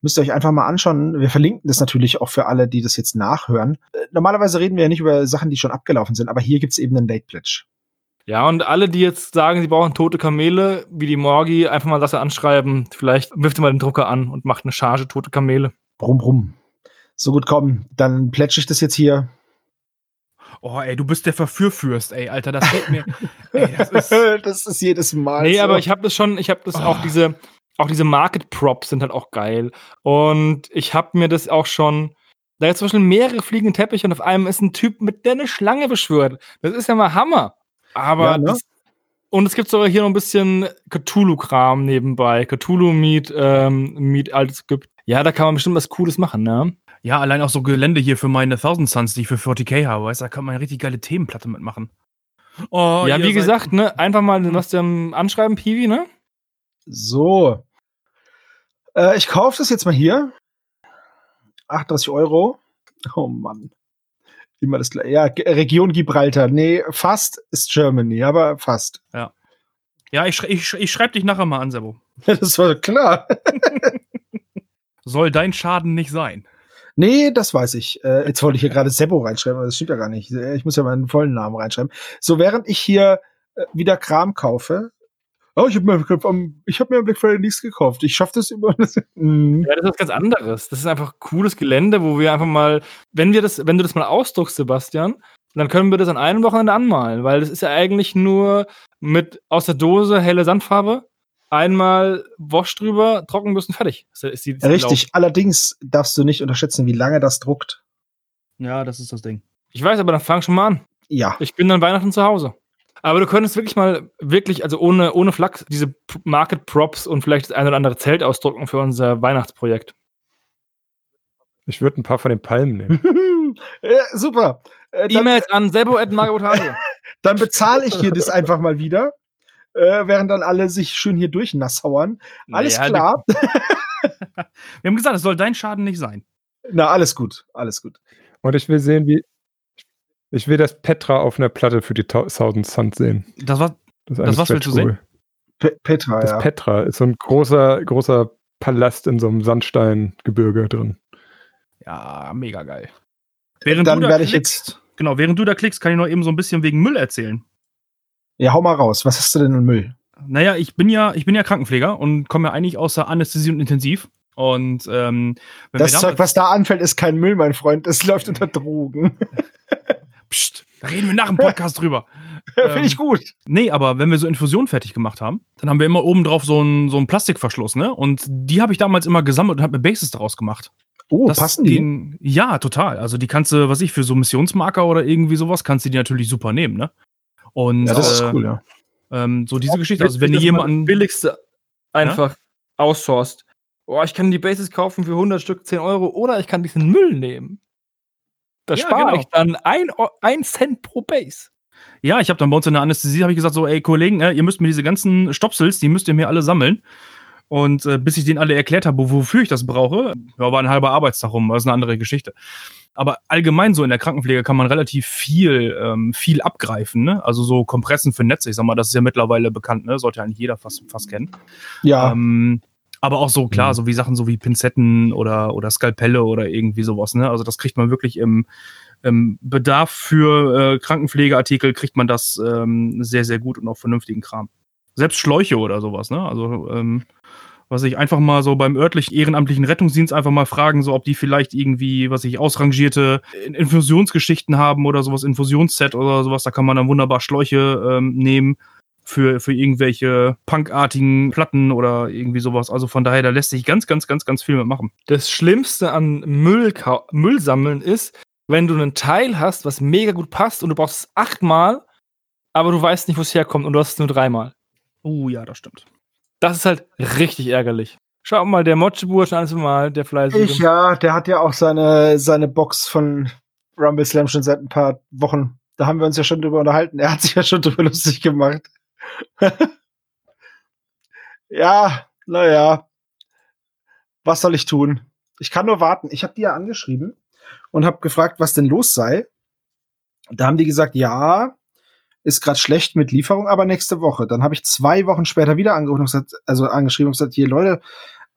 Müsst ihr euch einfach mal anschauen. Wir verlinken das natürlich auch für alle, die das jetzt nachhören. Äh, Normalerweise reden wir ja nicht über Sachen, die schon abgelaufen sind, aber hier gibt's eben einen Late Pledge. Ja, und alle, die jetzt sagen, sie brauchen tote Kamele, wie die Morgi, einfach mal Sasse anschreiben. Vielleicht wirft ihr mal den Drucker an und macht eine Charge tote Kamele. Brumm, brumm. So gut kommen. Dann plätsche ich das jetzt hier. Oh, ey, du bist der Verführfürst, ey, Alter, das fällt mir. ey, das ist. das ist jedes Mal. Nee, so. aber ich habe das schon, ich habe das auch diese, auch diese Market Props sind halt auch geil. Und ich habe mir das auch schon, da jetzt zum Beispiel mehrere fliegende Teppiche und auf einem ist ein Typ, mit der eine Schlange beschwört. Das ist ja mal Hammer. Aber Ja, ne? das, und es gibt sogar hier noch ein bisschen Cthulhu-Kram nebenbei. Cthulhu meet, ähm, meet altes Ägypten. Ja, da kann man bestimmt was Cooles machen, ne? Ja, allein auch so Gelände hier für meine Thousand Suns, die ich für 40k habe, weißt du, da kann man eine richtig geile Themenplatte mitmachen. Oh, ja, wie gesagt, ne, einfach mal was dem anschreiben, Piwi, ne? So. Äh, ich kaufe das jetzt mal hier. 38 Euro. Oh Mann. Immer das gleiche. Ja, G- Region Gibraltar. Nee, fast ist Germany, aber fast. Ja, ich, schrei- ich, schrei- ich schreibe dich nachher mal an, Sebo. Das war klar. Soll dein Schaden nicht sein. Nee, das weiß ich. Äh, jetzt wollte ich hier gerade Sebo reinschreiben, aber das stimmt ja gar nicht. Äh, Ich muss ja meinen vollen Namen reinschreiben. So, während ich hier äh, wieder Kram kaufe. Oh, ich habe mir, ich hab mir Black Friday nichts gekauft. Ich schaffe das immer. Mhm. Ja, das ist was ganz anderes. Das ist einfach cooles Gelände, wo wir einfach mal, wenn wir das, wenn du das mal ausdruckst, Sebastian, dann können wir das an einem Wochenende anmalen, weil das ist ja eigentlich nur mit aus der Dose helle Sandfarbe, einmal Wasch drüber, Trockenbürsten, fertig. Das ist die, ist die Richtig. Allerdings darfst du nicht unterschätzen, wie lange das druckt. Ja, das ist das Ding. Ich weiß, aber dann fang schon mal an. Ja. Ich bin dann Weihnachten zu Hause. Aber du könntest wirklich mal, wirklich, also ohne, ohne Flachs, diese Market Props und vielleicht das ein oder andere Zelt ausdrucken für unser Weihnachtsprojekt. Ich würde ein paar von den Palmen nehmen. ja, super. Äh, dann, E-Mails an sebo.margotage. dann bezahle ich hier das einfach mal wieder. Äh, während dann alle sich schön hier durchnassauern. Alles Naja, klar. Wir haben gesagt, es soll dein Schaden nicht sein. Na, alles gut. Alles gut. Und ich will sehen, wie. Ich will das Petra auf einer Platte für die Thousand Suns sehen. Das war. Das, Das was willst du Stretch-Goal. Pe Petra, Das ja. Petra ist so ein großer, großer Palast in so einem Sandsteingebirge drin. Ja, mega geil. Während Dann du da werde ich klickst, genau, während du da klickst, kann ich noch eben so ein bisschen wegen Müll erzählen. Ja, hau mal raus. Was hast du denn in Müll? Naja, ich bin ja, ich bin ja Krankenpfleger und komme ja eigentlich aus der Anästhesie und Intensiv. Und ähm, wenn Das Zeug, was da anfällt, ist kein Müll, mein Freund. Das läuft unter Drogen. Psst, da reden wir nach dem Podcast drüber. Finde ich gut. Nee, aber wenn wir so Infusionen fertig gemacht haben, dann haben wir immer oben drauf so einen so einen Plastikverschluss, ne? Und die habe ich damals immer gesammelt und habe mir Bases daraus gemacht. Oh, Das passen die? ging- Ja, total. Also die kannst du, was ich, für so Missionsmarker oder irgendwie sowas, kannst du die natürlich super nehmen, ne? Und Ja, das äh, ist cool, ja. ähm, so diese Geschichte, also wenn jemanden. das billigste einfach outsourced. Boah, ich kann die Bases kaufen für 100 Stück 10 Euro oder ich kann diesen Müll nehmen. Da Ja, spare genau. ich dann ein, Eu- ein Cent pro Base. Ja, ich habe dann bei uns in der Anästhesie habe ich gesagt so, ey Kollegen, äh, ihr müsst mir diese ganzen Stopsels, die müsst ihr mir alle sammeln. Und äh, bis ich denen alle erklärt habe, wofür ich das brauche, ja, war ein halber Arbeitstag rum, das ist eine andere Geschichte. Aber allgemein so in der Krankenpflege kann man relativ viel, ähm, viel abgreifen, ne? Also so Kompressen für Netze, ich sag mal, das ist ja mittlerweile bekannt, ne? Sollte eigentlich jeder fast, fast kennen. Ja, Ähm, aber auch so, klar, Mhm. so wie Sachen so wie Pinzetten oder, oder Skalpelle oder irgendwie sowas, ne? Also das kriegt man wirklich im, im Bedarf für äh, Krankenpflegeartikel kriegt man das ähm, sehr, sehr gut und auch vernünftigen Kram. Selbst Schläuche oder sowas, ne? Also, ähm, was ich einfach mal so beim örtlichen ehrenamtlichen Rettungsdienst einfach mal fragen, so ob die vielleicht irgendwie, was ich, ausrangierte In- Infusionsgeschichten haben oder sowas, Infusionsset oder sowas, da kann man dann wunderbar Schläuche ähm, nehmen für, für irgendwelche punkartigen Platten oder irgendwie sowas. Also von daher, da lässt sich ganz, ganz, ganz, ganz viel mitmachen. Das Schlimmste an Müll, Müll sammeln ist, wenn du einen Teil hast, was mega gut passt und du brauchst es achtmal, aber du weißt nicht, wo es herkommt und du hast es nur dreimal. Oh ja, das stimmt. Das ist halt richtig ärgerlich. Schau mal, der Motschebur schon alles mal, der Fleißige. ich ja, der hat ja auch seine, seine Box von Rumble Slam schon seit ein paar Wochen. Da haben wir uns ja schon drüber unterhalten. Er hat sich ja schon drüber lustig gemacht. ja, naja. Was soll ich tun? Ich kann nur warten. Ich habe die ja angeschrieben und habe gefragt, was denn los sei. Da haben die gesagt, ja, ist gerade schlecht mit Lieferung, aber nächste Woche. Dann habe ich zwei Wochen später wieder angerufen und gesagt, also angeschrieben und gesagt, hier Leute,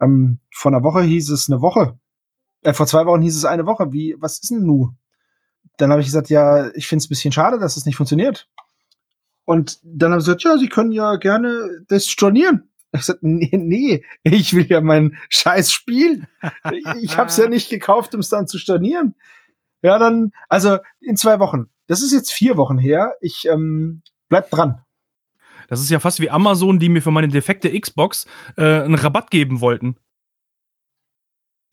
ähm, vor einer Woche hieß es eine Woche. Äh, vor zwei Wochen hieß es eine Woche. Wie, was ist denn nun? Dann habe ich gesagt, ja, ich finde es ein bisschen schade, dass es nicht funktioniert. Und dann haben sie gesagt, ja, sie können ja gerne das stornieren. Ich gesagt, nee, nee, ich will ja mein scheiß Spiel. Ich habe es ja nicht gekauft, um es dann zu stornieren. Ja, dann, also in zwei Wochen. Das ist jetzt vier Wochen her. Ich ähm, bleib dran. Das ist ja fast wie Amazon, die mir für meine defekte Xbox äh, einen Rabatt geben wollten.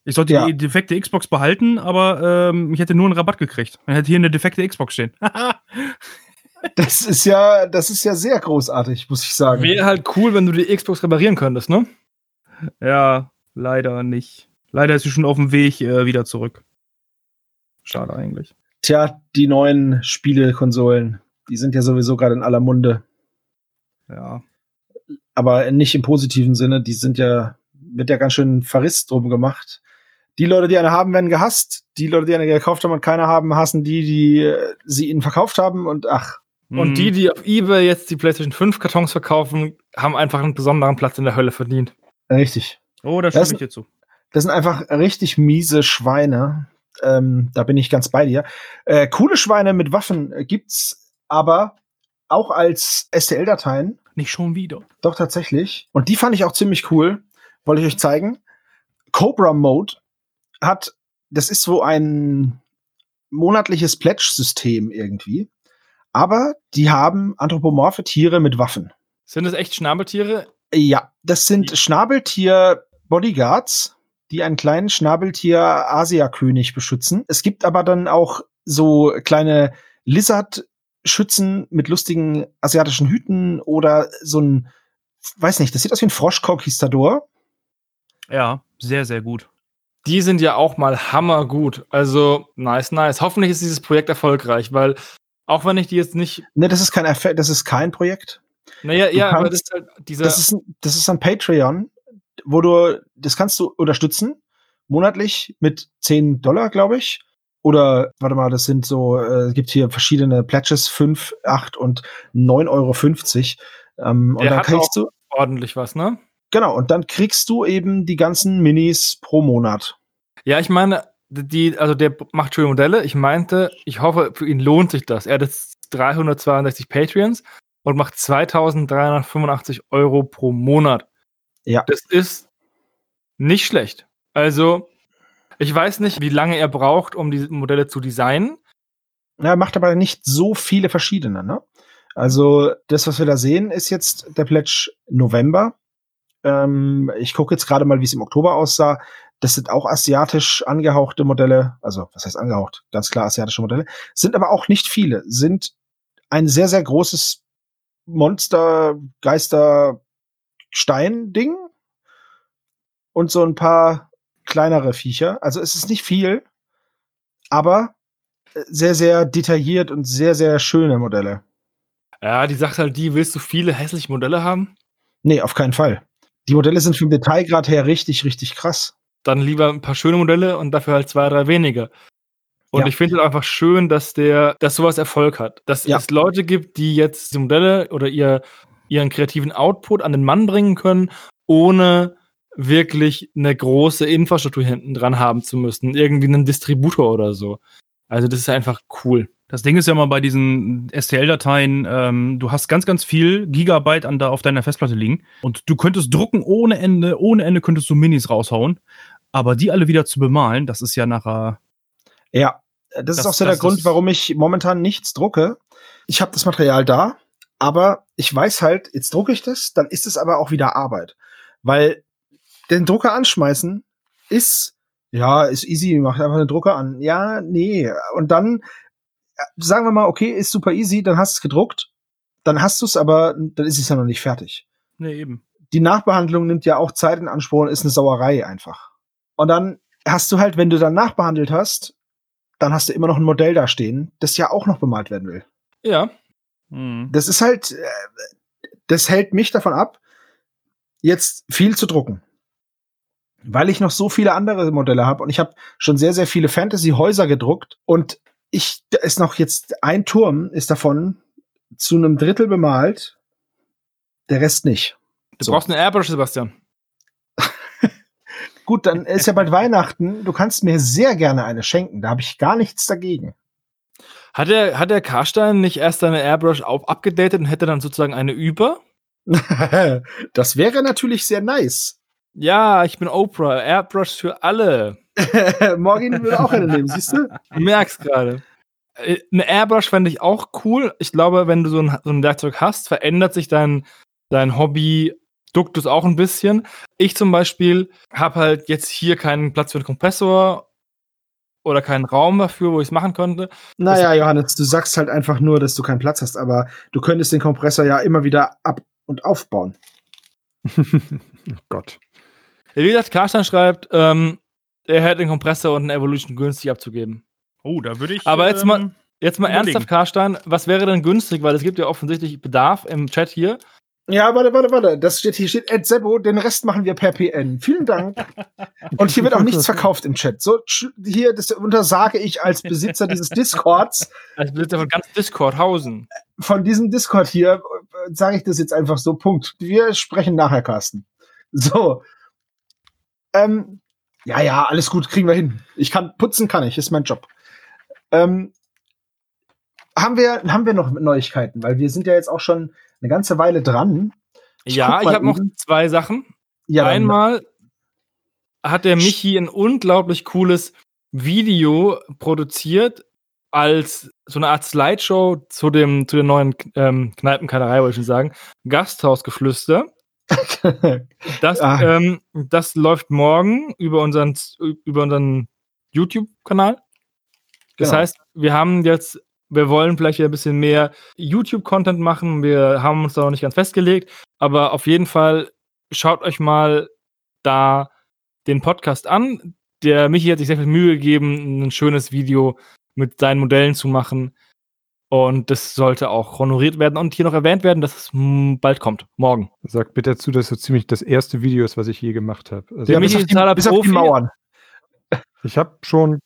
Ich sollte Ja. die defekte Xbox behalten, aber ähm, ich hätte nur einen Rabatt gekriegt. Man hätte hier eine defekte Xbox stehen. Das ist ja, das ist ja sehr großartig, muss ich sagen. Wäre halt cool, wenn du die Xbox reparieren könntest, ne? ja, leider nicht. Leider ist sie schon auf dem Weg äh, wieder zurück. Schade eigentlich. Tja, die neuen Spielekonsolen, die sind ja sowieso gerade in aller Munde. Ja. aber nicht im positiven Sinne. Die sind ja, wird ja ganz schön verriss drum gemacht. Die Leute, die eine haben, werden gehasst. Die Leute, die eine gekauft haben und keine haben, hassen die, die äh, sie ihnen verkauft haben. Und ach, Und die, die auf Ebay jetzt die PlayStation 5 Kartons verkaufen, haben einfach einen besonderen Platz in der Hölle verdient. richtig. Oh, da Das- stimme ich dir zu. Das sind einfach richtig miese Schweine. Ähm, da bin ich ganz bei dir. Äh, coole Schweine mit Waffen gibt's aber auch als STL-Dateien. Nicht schon wieder. Doch tatsächlich. Und die fand ich auch ziemlich cool. Wollte ich euch zeigen. Cobra Mode hat, das ist so ein monatliches Pledge-System irgendwie. Aber die haben anthropomorphe Tiere mit Waffen. Sind das echt Schnabeltiere? Ja, das sind Schnabeltier-Bodyguards, die einen kleinen Schnabeltier-Asia-König beschützen. Es gibt aber dann auch so kleine Lizard-Schützen mit lustigen asiatischen Hüten oder so ein, weiß nicht, das sieht aus wie ein Frosch-Conquistador. Ja, sehr, sehr gut. Die sind ja auch mal hammergut. Also, nice, nice. Hoffentlich ist dieses Projekt erfolgreich, weil auch wenn ich die jetzt nicht. Ne, das ist kein, Erfe- das ist kein Projekt. Naja, Du ja, aber kannst- das ist halt dieser. Das ist, das ist ein Patreon, wo du, das kannst du unterstützen, monatlich mit 10 Dollar, glaube ich. Oder, warte mal, das sind so, äh, es gibt hier verschiedene Pledges, 5, 8 und 9,50 Euro. Ähm, und dann kriegst du, ordentlich was, ne? genau, und dann kriegst du eben die ganzen Minis pro Monat. Ja, ich meine, die, also der macht schöne Modelle. Ich meinte, ich hoffe, für ihn lohnt sich das. Er hat jetzt 362 Patreons und macht 2385 Euro pro Monat. Ja. Das ist nicht schlecht. Also, ich weiß nicht, wie lange er braucht, um diese Modelle zu designen. Er macht aber nicht so viele verschiedene, ne? Also, das, was wir da sehen, ist jetzt der Pledge November. Ähm, ich gucke jetzt gerade mal, wie es im Oktober aussah. Das sind auch asiatisch angehauchte Modelle. Also, was heißt angehaucht? Ganz klar asiatische Modelle. Sind aber auch nicht viele. Sind ein sehr, sehr großes Monster, Geister, Stein-Ding. Und so ein paar kleinere Viecher. Also, es ist nicht viel. Aber sehr, sehr detailliert und sehr, sehr schöne Modelle. Ja, die sagt halt, die willst du viele hässliche Modelle haben? Nee, auf keinen Fall. Die Modelle sind vom Detailgrad her richtig, richtig krass. Dann lieber ein paar schöne Modelle und dafür halt zwei, drei weniger. Und Ja. ich finde es einfach schön, dass der, dass sowas Erfolg hat. Dass Ja. es Leute gibt, die jetzt die Modelle oder ihr, ihren kreativen Output an den Mann bringen können, ohne wirklich eine große Infrastruktur hinten dran haben zu müssen. Irgendwie einen Distributor oder so. Also das ist einfach cool. Das Ding ist ja mal bei diesen STL-Dateien, ähm, du hast ganz, ganz viel Gigabyte an da auf deiner Festplatte liegen und du könntest drucken ohne Ende, ohne Ende könntest du Minis raushauen. Aber die alle wieder zu bemalen, das ist ja nachher. Ja, das, ist Das- auch so der das Grund, ist- warum ich momentan nichts drucke. Ich habe das Material da, aber ich weiß halt, jetzt drucke ich das, dann ist es aber auch wieder Arbeit. Weil den Drucker anschmeißen ist, ja, ist easy, mach einfach den Drucker an. Ja, nee. Und dann äh, sagen wir mal, okay, ist super easy, dann hast du es gedruckt, dann hast du es, aber dann ist es ja noch nicht fertig. Nee, eben. die Nachbehandlung nimmt ja auch Zeit in Anspruch und ist eine Sauerei einfach. Und dann hast du halt, wenn du dann nachbehandelt hast, dann hast du immer noch ein Modell da stehen, das ja auch noch bemalt werden will. Ja. Hm. Das ist halt, äh, das hält mich davon ab, jetzt viel zu drucken. Weil ich noch so viele andere Modelle habe und ich habe schon sehr, sehr viele Fantasy-Häuser gedruckt und ich, da ist noch jetzt ein Turm, ist davon zu einem Drittel bemalt, der Rest nicht. Du So. brauchst eine Airbrush, Sebastian. Gut, dann ist ja bald Weihnachten. Du kannst mir sehr gerne eine schenken. Da habe ich gar nichts dagegen. Hat der, hat der Karstein nicht erst seine Airbrush auf, abgedatet und hätte dann sozusagen eine über? das wäre natürlich sehr nice. Ja, ich bin Oprah. Airbrush für alle. Morgen will auch eine nehmen, siehst du? Du merkst gerade. Äh, Eine Airbrush fände ich auch cool. Ich glaube, wenn du so ein, so ein Werkzeug hast, verändert sich dein, dein Hobby Duktus auch ein bisschen. Ich zum Beispiel habe halt jetzt hier keinen Platz für einen Kompressor oder keinen Raum dafür, wo ich es machen könnte. Naja, Johannes, du sagst halt einfach nur, dass du keinen Platz hast, aber du könntest den Kompressor ja immer wieder ab- und aufbauen. oh Gott. Wie gesagt, Karstein schreibt, ähm, er hätte den Kompressor und einen Evolution günstig abzugeben. Oh, da würde ich. Aber jetzt mal- ähm, Jetzt mal Überlegen. ernsthaft, Karstein, was wäre denn günstig? Weil es gibt ja offensichtlich Bedarf im Chat hier. Ja, warte, warte, warte. Das steht hier steht Ed Sebo, den Rest machen wir per PN. Vielen Dank. Und hier wird auch nichts verkauft im Chat. So, hier, das untersage ich als Besitzer dieses Discords. Als Besitzer von ganz Discordhausen. von diesem Discord hier äh, sage ich das jetzt einfach so. Punkt. Wir sprechen nachher, Carsten. So. Ähm, ja, ja, alles gut, kriegen wir hin. Ich kann putzen, kann ich, ist mein Job. Ähm, haben wir haben wir noch Neuigkeiten, weil wir sind ja jetzt auch schon eine ganze Weile dran. Ich ja, ich habe noch zwei Sachen. Ja, dann- Einmal hat der Michi ein unglaublich cooles Video produziert als so eine Art Slideshow zu dem zu der neuen ähm, Kneipenkeilerei, wollte ich schon sagen. Gasthausgeflüster. Das, Ah. ähm, das läuft morgen über unseren, über unseren YouTube-Kanal. Das Genau. heißt, wir haben jetzt, wir wollen vielleicht ein bisschen mehr YouTube-Content machen. Wir haben uns da noch nicht ganz festgelegt, aber auf jeden Fall schaut euch mal da den Podcast an. Der Michi hat sich sehr viel Mühe gegeben, ein schönes Video mit seinen Modellen zu machen. Und das sollte auch honoriert werden und hier noch erwähnt werden, dass es bald kommt. Morgen. Sag bitte dazu, dass so ziemlich das erste Video ist, was ich je gemacht habe. Also Der ja, Michi ist totaler bis auf die Profi. Mauern. ich habe schon,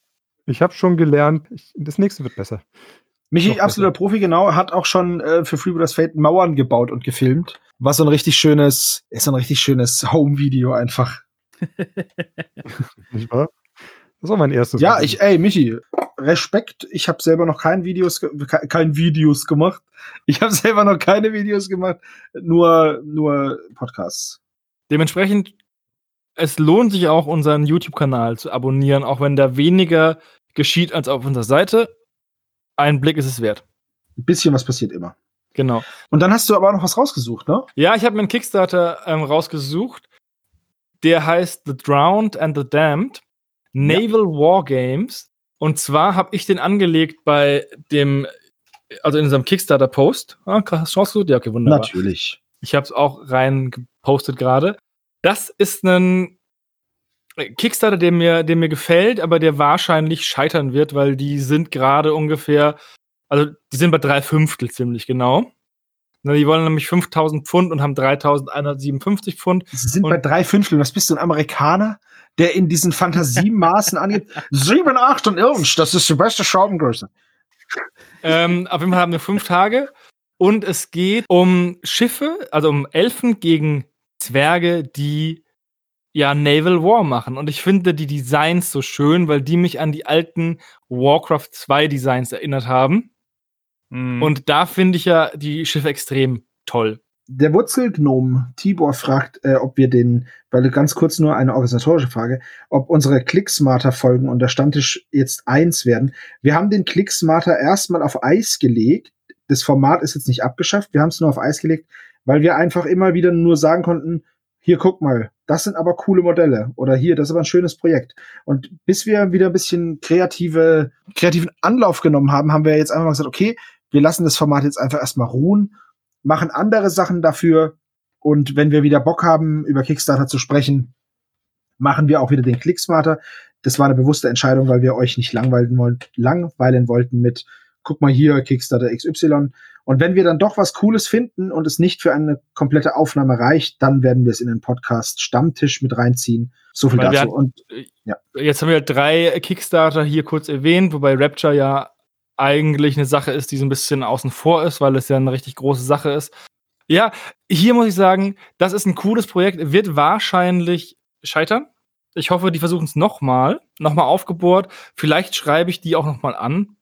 ich habe schon gelernt. Ich, das nächste wird besser. Michi, absoluter Profi, genau, hat auch schon äh, für Freebooters Fate Mauern gebaut und gefilmt. War so ein richtig schönes, ist so ein richtig schönes Home-Video einfach. Nicht wahr? Das war mein erstes. Ja, Video. ich, ey, Michi, Respekt. Ich habe selber noch kein Videos, kein Videos gemacht. Ich habe selber noch keine Videos gemacht, nur, nur Podcasts. Dementsprechend es lohnt sich auch, unseren YouTube-Kanal zu abonnieren, auch wenn da weniger geschieht als auf unserer Seite. Ein Blick ist es wert. Ein bisschen was passiert immer. Genau. Und dann hast du aber noch was rausgesucht, ne? Ja, ich habe mir einen Kickstarter ähm, rausgesucht. Der heißt The Drowned and the Damned. Naval War Games. Und zwar habe ich den angelegt bei dem, also in unserem Kickstarter-Post. Ah, hast du rausgesucht? Ja, okay, wunderbar. Natürlich. Ich habe es auch rein gepostet gerade. Das ist ein Kickstarter, der mir, der mir gefällt, aber der wahrscheinlich scheitern wird, weil die sind gerade ungefähr, also die sind bei drei Fünftel ziemlich genau. Na, Die wollen nämlich 5000 Pfund und haben 3157 Pfund. Sie sind bei drei Fünftel. Was bist du, ein Amerikaner, der in diesen Fantasiemaßen angeht? Sieben, acht und irgend, das ist die beste Schraubengröße. Ähm, auf jeden Fall haben wir fünf Tage. Und es geht um Schiffe, also um Elfen gegen Zwerge, die ja Naval War machen. Und ich finde die Designs so schön, weil die mich an die alten Warcraft 2 Designs erinnert haben. Mhm. Und da finde ich ja die Schiffe extrem toll. Der Wurzelgnom Tibor fragt, äh, ob wir den, weil ganz kurz nur eine organisatorische Frage, ob unsere Clicksmarter-Folgen und der Stammtisch jetzt eins werden. Wir haben den Clicksmarter erstmal auf Eis gelegt. Das Format ist jetzt nicht abgeschafft. Wir haben es nur auf Eis gelegt, weil wir einfach immer wieder nur sagen konnten, hier guck mal, das sind aber coole Modelle oder hier, das ist aber ein schönes Projekt. Und bis wir wieder ein bisschen kreative, kreativen Anlauf genommen haben, haben wir jetzt einfach mal gesagt, okay, wir lassen das Format jetzt einfach erstmal ruhen, machen andere Sachen dafür und wenn wir wieder Bock haben, über Kickstarter zu sprechen, machen wir auch wieder den Clicksmarter. Das war eine bewusste Entscheidung, weil wir euch nicht langweilen, wollten mit, guck mal hier, Kickstarter XY. Und wenn wir dann doch was Cooles finden und es nicht für eine komplette Aufnahme reicht, dann werden wir es in den Podcast Stammtisch mit reinziehen. So viel Weil dazu. Und Jetzt haben wir drei Kickstarter hier kurz erwähnt, wobei Rapture ja eigentlich eine Sache ist, die so ein bisschen außen vor ist, weil es ja eine richtig große Sache ist. Ja, hier muss ich sagen, das ist ein cooles Projekt, wird wahrscheinlich scheitern. Ich hoffe, die versuchen es nochmal, nochmal aufgebohrt. Vielleicht schreibe ich die auch nochmal an.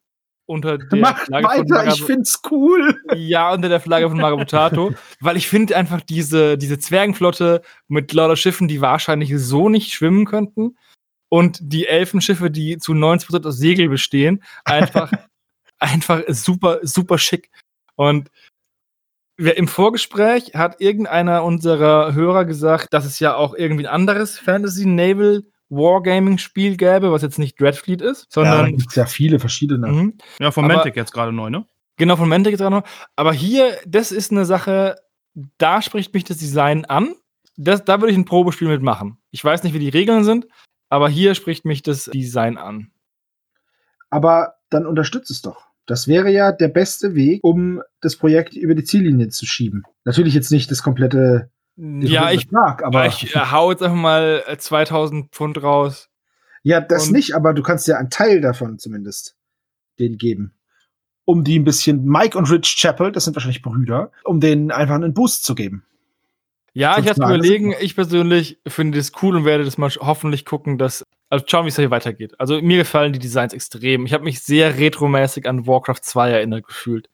Unter der macht Flagge von weiter, ich find's cool. ja, unter der Flagge von Marabutato. weil ich finde einfach diese, diese Zwergenflotte mit lauter Schiffen, die wahrscheinlich so nicht schwimmen könnten. Und die Elfenschiffe, die zu 90% aus Segel bestehen, einfach, einfach super, super schick. Und im Vorgespräch hat irgendeiner unserer Hörer gesagt, dass es ja auch irgendwie ein anderes Fantasy Naval Wargaming Spiel gäbe, was jetzt nicht Dreadfleet ist, Ja, da sondern gibt's ja viele verschiedene. Mhm. ja, von Mantic jetzt gerade neu, ne? Genau, von Mantic jetzt auch noch. Aber hier, das ist eine Sache, da spricht mich das Design an. Das, da würde ich ein Probespiel mitmachen. Ich weiß nicht, wie die Regeln sind, aber hier spricht mich das Design an. aber dann unterstützt es doch. Das wäre ja der beste Weg, um das Projekt über die Ziellinie zu schieben. Natürlich jetzt nicht das komplette Ja, ich, Betrag, aber ich äh, hau jetzt einfach mal äh, 2000 Pfund raus. ja, das nicht, aber du kannst ja einen Teil davon zumindest denen geben. Um die ein bisschen Mike und Rich Chappell, das sind wahrscheinlich Brüder, um denen einfach einen Boost zu geben. Ja, ich hatte überlegen, ich persönlich finde das cool und werde das mal hoffentlich gucken, dass. Also schauen, wie es hier weitergeht. Also mir gefallen die Designs extrem. Ich habe mich sehr retromäßig an Warcraft 2 erinnert gefühlt.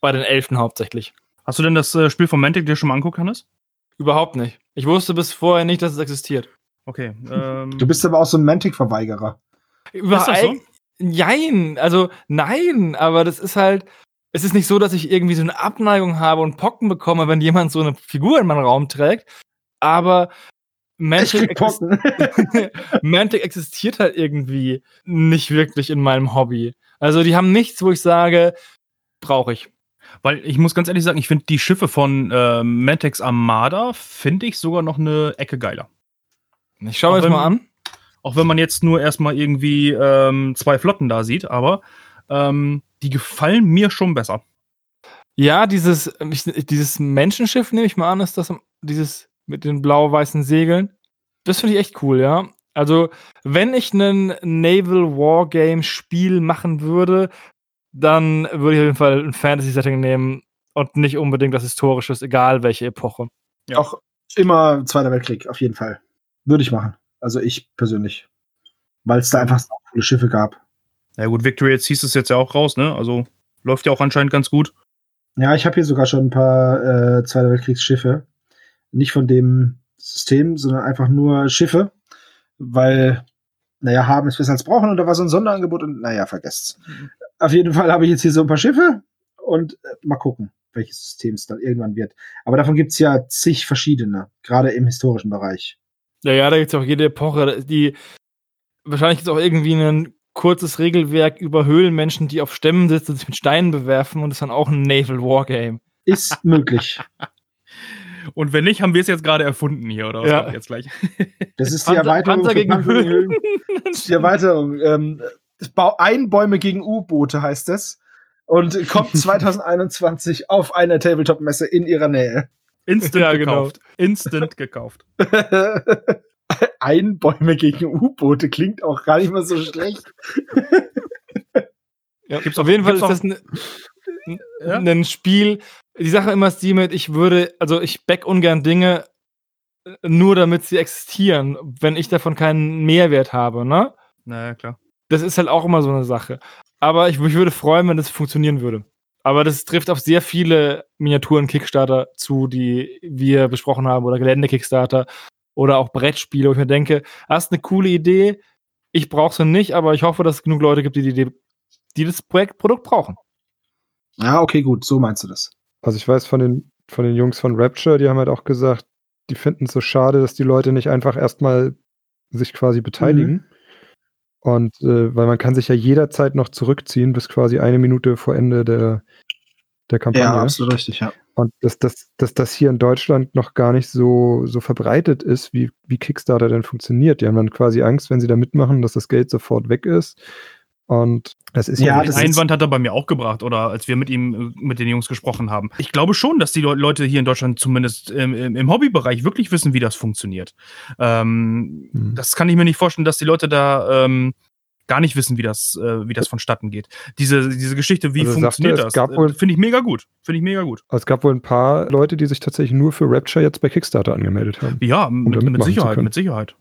Bei den Elfen hauptsächlich. Hast du denn das äh, Spiel von Mantic dir schon mal anguckt, Hannes? Überhaupt nicht. Ich wusste bis vorher nicht, dass es existiert. Okay. Ähm, Du bist aber auch so ein Mantic-Verweigerer. Überall. das so? Nein, also nein, aber das ist halt. Es ist nicht so, dass ich irgendwie so eine Abneigung habe und Pocken bekomme, wenn jemand so eine Figur in meinen Raum trägt. Aber Ich Mantic, krieg exist Pocken. Mantic existiert halt irgendwie nicht wirklich in meinem Hobby. Also die haben nichts, wo ich sage, brauche ich. Weil ich muss ganz ehrlich sagen, ich finde die Schiffe von äh, Mantex Armada finde ich sogar noch eine Ecke geiler. Ich schaue das mal an. Auch wenn man jetzt nur erstmal irgendwie ähm, zwei Flotten da sieht, aber ähm, die gefallen mir schon besser. Ja, dieses, ich, dieses Menschenschiff, nehme ich mal an, ist das dieses mit den blau-weißen Segeln. Das finde ich echt cool, ja. Also, wenn ich einen Naval Wargame Spiel machen würde, dann würde ich auf jeden Fall ein Fantasy-Setting nehmen und nicht unbedingt das Historisches, egal welche Epoche. Ja. Auch immer Zweiter Weltkrieg, auf jeden Fall. Würde ich machen. Also ich persönlich. Weil es da einfach so coole Schiffe gab. Ja gut, Victory jetzt hieß es jetzt ja auch raus, ne? Also läuft ja auch anscheinend ganz gut. Ja, ich habe hier sogar schon ein paar äh, Zweiter Weltkriegsschiffe. Nicht von dem System, sondern einfach nur Schiffe, weil, naja, haben ist besser als brauchen und da war so ein Sonderangebot und naja, vergesst's. Auf jeden Fall habe ich jetzt hier so ein paar Schiffe und äh, mal gucken, welches System es dann irgendwann wird. Aber davon gibt's ja zig verschiedene, gerade im historischen Bereich. Ja, ja, da gibt es auch jede Epoche, die wahrscheinlich gibt es auch irgendwie ein kurzes Regelwerk über Höhlenmenschen, die auf Stämmen sitzen und sich mit Steinen bewerfen und ist dann auch ein Naval Wargame. Ist möglich. Und wenn nicht, haben wir es jetzt gerade erfunden hier, oder was Ja. jetzt gleich? Das ist die Panzer- Erweiterung. Panzer gegen Höhlen. Höhlen. Das ist die Erweiterung. Ähm, Einbäume gegen U-Boote heißt es. Und kommt 2021 auf einer Tabletop-Messe in ihrer Nähe. Instant Ja, genau. gekauft. Instant gekauft. Einbäume gegen U-Boote klingt auch gar nicht mal so schlecht. Ja, Gibt's auf jeden Fall ist das ein, Ja? ein Spiel. Die Sache immer ist die mit, ich würde, also ich back ungern Dinge äh, nur damit sie existieren, wenn ich davon keinen Mehrwert habe, ne? Na ja, klar. Das ist halt auch immer so eine Sache. Aber ich mich würde freuen, wenn das funktionieren würde. Aber das trifft auf sehr viele Miniaturen-Kickstarter zu, die wir besprochen haben, oder Gelände-Kickstarter oder auch Brettspiele, wo ich mir denke, hast eine coole Idee, ich brauche sie nicht, aber ich hoffe, dass es genug Leute gibt, die, die, die das Projekt, Produkt brauchen. Ja, okay, gut, so meinst du das. Also ich weiß von den, von den Jungs von Rapture, die haben halt auch gesagt, die finden es so schade, dass die Leute nicht einfach erstmal sich quasi beteiligen. Und äh, weil man kann sich ja jederzeit noch zurückziehen, bis quasi eine Minute vor Ende der, der Kampagne. Ja, absolut richtig, ja. Und dass, dass, dass das hier in Deutschland noch gar nicht so, so verbreitet ist, wie, wie Kickstarter denn funktioniert. Die haben dann quasi Angst, wenn sie da mitmachen, dass das Geld sofort weg ist. Und das ist Ja, ja, Den Einwand hat er bei mir auch gebracht, oder als wir mit ihm, mit den Jungs gesprochen haben. Ich glaube schon, dass die Le- Leute hier in Deutschland zumindest im, im, Hobbybereich wirklich wissen, wie das funktioniert. Ähm, Mhm. Das kann ich mir nicht vorstellen, dass die Leute da ähm, gar nicht wissen, wie das, äh, wie das vonstatten geht. Diese, diese Geschichte, wie Also sagte, funktioniert es das, gab äh, finde ich mega gut. Finde ich mega gut. es gab wohl ein paar Leute, die sich tatsächlich nur für Rapture jetzt bei Kickstarter angemeldet haben. Ja, mit, da mit zu Sicherheit, mit Sicherheit.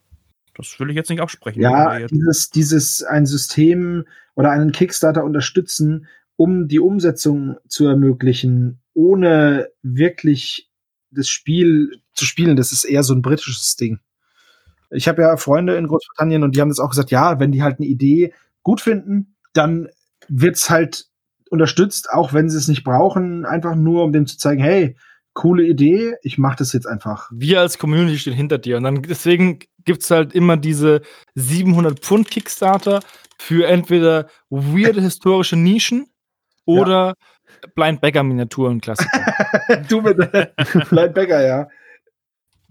Das will ich jetzt nicht absprechen. Ja, dieses, dieses ein System oder einen Kickstarter unterstützen, um die Umsetzung zu ermöglichen, ohne wirklich das Spiel zu spielen, das ist eher so ein britisches Ding. Ich habe ja Freunde in Großbritannien und die haben das auch gesagt, ja, wenn die halt eine Idee gut finden, dann wird's halt unterstützt, auch wenn sie es nicht brauchen, einfach nur um dem zu zeigen, hey, coole Idee, ich mache das jetzt einfach. Wir als Community stehen hinter dir. Und dann deswegen gibt es halt immer diese 700 Pfund Kickstarter für entweder weirde historische Nischen oder Blind Bagger Miniaturen Klassiker. du mit Blind Bagger, ja.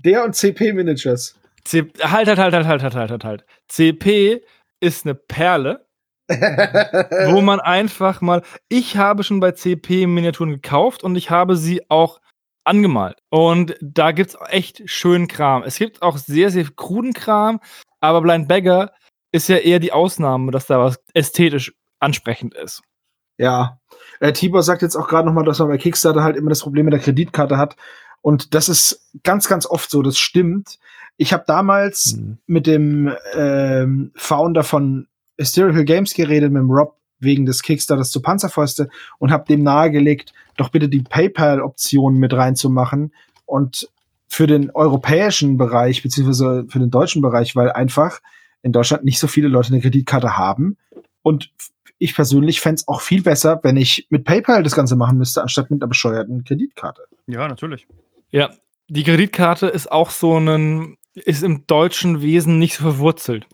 Der und CP Miniatures. C halt, halt, halt, halt, halt, halt, halt, halt, halt. CP ist eine Perle, wo man einfach mal. Ich habe schon bei CP Miniaturen gekauft und ich habe sie auch angemalt. Und da gibt es echt schönen Kram. Es gibt auch sehr, sehr kruden Kram, aber Blind Bagger ist ja eher die Ausnahme, dass da was ästhetisch ansprechend ist. Ja. Äh, Tibor sagt jetzt auch gerade noch mal, dass man bei Kickstarter halt immer das Problem mit der Kreditkarte hat. Und das ist ganz, ganz oft so. Das stimmt. Ich habe damals Mhm. mit dem ähm, Founder von Hysterical Games geredet, mit dem Rob, wegen des Kickstarters zu Panzerfäuste und habe dem nahegelegt, doch bitte die PayPal-Option mit reinzumachen und für den europäischen Bereich, beziehungsweise für den deutschen Bereich, weil einfach in Deutschland nicht so viele Leute eine Kreditkarte haben. Und ich persönlich fände es auch viel besser, wenn ich mit PayPal das Ganze machen müsste, anstatt mit einer bescheuerten Kreditkarte. ja, natürlich. Ja, die Kreditkarte ist auch so ein, ist im deutschen Wesen nicht so verwurzelt.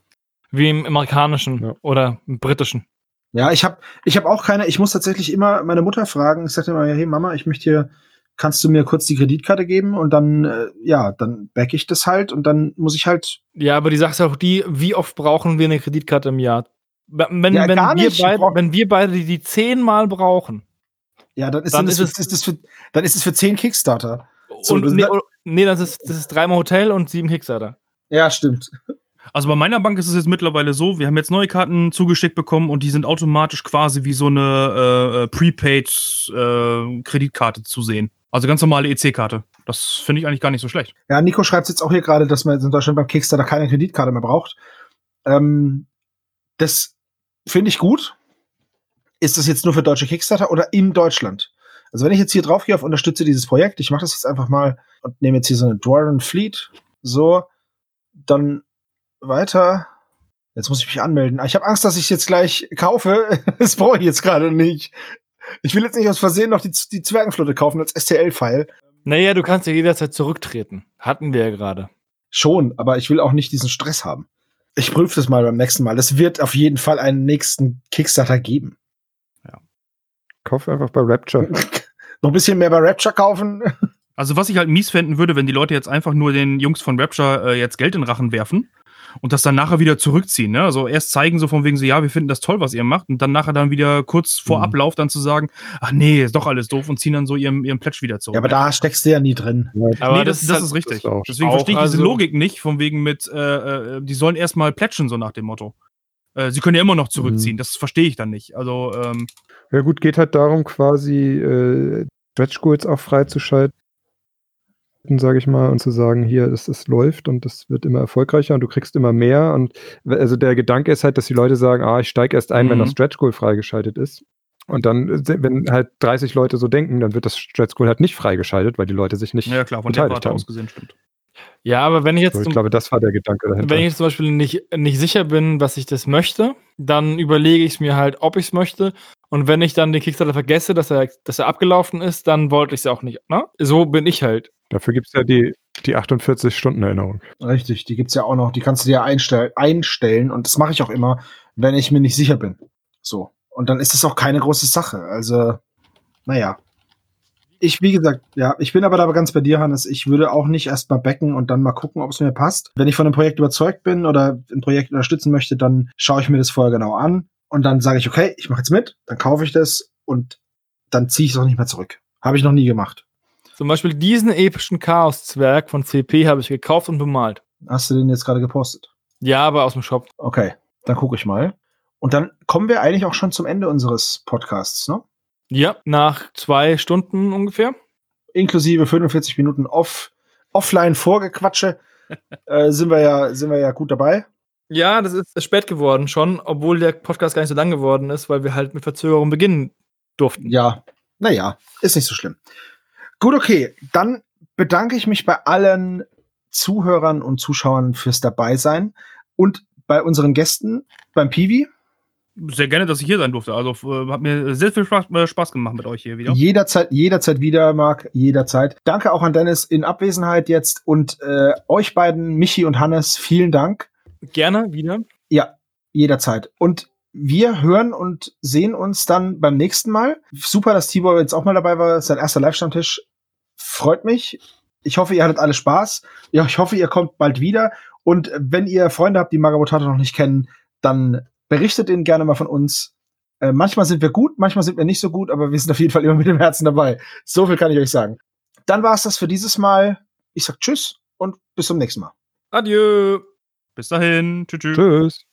Wie im amerikanischen Ja. oder im britischen. Ja, ich habe ich hab auch keine, ich muss tatsächlich immer meine Mutter fragen. Ich sagte immer, hey Mama, ich möchte hier, kannst du mir kurz die Kreditkarte geben? Und dann, äh, ja, dann back ich das halt und dann muss ich halt, Ja, aber die Sache ist auch die, wie oft brauchen wir eine Kreditkarte im Jahr? Wenn, Ja, wenn, wir, beide, wenn wir beide die, zehnmal brauchen ja, dann ist, Dann dann das, ist für, ist das für, dann ist es für zehn Kickstarter. So, und nee, nee, das ist, das ist dreimal Hotel und sieben Kickstarter. Ja, stimmt. Also bei meiner Bank ist es jetzt mittlerweile so, wir haben jetzt neue Karten zugeschickt bekommen und die sind automatisch quasi wie so eine äh, äh, Prepaid-Kreditkarte zu sehen. Also ganz normale EC-Karte. Das finde ich eigentlich gar nicht so schlecht. Ja, Nico schreibt jetzt auch hier gerade, dass man in Deutschland beim Kickstarter keine Kreditkarte mehr braucht. Ähm, das finde ich gut. Ist das jetzt nur für deutsche Kickstarter oder in Deutschland? Also wenn ich jetzt hier drauf gehe auf unterstütze dieses Projekt, ich mache das jetzt einfach mal und nehme jetzt hier so eine Dwarven Fleet So, dann weiter. Jetzt muss ich mich anmelden. Ah, Ich habe Angst, dass ich jetzt gleich kaufe. Das brauche ich jetzt gerade nicht. Ich will jetzt nicht aus Versehen noch die, die Zwergenflotte kaufen als STL-File. Naja, du kannst ja jederzeit zurücktreten. Hatten wir ja gerade. Schon, aber ich will auch nicht diesen Stress haben. Ich prüfe das mal beim nächsten Mal. Es wird auf jeden Fall einen nächsten Kickstarter geben. Kauf einfach bei Rapture. Noch ein bisschen mehr bei Rapture kaufen. Also, was ich halt mies fänden würde, wenn die Leute jetzt einfach nur den Jungs von Rapture äh, jetzt Geld in den Rachen werfen und das dann nachher wieder zurückziehen. Ne? Also erst zeigen so von wegen so, ja, wir finden das toll, was ihr macht, und dann nachher dann wieder kurz vor Mhm. Ablauf dann zu sagen, ach nee, ist doch alles doof und ziehen dann so ihren, ihren Pledge wieder zurück. Ja, aber da steckst du ja nie drin. Aber nee, das, das, halt- ist richtig. das auch- Deswegen verstehe ich diese also- Logik nicht, von wegen mit, äh, äh, die sollen erstmal plätschen, so nach dem Motto. Äh, sie können ja immer noch zurückziehen, Mhm. das verstehe ich dann nicht. Also, ähm, Ja gut, geht halt darum, quasi äh, Stretch Goals auch freizuschalten, sage ich mal, und zu sagen, hier, es, es läuft und es wird immer erfolgreicher und du kriegst immer mehr. Und also der Gedanke ist halt, dass die Leute sagen, ah, ich steige erst ein, wenn Mhm. das Stretch Goal freigeschaltet ist. Und dann, äh, wenn halt 30 Leute so denken, dann wird das Stretch Goal halt nicht freigeschaltet, weil die Leute sich nicht. ja klar, von der Warte aus gesehen stimmt. Ja, aber wenn ich jetzt So, ich zum, glaube, das war der Gedanke dahinter. wenn ich jetzt zum Beispiel nicht, nicht sicher bin, was ich das möchte, dann überlege ich es mir halt, ob ich es möchte. Und wenn ich dann den Kickstarter vergesse, dass er, dass er abgelaufen ist, dann wollte ich es auch nicht. Ne? So bin ich halt. Dafür gibt es ja die, die 48-Stunden-Erinnerung. Richtig, die gibt's ja auch noch. Die kannst du dir einstell einstellen und das mache ich auch immer, wenn ich mir nicht sicher bin. So. Und dann ist es auch keine große Sache. Also, naja. Ich, wie gesagt, ja, ich bin aber da ganz bei dir, Hannes. Ich würde auch nicht erst mal backen und dann mal gucken, ob es mir passt. Wenn ich von einem Projekt überzeugt bin oder ein Projekt unterstützen möchte, dann schaue ich mir das vorher genau an und dann sage ich, okay, ich mache jetzt mit, dann kaufe ich das und dann ziehe ich es auch nicht mehr zurück. Habe ich noch nie gemacht. Zum Beispiel diesen epischen Chaos-Zwerg von CP habe ich gekauft und bemalt. Hast du den jetzt gerade gepostet? Ja, aber aus dem Shop. Okay, dann gucke ich mal. Und dann kommen wir eigentlich auch schon zum Ende unseres Podcasts, ne? Ja, nach zwei Stunden ungefähr. Inklusive 45 Minuten off, offline Vorgequatsche äh, sind wir ja sind wir ja gut dabei. Ja, das ist spät geworden schon, obwohl der Podcast gar nicht so lang geworden ist, weil wir halt mit Verzögerung beginnen durften. Ja, naja, ist nicht so schlimm. Gut, okay, dann bedanke ich mich bei allen Zuhörern und Zuschauern fürs Dabeisein und bei unseren Gästen beim Piwi. Sehr gerne, dass ich hier sein durfte. Also äh, hat mir sehr viel Spaß, äh, Spaß gemacht mit euch hier wieder. Jederzeit, jederzeit wieder, Marc, jederzeit. Danke auch an Dennis in Abwesenheit jetzt und äh, euch beiden, Michi und Hannes, vielen Dank. Gerne wieder. Ja, jederzeit. Und wir hören und sehen uns dann beim nächsten Mal. Super, dass Tibor jetzt auch mal dabei war. Sein erster Live-Stammtisch. Freut mich. Ich hoffe, ihr hattet alle Spaß. Ja, ich hoffe, ihr kommt bald wieder. Und wenn ihr Freunde habt, die Magabotato noch nicht kennen, dann berichtet ihnen gerne mal von uns. Äh, manchmal sind wir gut, manchmal sind wir nicht so gut, aber wir sind auf jeden Fall immer mit dem Herzen dabei. So viel kann ich euch sagen. Dann war es das für dieses Mal. Ich sag Tschüss und bis zum nächsten Mal. Adieu. Bis dahin. Tschüss. tschüss. Tschüss.